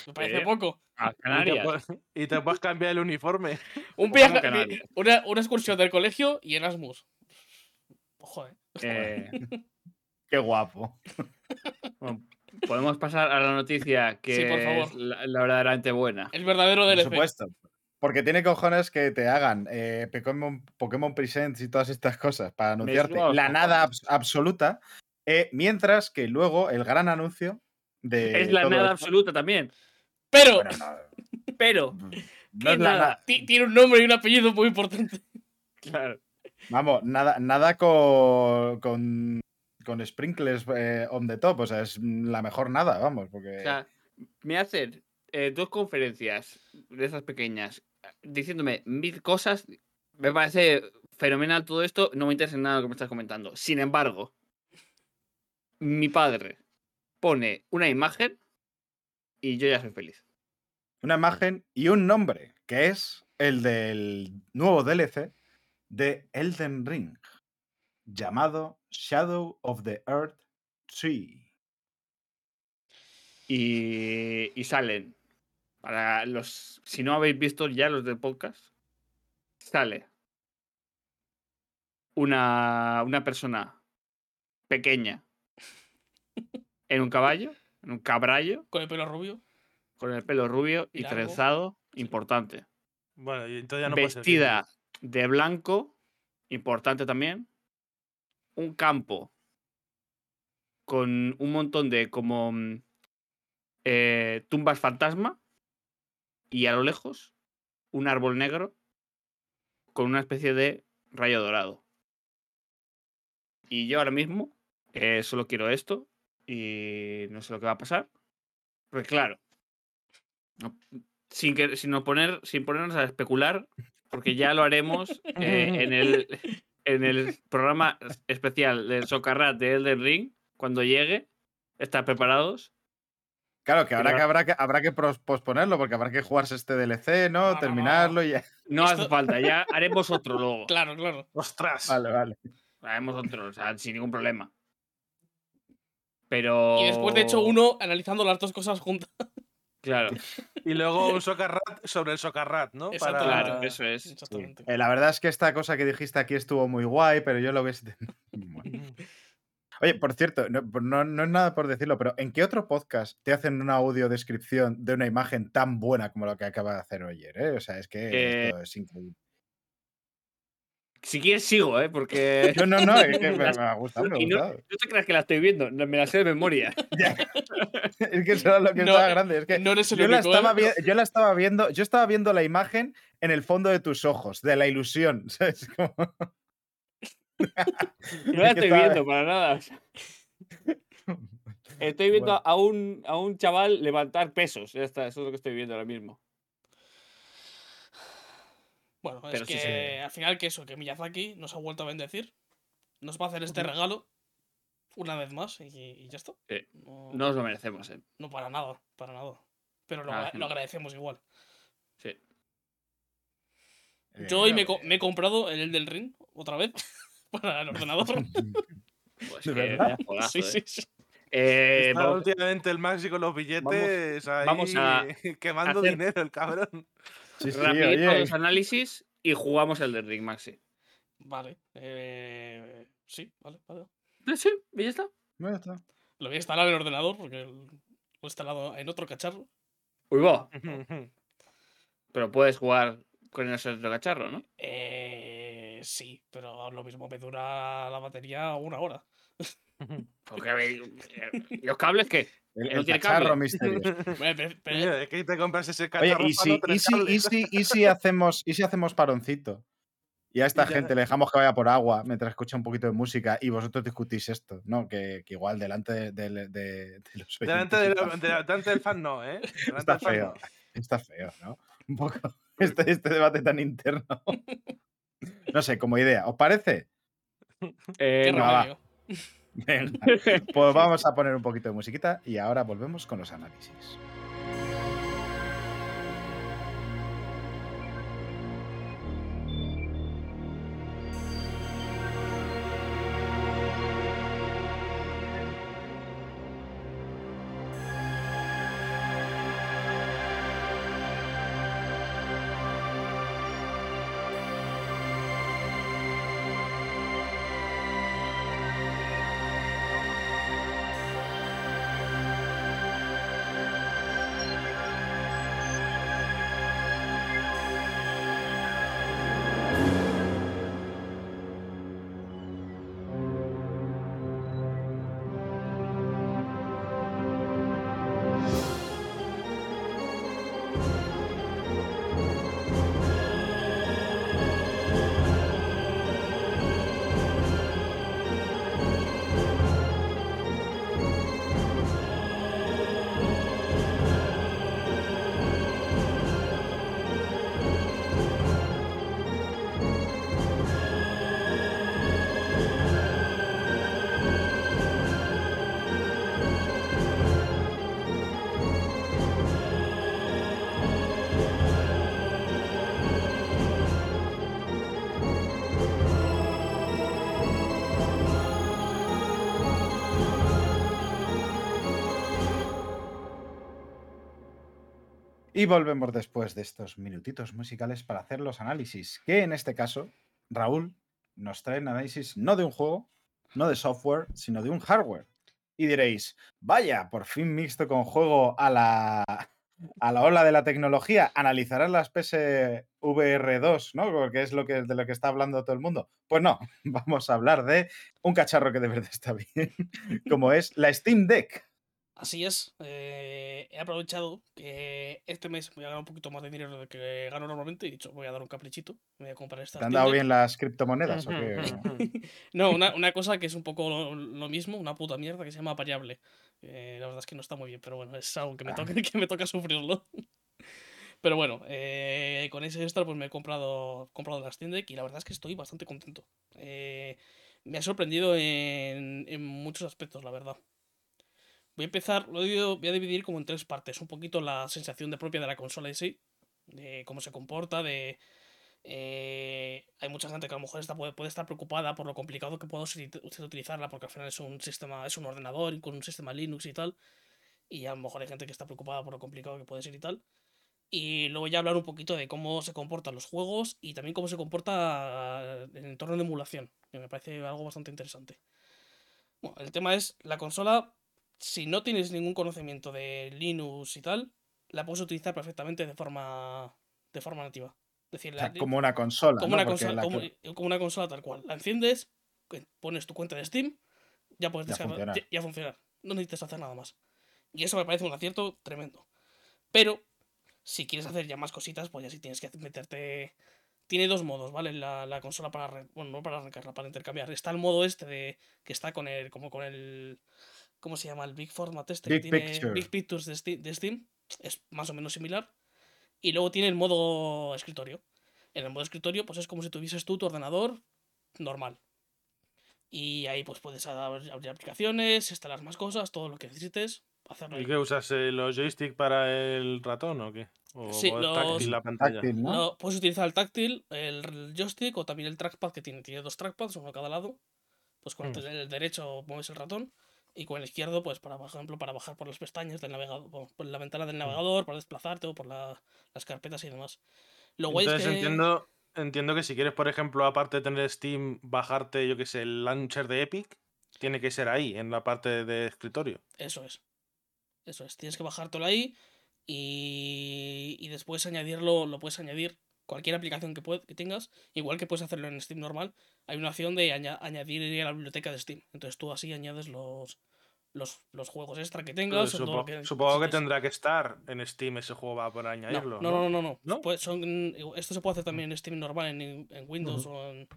Me parece Eh, poco. A Y te, Canarias. puedes, y te puedes cambiar el uniforme. Un ¿Cómo viaje, una, una excursión del colegio y Erasmus. Ojo, eh. Qué guapo. bueno, Podemos pasar a la noticia que Sí, por favor. es la, la verdaderamente buena. El verdadero Por DLC. supuesto. Porque tiene cojones que te hagan eh, Pokémon, Pokémon Presents y todas estas cosas para anunciarte la nada abs- absoluta. eh, mientras que luego el gran anuncio de. es la nada esto- absoluta también. Pero, Bueno, no, Pero No es nada. Ti- Tiene un nombre y un apellido muy importante. Claro. Vamos, nada, nada con, con, con sprinkles eh, on the top. O sea, es la mejor nada, vamos. Porque. O sea, me hacen eh, dos conferencias de esas pequeñas diciéndome mil cosas. Me parece fenomenal todo esto. No me interesa en nada lo que me estás comentando. Sin embargo, mi padre pone una imagen y yo ya soy feliz. una imagen y un nombre, que es el del nuevo DLC de Elden Ring, llamado Shadow of the Earth Tree. Y, y salen. Para los. Si no habéis visto ya los del podcast, sale una, una persona pequeña en un caballo, en un caballo, Con el pelo rubio. con el pelo rubio y Largo. trenzado, importante. Bueno, y entonces ya no puede ser Vestida de blanco, importante también. Un campo con un montón de como mm, eh, tumbas fantasma y a lo lejos un árbol negro con una especie de rayo dorado. Y yo ahora mismo eh, solo quiero esto y no sé lo que va a pasar. Pues claro, no- sin, que, sin, no poner, sin ponernos a especular, porque ya lo haremos eh, en, el, en el programa especial del Socarrat de Elden Ring, cuando llegue, estar preparados. Claro, que ahora Pero- que habrá que, habrá que posponerlo, porque habrá que jugarse este DLC, ¿no? Terminarlo y ya. No hace falta, ya haremos otro luego. Claro, claro. ¡Ostras! Vale, vale. Haremos otro, o sea, sin ningún problema. Pero. Y después de hecho uno analizando las dos cosas juntas. Claro, Y luego un Socarrat sobre el Socarrat, ¿no? Exacto, Para- claro, eso es. Exactamente. Eh, la verdad es que esta cosa que dijiste aquí estuvo muy guay, pero yo lo hubiese. Bueno. Oye, por cierto, no, no- no es nada por decirlo, pero ¿en qué otro podcast te hacen una audio descripción de una imagen tan buena como lo que acaba de hacer Oyer? ¿eh? O sea, es que Eh, esto es increíble. Si quieres, sigo, ¿eh? Porque. Yo no, no, es que me, ha gustado, me ha no, gustado. no te creas que la estoy viendo, me la sé de memoria. Ya. es que eso era lo que No, estaba grande. Es que no eres el yo la, único, ¿eh? estaba vi- yo la estaba viendo, yo estaba viendo la imagen en el fondo de tus ojos, de la ilusión. ¿sabes? Como- No la estoy estaba- viendo para nada. Estoy viendo Bueno. a, un, a un chaval levantar pesos. Ya está, eso es lo que estoy viendo ahora mismo. Bueno, Pero es sí, que sí. al final que eso, que Miyazaki nos ha vuelto a bendecir. Nos va a hacer este regalo una vez más y, y ya está. Sí. No, No nos lo merecemos, ¿eh? no para nada, para nada. Pero lo, Ah, lo agradecemos igual. Sí. Eh, Yo hoy me, co- me he comprado el del Ring otra vez para el ordenador. Pues ¿De que sí, ¿eh? sí, sí. Eh, Está últimamente el Maxi con los billetes ahí vamos a quemando hacer- dinero, el cabrón. Sí, sí, rapidito oye, los análisis y jugamos el de Ring Maxi. Vale. eh, sí, vale, vale. Sí, ya está. ya está. Lo voy a instalar en el ordenador porque lo he instalado en otro cacharro. Uy, va. Pero puedes jugar con ese otro cacharro, ¿no? Eh, sí, pero lo mismo me dura la batería una hora. Porque eh, los cables qué? El, ¿No el tiene cacharro misterioso. Pe- pe- Oye, es que te compras ese Oye, cacharro ¿y para si, no y, si, y, si, y si hacemos, ¿y si hacemos paroncito? Y a esta Y gente le dejamos que vaya por agua mientras escucha un poquito de música y vosotros discutís esto, ¿no? Que, que igual delante de, de- de- de los Delante, delante del fan no, ¿eh? Delante Está del fan feo. no. Está feo, ¿no? Un poco. Este, este debate tan interno. No sé, como idea. ¿Os parece? Eh, qué no. Venga, pues vamos a poner un poquito de musiquita y ahora volvemos con los análisis. Y volvemos después de estos minutitos musicales para hacer los análisis, que en este caso, Raúl nos trae un análisis no de un juego, no de software, sino de un hardware. Y diréis, vaya, por fin mixto con juego a la, a la ola de la tecnología, analizarán las PSVR2, ¿no? Porque es lo que, de lo que está hablando todo el mundo. Pues no, vamos a hablar de un cacharro que de verdad está bien, como es la Steam Deck. Así es. eh, he aprovechado que este mes voy a ganar un poquito más de dinero de que gano normalmente y he dicho, voy a dar un caprichito. Me voy a comprar esta. ¿Te han dado bien las criptomonedas o qué? No, una, una cosa que es un poco lo, lo mismo, una puta mierda que se llama variable. Eh, la verdad es que no está muy bien, pero bueno, es algo que me, Ah. toca, que me toca sufrirlo. Pero bueno, eh, con ese extra pues me he comprado, comprado la Steam Deck y la verdad es que estoy bastante contento. Eh, me ha sorprendido en, en muchos aspectos, la verdad. Voy a empezar, lo voy a dividir como en tres partes. Un poquito la sensación de propia de la consola en sí, de cómo se comporta, de... eh, hay mucha gente que a lo mejor está, puede, estar preocupada por lo complicado que ser, ser utilizarla, porque al final es un sistema, es un ordenador con un sistema Linux y tal. Y a lo mejor hay gente que está preocupada por lo complicado que puede ser y tal. Y luego ya hablar un poquito de cómo se comportan los juegos y también cómo se comporta el entorno de emulación, que me parece algo bastante interesante. Bueno, el tema es, la consola, si no tienes ningún conocimiento de Linux y tal, la puedes utilizar perfectamente de forma, de forma nativa. Es decir, O la- sea, como una consola. como, ¿no? una consola, la como, que- como una consola tal cual. La enciendes, pones tu cuenta de Steam, ya puedes Ya descargar. funciona. Ya, ya funcionar. No necesitas hacer nada más. Y eso me parece un acierto tremendo. Pero, si quieres hacer ya más cositas, pues ya sí tienes que meterte. Tiene dos modos, ¿vale? La, la consola para. Bueno, no para arrancarla, para intercambiar. Está el modo este de. que está con el. como con el. ¿Cómo se llama? El Big Format este Big que tiene. Picture. Big Pictures de Steam, de Steam. Es más o menos similar. Y luego tiene el modo escritorio. En el modo escritorio, pues es como si tuvieses tú tu ordenador normal. Y ahí pues puedes ab- abrir aplicaciones, instalar más cosas, todo lo que necesites, hacerlo ¿Y qué usas? eh, ¿Los joystick para el ratón o qué? ¿O Sí, o los- táctil la pantalla? táctil, ¿no? No, puedes utilizar el táctil, el joystick o también el trackpad que tiene. Tiene dos trackpads, uno a cada lado. Pues con Mm. el derecho mueves el ratón y con el izquierdo, pues para, por ejemplo, para bajar por las pestañas del navegador, por la ventana Mm. del navegador, para desplazarte o por la- las carpetas y demás. Lo guay Entonces es que... entiendo, entiendo que si quieres, por ejemplo, aparte de tener Steam, bajarte, yo qué sé, el launcher de Epic, tiene que ser ahí, en la parte de escritorio. Eso es. Eso es. Tienes que bajártelo ahí y, y después añadirlo, lo puedes añadir cualquier aplicación que, que tengas, igual que puedes hacerlo en Steam normal. Hay una opción de aña- añadir a la biblioteca de Steam. Entonces tú así añades los, los, los juegos extra que tengas. Supo- lo que supongo que tendrá que estar en Steam ese juego va No, añadirlo. no, no, no, no. ¿No? Pues son, esto se puede hacer también en Steam normal, en, en Windows o en,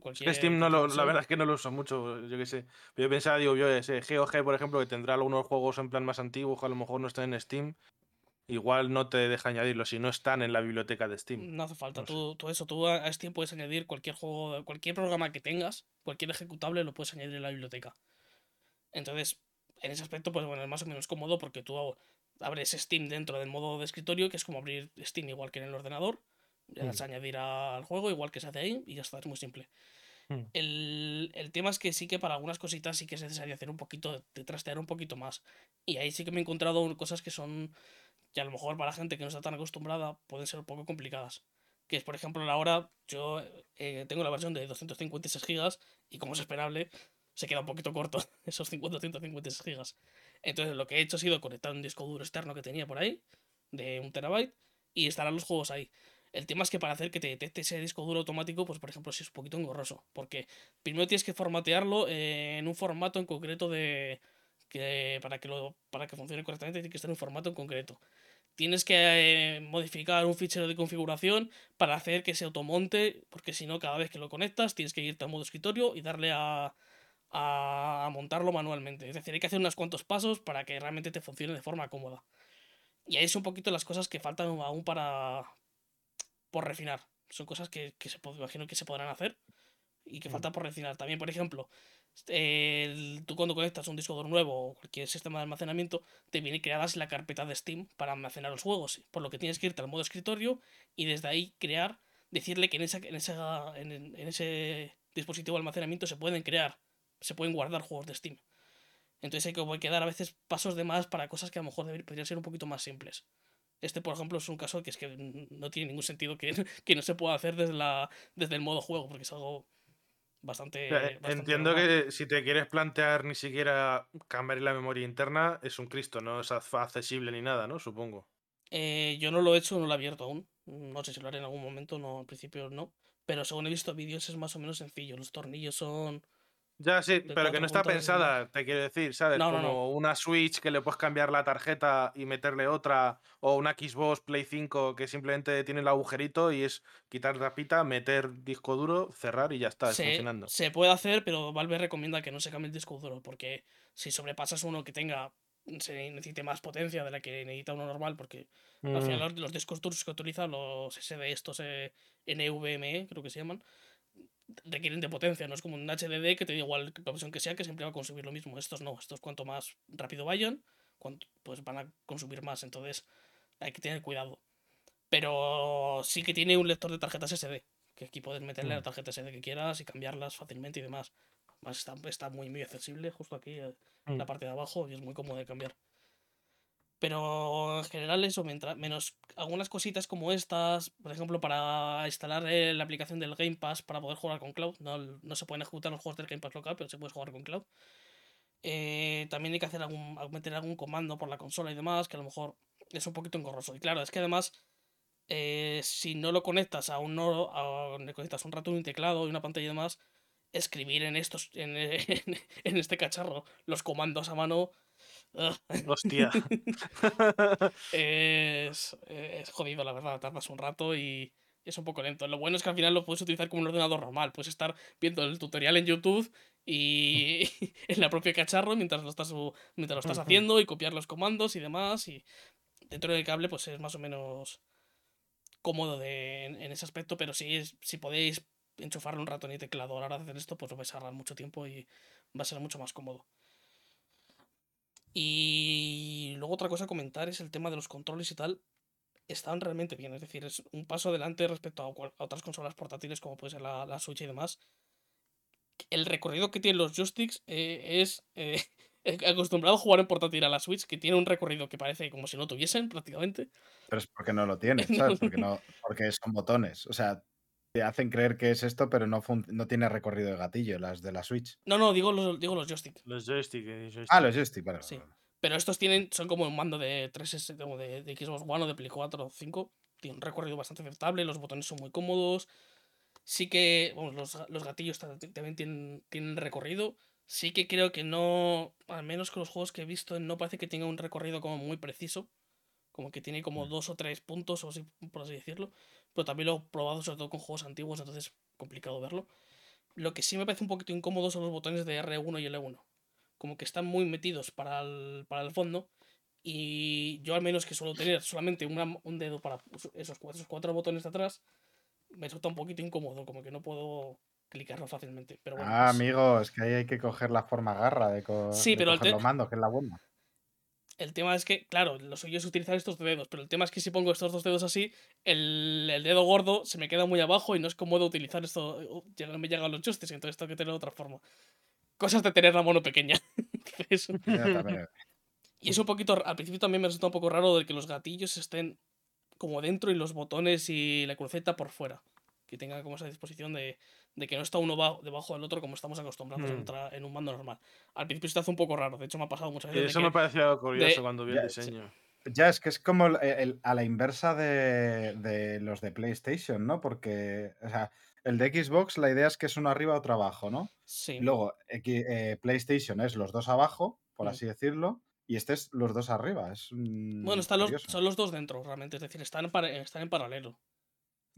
cualquier. Steam no lo, la verdad es que no lo uso mucho, yo qué sé. Yo pensaba, digo, yo ese GOG, por ejemplo, que tendrá algunos juegos en plan más antiguos que a lo mejor no están en Steam. Igual no te deja añadirlo si no están en la biblioteca de Steam. No hace falta. No tú, tú eso, tú a Steam puedes añadir cualquier juego, cualquier programa que tengas, cualquier ejecutable lo puedes añadir en la biblioteca. Entonces, en ese aspecto, pues bueno, es más o menos cómodo porque tú abres Steam dentro del modo de escritorio, que es como abrir Steam igual que en el ordenador. Le das a añadir al juego, igual que se hace ahí, y ya está, es muy simple. Hmm. El, el tema es que sí que para algunas cositas sí que es necesario hacer un poquito, de trastear un poquito más. Y ahí sí que me he encontrado cosas que son, que a lo mejor para gente que no está tan acostumbrada, pueden ser un poco complicadas. Que es, por ejemplo, la hora, yo eh, tengo la versión de 256 gigas y como es esperable, se queda un poquito corto esos 50 256 gigas. Entonces lo que he hecho ha sido conectar un disco duro externo que tenía por ahí, de un terabyte, y instalar los juegos ahí. El tema es que para hacer que te detecte ese disco duro automático, pues por ejemplo, si es un poquito engorroso. Porque primero tienes que formatearlo en un formato en concreto de. que para que lo. para que funcione correctamente tiene que estar en un formato en concreto. Tienes que eh, modificar un fichero de configuración para hacer que se automonte, porque si no, cada vez que lo conectas, tienes que irte al modo escritorio y darle a, a, a montarlo manualmente. Es decir, hay que hacer unos cuantos pasos para que realmente te funcione de forma cómoda. Y ahí son un poquito las cosas que faltan aún para. por refinar. Son cosas que, que se, imagino que se podrán hacer y que falta por refinar. También, por ejemplo, tú cuando conectas un disco duro nuevo o cualquier sistema de almacenamiento, te viene creadas la carpeta de Steam para almacenar los juegos. Por lo que tienes que irte al modo escritorio y desde ahí crear, decirle que en, esa, en, esa, en, ese dispositivo de almacenamiento se pueden crear, se pueden guardar juegos de Steam. Entonces hay que, hay que dar a veces pasos de más para cosas que a lo mejor deberían- podrían ser un poquito más simples. Este, por ejemplo, es un caso que es que no tiene ningún sentido que, que no se pueda hacer desde, la, desde el modo juego, porque es algo bastante. Entiendo normal. que si te quieres plantear ni siquiera cambiar la memoria interna, es un Cristo, no es ac- accesible ni nada, ¿no? Supongo. Eh, yo no lo he hecho, no lo he abierto aún. No sé si lo haré en algún momento, no, al principio no. Pero según he visto vídeos es más o menos sencillo. Los tornillos son. Ya, sí, pero que no está pensada, te quiero decir, ¿sabes? No, no, Como no. una Switch que le puedes cambiar la tarjeta y meterle otra, o una Xbox Play 5 que simplemente tiene el agujerito y es quitar la pita, meter disco duro, cerrar y ya está, es se, funcionando. se puede hacer, pero Valve recomienda que no se cambie el disco duro, porque si sobrepasas uno que tenga, se necesite más potencia de la que necesita uno normal, porque al final Mm, los, los discos duros que utilizan, los SD, estos eh, NVMe, creo que se llaman, requieren de potencia, no es como un HDD que te da igual la versión que sea, que siempre va a consumir lo mismo. Estos no, estos cuanto más rápido vayan, cuanto, pues van a consumir más, entonces hay que tener cuidado. Pero sí que tiene un lector de tarjetas SD, que aquí puedes meterle la Mm. tarjeta SD que quieras y cambiarlas fácilmente y demás. Además está, está muy, muy accesible, justo aquí eh, en la Mm. parte de abajo, y es muy cómodo de cambiar. Pero en general eso, mientras, menos algunas cositas como estas, por ejemplo, para instalar eh, la aplicación del Game Pass para poder jugar con Cloud. No, no se pueden ejecutar los juegos del Game Pass local, pero se puede jugar con Cloud. Eh, también hay que hacer algún, meter algún comando por la consola y demás, que a lo mejor es un poquito engorroso. Y claro, es que además, eh, si no lo conectas a un a, le conectas un ratón un teclado y una pantalla y demás, escribir en estos, en- en este cacharro los comandos a mano. Hostia. es, es jodido, la verdad. Tardas un rato y es un poco lento. Lo bueno es que al final lo puedes utilizar como un ordenador normal. Puedes estar viendo el tutorial en YouTube y en la propia cacharro mientras lo estás, mientras lo estás haciendo y copiar los comandos y demás. Y dentro del cable, pues es más o menos cómodo de, en, en ese aspecto. Pero si, es, si podéis enchufarle un ratón y teclado a la hora de hacer esto, pues lo vais a ahorrar mucho tiempo y va a ser mucho más cómodo. Y luego otra cosa a comentar es el tema de los controles y tal. Están realmente bien, es decir, es un paso adelante respecto a, otras consolas portátiles como puede ser la, la Switch y demás. El recorrido que tienen los joysticks eh, es eh, acostumbrado a jugar en portátil a la Switch, que tiene un recorrido que parece como si no tuviesen prácticamente. Pero es porque no lo tienes, ¿sabes? Porque, no, porque son botones. O sea, te hacen creer que es esto, pero no, no tiene recorrido de gatillo, las de la Switch. No, no, digo los, digo los joysticks. Los joysticks. eh, joystick. Ah, los joystick, vale. Sí. Pero estos tienen, son como un mando de 3S, como de, de Xbox One o de Play 4 o 5. Tiene un recorrido bastante aceptable, los botones son muy cómodos. Sí que, vamos, los, los gatillos ta- también tienen, tienen recorrido. Sí que creo que no, al menos con los juegos que he visto, no parece que tenga un recorrido como muy preciso. Como que tiene como Mm. dos o tres puntos, o así, por así decirlo. Pero también lo he probado sobre todo con juegos antiguos, entonces complicado verlo. Lo que sí me parece un poquito incómodo son los botones de R1 y L1 como que están muy metidos para el, para el fondo. Y yo al menos que suelo tener solamente una- un dedo para esos cuatro, esos cuatro botones de atrás, me resulta un poquito incómodo, como que no puedo clicarlo fácilmente. Pero bueno, Ah, es- amigo, es que ahí hay que coger la forma garra de, co- Sí, de pero el te- los mandos, que es la buena. El tema es que, claro, lo suyo es utilizar estos dedos, pero el tema es que si pongo estos dos dedos así, el, el dedo gordo se me queda muy abajo y no es cómodo utilizar esto, uh, no me llegan los justes, entonces tengo que tener otra forma. Cosas de tener la mano pequeña. Y es un poquito, al principio también me resulta un poco raro de que los gatillos estén como dentro y los botones y la cruceta por fuera. Que tenga como esa disposición de, de que no está uno ba- debajo del otro como estamos acostumbrados en, otra- en un mando normal. Al principio se hace un poco raro, de hecho me ha pasado muchas veces. eso que- me pareció curioso de- cuando vi Ya, el diseño. Ya, es que es como el- el- a la inversa de, de los de PlayStation, ¿no? Porque, o sea, el de Xbox la idea es que es uno arriba, otro abajo, ¿no? Sí, Luego, X- eh, PlayStation es los dos abajo, por Mm. así decirlo, y este es los dos arriba. Es mm, bueno, están los, son los dos dentro realmente, es decir, están, para- están en paralelo.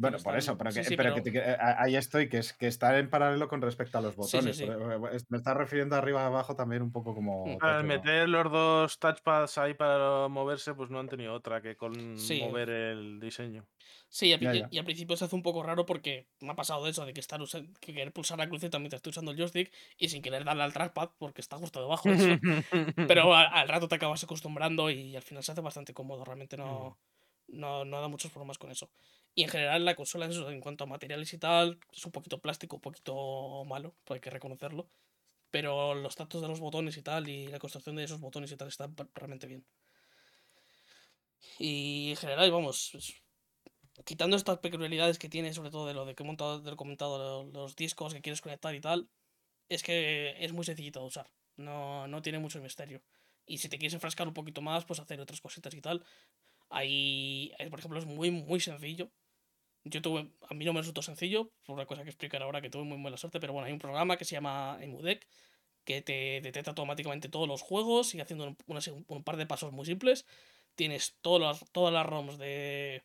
Bueno, por eso, pero, que, sí, sí, pero pero- que te- que- a- ahí estoy, que es que está en paralelo con respecto a los Sí, sí, botones. sí. pero, eh, Me estás refiriendo arriba y abajo también un poco como. Mm. Al meter los dos touchpads ahí para moverse, pues no han tenido otra que con Sí. mover el diseño. Sí, y, al- Ya, y- ya. y al principio se hace un poco raro porque me ha pasado eso, de que estar que querer pulsar la cruceta mientras estoy usando el joystick y sin querer darle al trackpad porque está justo debajo. de eso. Pero a- al rato te acabas acostumbrando y al final se hace bastante cómodo. Realmente no, no, no da muchos problemas con eso. Y en general la consola en, cuanto a materiales y tal, es un poquito plástico, un poquito malo, pues hay que reconocerlo. Pero los tactos de los botones y tal y la construcción de esos botones y tal están pa- realmente bien. Y en general, vamos, quitando estas peculiaridades que tiene, sobre todo de lo de que he montado, de comentado, lo- los discos que quieres conectar y tal, es que es muy sencillito de usar. No, no tiene mucho misterio. Y si te quieres enfrascar un poquito más, pues hacer otras cositas y tal. Ahí, eh, por ejemplo, es muy, muy sencillo. Yo tuve, a mí no me resultó sencillo, por una cosa que explicar ahora que tuve muy mala suerte, pero bueno, hay un programa que se llama Emudec que te detecta automáticamente todos los juegos y haciendo un, par de pasos muy simples tienes todas las, todas las ROMs de,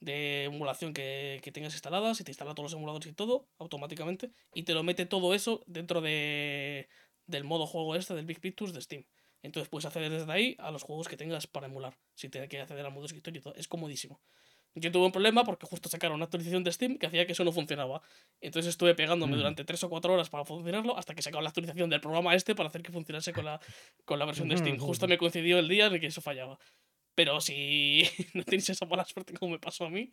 de emulación que, que tengas instaladas y te instala todos los emuladores y todo automáticamente y te lo mete todo eso dentro de, del modo juego este del Big Pictures de Steam. Entonces puedes acceder desde ahí a los juegos que tengas para emular. Si te quieres acceder al modo escritorio y todo. Es comodísimo. Yo tuve un problema porque justo sacaron una actualización de Steam que hacía que eso no funcionaba. Entonces estuve pegándome Mm. durante 3 o 4 horas para funcionarlo hasta que sacaron la actualización del programa este para hacer que funcionase con la, con la versión de Steam. Justo me coincidió el día en el que eso fallaba. Pero si no tienes esa mala suerte como me pasó a mí,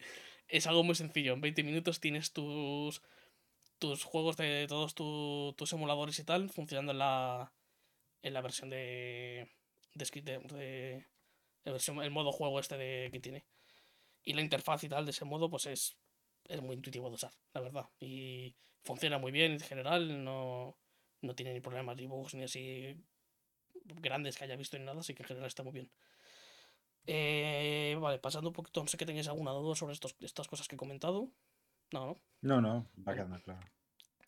es algo muy sencillo. En 20 minutos tienes tus, tus juegos de todos tu- tus emuladores y tal funcionando en la, en la versión de, de, script- de, de- la versión- el modo juego este de, que tiene. Y la interfaz y tal de ese modo, pues es, es muy intuitivo de usar, la verdad. Y funciona muy bien en general, no, no tiene ni problemas ni bugs ni así grandes que haya visto ni nada, así que en general está muy bien. Eh, vale, pasando un poquito, no sé que tengáis alguna duda sobre estos, estas cosas que he comentado. No, no. No, no, va quedando claro.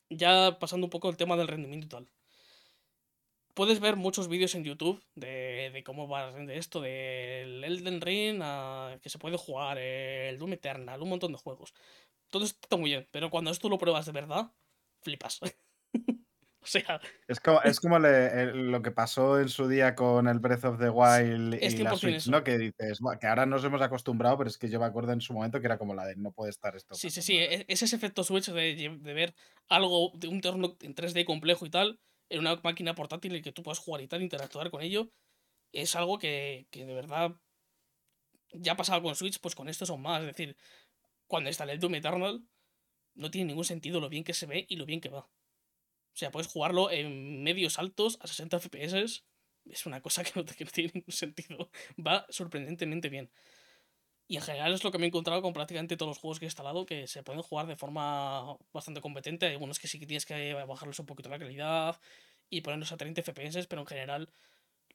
Ya pasando un poco el tema del rendimiento y tal. Puedes ver muchos vídeos en YouTube de, de cómo va de esto, del Elden Ring, a que se puede jugar, el Doom Eternal, un montón de juegos. Todo esto está muy bien, pero cuando esto lo pruebas de verdad, flipas. o sea, Es como, es como le- el- lo que pasó en su día con el Breath of the Wild es y la 100% Switch, eso. ¿no? Que dices, "Buah, que ahora nos hemos acostumbrado, pero es que yo me acuerdo en su momento que era como la de no puede estar esto. Sí, sí, sí. ahora". e- Es ese efecto Switch de, de ver algo de un entorno en 3D complejo y tal, en una máquina portátil y que tú puedas jugar y tal, interactuar con ello, es algo que, que de verdad ya ha pasado con Switch, pues con esto son más. Es decir, cuando instalé el Doom Eternal, no tiene ningún sentido lo bien que se ve y lo bien que va. O sea, puedes jugarlo en medios altos a 60 FPS. Es una cosa que no, que no tiene ningún sentido. Va sorprendentemente bien. Y en general es lo que me he encontrado con prácticamente todos los juegos que he instalado, que se pueden jugar de forma bastante competente. Hay algunos que sí que tienes que bajarles un poquito la calidad y ponerlos a 30 FPS, pero en general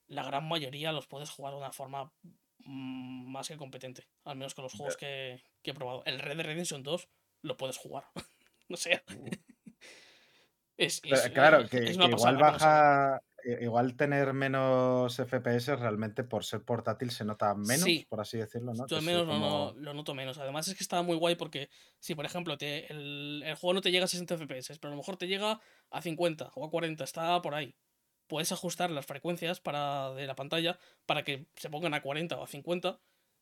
la gran mayoría los puedes jugar de una forma mm, más que competente. Al menos con los juegos que, que he probado. El Red Dead Redemption 2 lo puedes jugar. o sea... Es, claro, que, que igual baja, igual tener menos FPS realmente por ser portátil se nota menos, Sí. por así decirlo, ¿no? Yo menos como- no- lo noto menos. Además es que estaba muy guay porque si por ejemplo te, el, el juego no te llega a 60 FPS, pero a lo mejor te llega a 50 o a 40, está por ahí. Puedes ajustar las frecuencias para, de la pantalla para que se pongan a 40 o a 50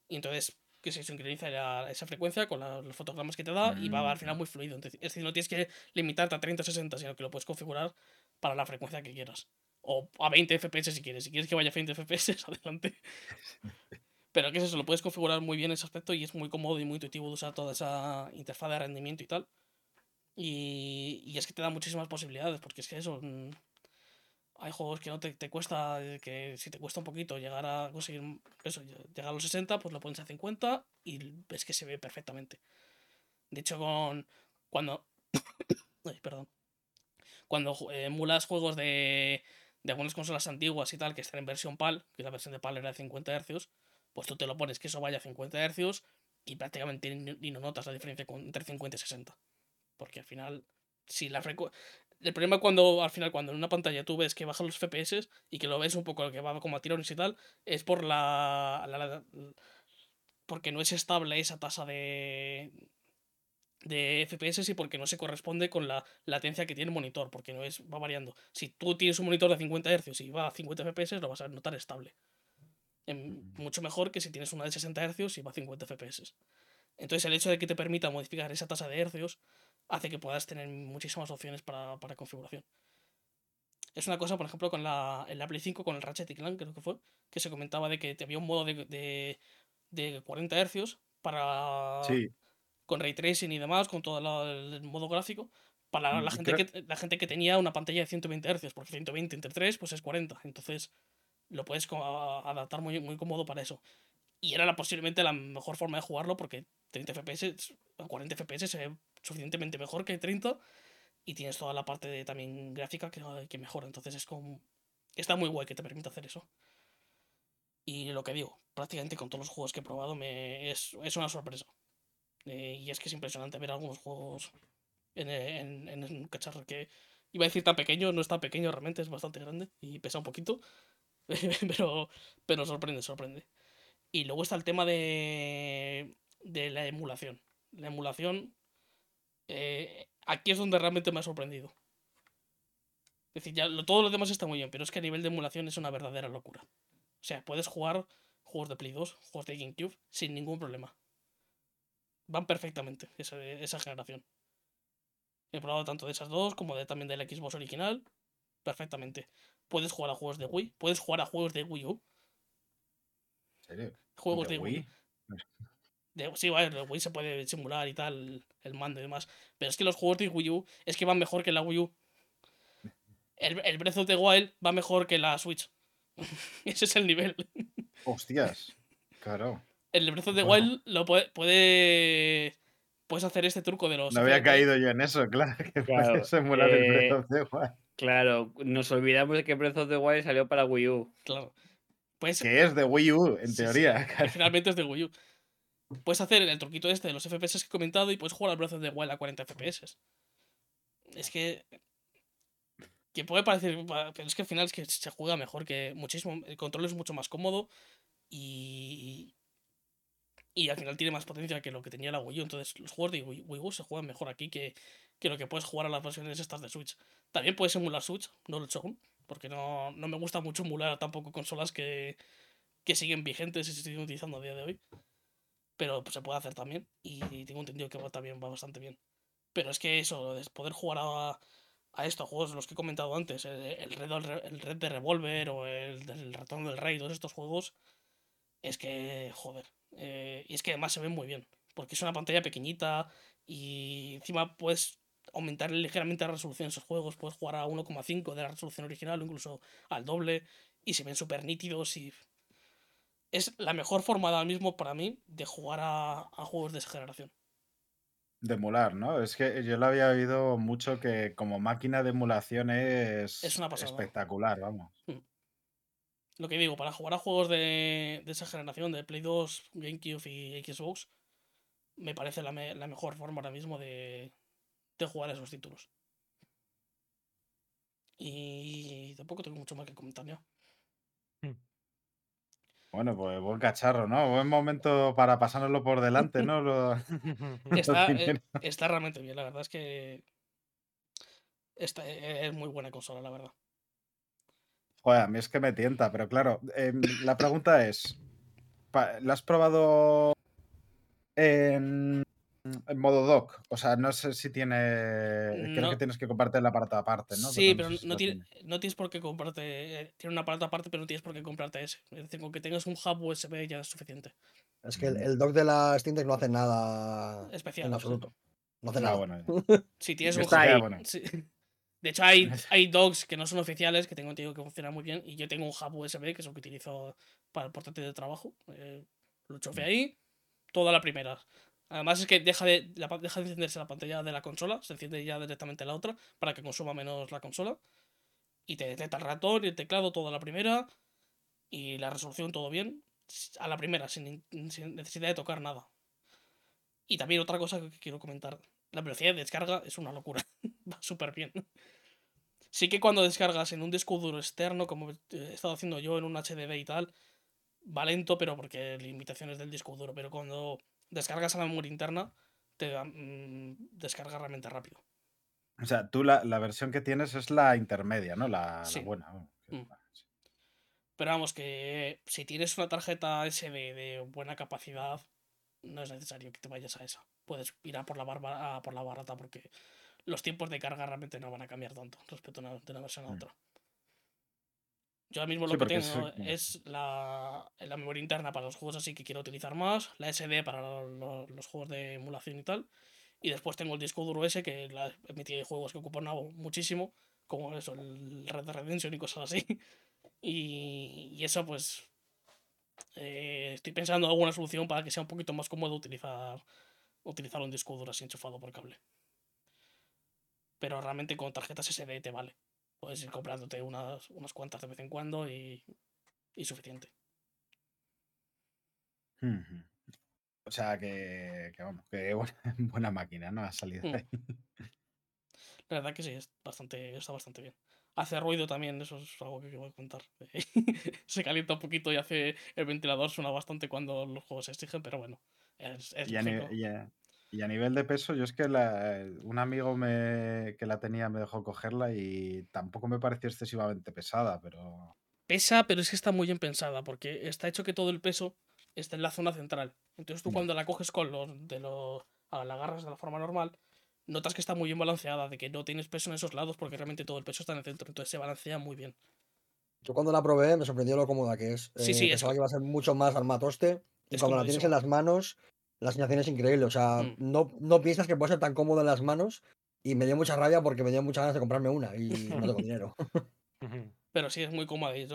y entonces que se sincroniza la- esa frecuencia con la- los fotogramas que te da y va al final Mm. muy fluido. Entonces, es decir, no tienes que limitarte a 30 o 60, sino que lo puedes configurar para la frecuencia que quieras. O a 20 FPS si quieres. Si quieres que vaya a 20 FPS, adelante. Pero que es eso, lo puedes configurar muy bien ese aspecto y es muy cómodo y muy intuitivo de usar toda esa interfaz de rendimiento y tal. Y, y es que te da muchísimas posibilidades, porque es que eso. mm, Hay juegos que no te, te cuesta, eh, que si te cuesta un poquito llegar a conseguir eso, ll- llegar a los 60, pues lo pones a 50 y ves que se ve perfectamente. De hecho, con. Cuando. Ay, perdón. Cuando eh, emulas juegos de, de algunas consolas antiguas y tal, que están en versión PAL, que la versión de PAL era de 50 Hz, pues tú te lo pones que eso vaya a 50 Hz y prácticamente ni, no notas la diferencia entre 50 y 60. Porque al final, si la frecu- El problema cuando al final, cuando en una pantalla tú ves que bajan los FPS y que lo ves un poco que va como a tirones y tal, es por la- la- porque no es estable esa tasa de de FPS y porque no se corresponde con la latencia que tiene el monitor, porque no es va variando. Si tú tienes un monitor de 50 Hz y va a 50 FPS, lo vas a notar estable. En- mucho mejor que si tienes una de 60 Hz y va a 50 FPS. Entonces el hecho de que te permita modificar esa tasa de hercios hace que puedas tener muchísimas opciones para, para configuración. Es una cosa, por ejemplo, con la, en la Play 5, con el Ratchet y Clank, creo que fue, que se comentaba de que había un modo de, de, de 40 Hz para, Sí, con ray tracing y demás, con todo la- el modo gráfico, para Mm, la gente, creo- que, la gente que tenía una pantalla de 120 Hz, porque 120 entre 3 pues es 40, entonces lo puedes adaptar muy, muy cómodo para eso. Y era la, posiblemente la mejor forma de jugarlo porque 30 FPS o 40 FPS se ve suficientemente mejor que 30 y tienes toda la parte de, también gráfica que, que mejora. Entonces es como... Está muy guay que te permita hacer eso. Y lo que digo, prácticamente con todos los juegos que he probado me es, es una sorpresa. Eh, y es que es impresionante ver algunos juegos en, en, en un cacharro que iba a decir tan pequeño, no es tan pequeño realmente, es bastante grande y pesa un poquito. pero, pero sorprende, sorprende. Y luego está el tema de, de la emulación. La emulación, eh, aquí es donde realmente me ha sorprendido. Es decir, ya lo, todo lo demás está muy bien, pero es que a nivel de emulación es una verdadera locura. O sea, puedes jugar juegos de Play 2, juegos de GameCube, sin ningún problema. Van perfectamente esa, esa generación. He probado tanto de esas dos como de, también del Xbox original. Perfectamente. Puedes jugar a juegos de Wii, puedes jugar a juegos de Wii U. ¿En serio? Juegos ¿De de Wii. Wii? De- sí, vale, el Wii se puede simular y tal, el mando y demás. Pero es que los juegos de Wii U es que van mejor que la Wii U. El, el Breath of the Wild va mejor que la Switch. Ese es el nivel. Hostias. Claro. El Breath of the Bueno. Wild lo puede, puede. Puedes hacer este truco de los. No había caído yo en eso, claro. Que Claro, puedes emular el eh, Breath of the Wild. Claro, nos olvidamos de que Breath of the Wild salió para Wii U. Claro. Pues Que es de Wii U, en Sí, sí, teoría. que finalmente es de Wii U. Puedes hacer el truquito este de los FPS que he comentado y puedes jugar al Breath of the Wild a 40 FPS. Es que. Que puede parecer. Pero es que al final es que se juega mejor que muchísimo. El control es mucho más cómodo y. Y al final tiene más potencia que lo que tenía la Wii U. Entonces los juegos de Wii, U se juegan mejor aquí que, que lo que puedes jugar a las versiones estas de Switch. También puedes emular Switch, no lo he hecho aún. Porque no, no me gusta mucho emular tampoco consolas que, que siguen vigentes y se siguen utilizando a día de hoy. Pero pues, se puede hacer también. Y tengo entendido que va, también va bastante bien. Pero es que eso, de poder jugar a, a estos juegos, los que he comentado antes, el, el Red, el Red de Revolver o el del Ratón del Rey, todos estos juegos, es que, joder. Eh, y es que además se ven muy bien. Porque es una pantalla pequeñita y encima puedes aumentar ligeramente la resolución de esos juegos. Puedes jugar a 1,5 de la resolución original o incluso al doble y se ven súper nítidos y es la mejor forma ahora mismo para mí de jugar a, a juegos de esa generación. De emular, ¿no? Es que yo lo había oído mucho que como máquina de emulación es, Es una pasada. espectacular, vamos. Lo que digo, para jugar a juegos de, de esa generación, de Play 2, GameCube y Xbox, me parece la, me- la mejor forma ahora mismo de, de jugar a esos títulos. Y tampoco tengo mucho más que comentar ya. Bueno, pues buen cacharro, ¿no? Buen momento para pasárnoslo por delante, ¿no? Lo- Está, eh, está realmente bien, la verdad es que esta, eh, es muy buena consola, la verdad. Joder, a mí es que me tienta, pero claro, em, la pregunta es, ¿la has probado en, en modo dock? O sea, no sé si tiene... Creo No. que tienes que comprarte el aparato aparte, ¿no? Sí, pero no, tiene, no tienes por qué comprarte. eh, Tiene un aparato aparte, pero no tienes por qué comprarte ese. Es decir, con que tengas un hub USB ya es suficiente. Es que el, el dock de la Steam Deck no hace nada Especial. en absoluto. No hace Ah, nada. bueno, Si tienes un hub- bueno. sí. De hecho, hay, hay dogs que no son oficiales, que tengo entendido que funcionan muy bien. Y yo tengo un hub USB, que es lo que utilizo para el portátil de trabajo. eh, lo enchufé ahí, toda la primera. Además es que deja de, la deja de encenderse la pantalla de la consola, se enciende ya directamente la otra, para que consuma menos la consola. Y te detecta el ratón y el teclado toda la primera. Y la resolución todo bien. A la primera, sin, sin necesidad de tocar nada. Y también otra cosa que quiero comentar. La velocidad de descarga es una locura. Va súper bien. Sí que cuando descargas en un disco duro externo, como he estado haciendo yo en un HDD y tal, va lento, pero porque limitaciones del disco duro. Pero cuando descargas a la memoria interna, te mm, descarga realmente rápido. O sea, tú la, la versión que tienes es la intermedia, ¿no? La, la buena. Mm. Pero vamos, que si tienes una tarjeta SD de buena capacidad, no es necesario que te vayas a esa. Puedes ir a por la, barba- a por la barata porque los tiempos de carga realmente no van a cambiar tanto respecto a una, de una versión a Mm. otra. Yo ahora mismo Sí, lo que tengo mm. es la, la memoria interna para los juegos así que quiero utilizar más, la SD para lo- lo- los juegos de emulación y tal, y después tengo el disco duro ese que la, me tiene juegos que ocupan muchísimo, como eso, el Red Dead Redemption y cosas así. Y, y eso, pues, Eh, estoy pensando en alguna solución para que sea un poquito más cómodo utilizar, utilizar un disco duro así enchufado por cable. Pero realmente con tarjetas SD te vale. Puedes ir comprándote unas, unas cuantas de vez en cuando y, y suficiente. O sea que, que vamos, que buena, buena máquina, ¿no? Ha salido Mm. ahí. La verdad que sí, es bastante, está bastante bien. Hace ruido también, eso es algo que voy a contar. se calienta un poquito y hace el ventilador suena bastante cuando los juegos se exigen, pero bueno, es, es Y a, ni- lógico. y a- y a nivel de peso, yo es que la- un amigo me, que la tenía me dejó cogerla y tampoco me pareció excesivamente pesada, pero Pesa, pero es que está muy bien pensada, porque está hecho que todo el peso está en la zona central. Entonces tú cuando la coges con los de los. la agarras de la forma normal, notas que está muy bien balanceada, de que no tienes peso en esos lados, porque realmente todo el peso está en el centro. Entonces se balancea muy bien. Yo cuando la probé me sorprendió lo cómoda que es. Sí, Eh, sí, es pensaba co- que iba a ser mucho más armatoste. Y es cuando la tienes en las manos, la sensación es increíble. O sea, Mm. no, no piensas que puede ser tan cómodo en las manos. Y me dio mucha rabia porque me dio muchas ganas de comprarme una y no tengo dinero. Pero sí, es muy cómoda. De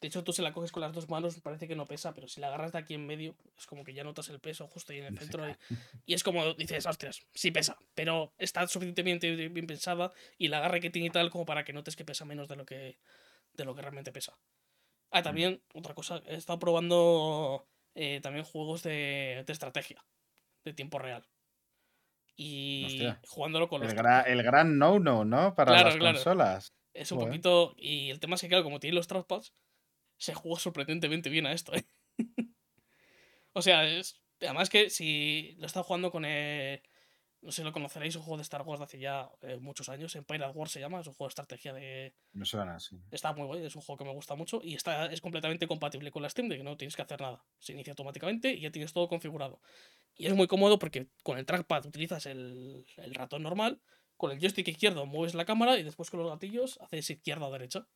hecho, tú se la coges con las dos manos, parece que no pesa, pero si la agarras de aquí en medio, es como que ya notas el peso justo ahí en el centro. Y, es como dices, hostias, sí pesa, pero está suficientemente bien pensada y la agarre que tiene y tal como para que notes que pesa menos de lo que, de lo que realmente pesa. Ah, también, otra cosa, he estado probando eh, también juegos de, de estrategia, de tiempo real. Y Hostia. jugándolo con los el, gra- el gran no-no, ¿no? Para Claro, las claro. consolas. Es un Joder. poquito. Y el tema es que, claro, como tiene los trackpads, se juega sorprendentemente bien a esto, ¿eh? o sea, es. Además que si lo estado jugando con el. No sé si lo conoceréis, un juego de Star Wars de hace ya eh, muchos años. Empire at War se llama, es un juego de estrategia de. Me suena así. Está muy guay, es un juego que me gusta mucho y está, es completamente compatible con la Steam Deck, no tienes que hacer nada. Se inicia automáticamente y ya tienes todo configurado. Y es muy cómodo porque con el trackpad utilizas el, el ratón normal, con el joystick izquierdo mueves la cámara y después con los gatillos haces izquierda o derecha.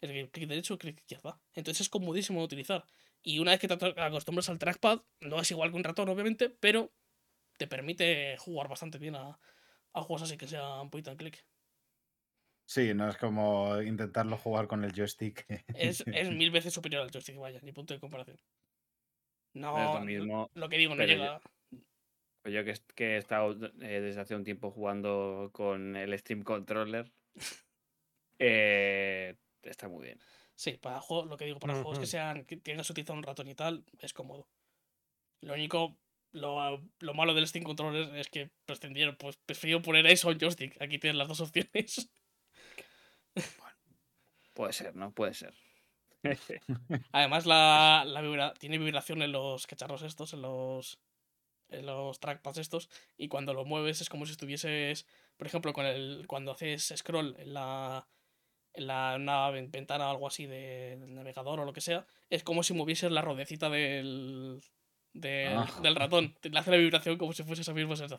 Decir, clic derecho, clic izquierda. Entonces es comodísimo de utilizar. Y una vez que te acostumbras al trackpad, no es igual que un ratón, obviamente, pero te permite jugar bastante bien a, a juegos así que sean point and click. Sí, no es como intentarlo jugar con el joystick. Es, es mil veces superior al joystick, vaya, ni punto de comparación. No, es lo mismo. lo que digo, no pero yo- llega. Pues yo que, que he estado eh, desde hace un tiempo jugando con el Steam Controller, eh, está muy bien. Sí, para juegos, lo que digo, para juegos que sean, que tengas que utilizar un ratón y tal, es cómodo. Lo único, lo, lo malo del Steam Controller es que prescindieron, pues prefirió poner eso en joystick. Aquí tienes las dos opciones. Puede ser, ¿no? Puede ser. Además, la, la vibra- tiene vibración en los cacharros estos, en los, en los trackpads estos, y cuando lo mueves es como si estuvieses, por ejemplo, con el, cuando haces scroll en la, en la una ven- ventana o algo así de- del navegador o lo que sea, es como si movieses la rodecita del, del, Ah. del ratón. Te hace la vibración como si fuese esa misma sensación.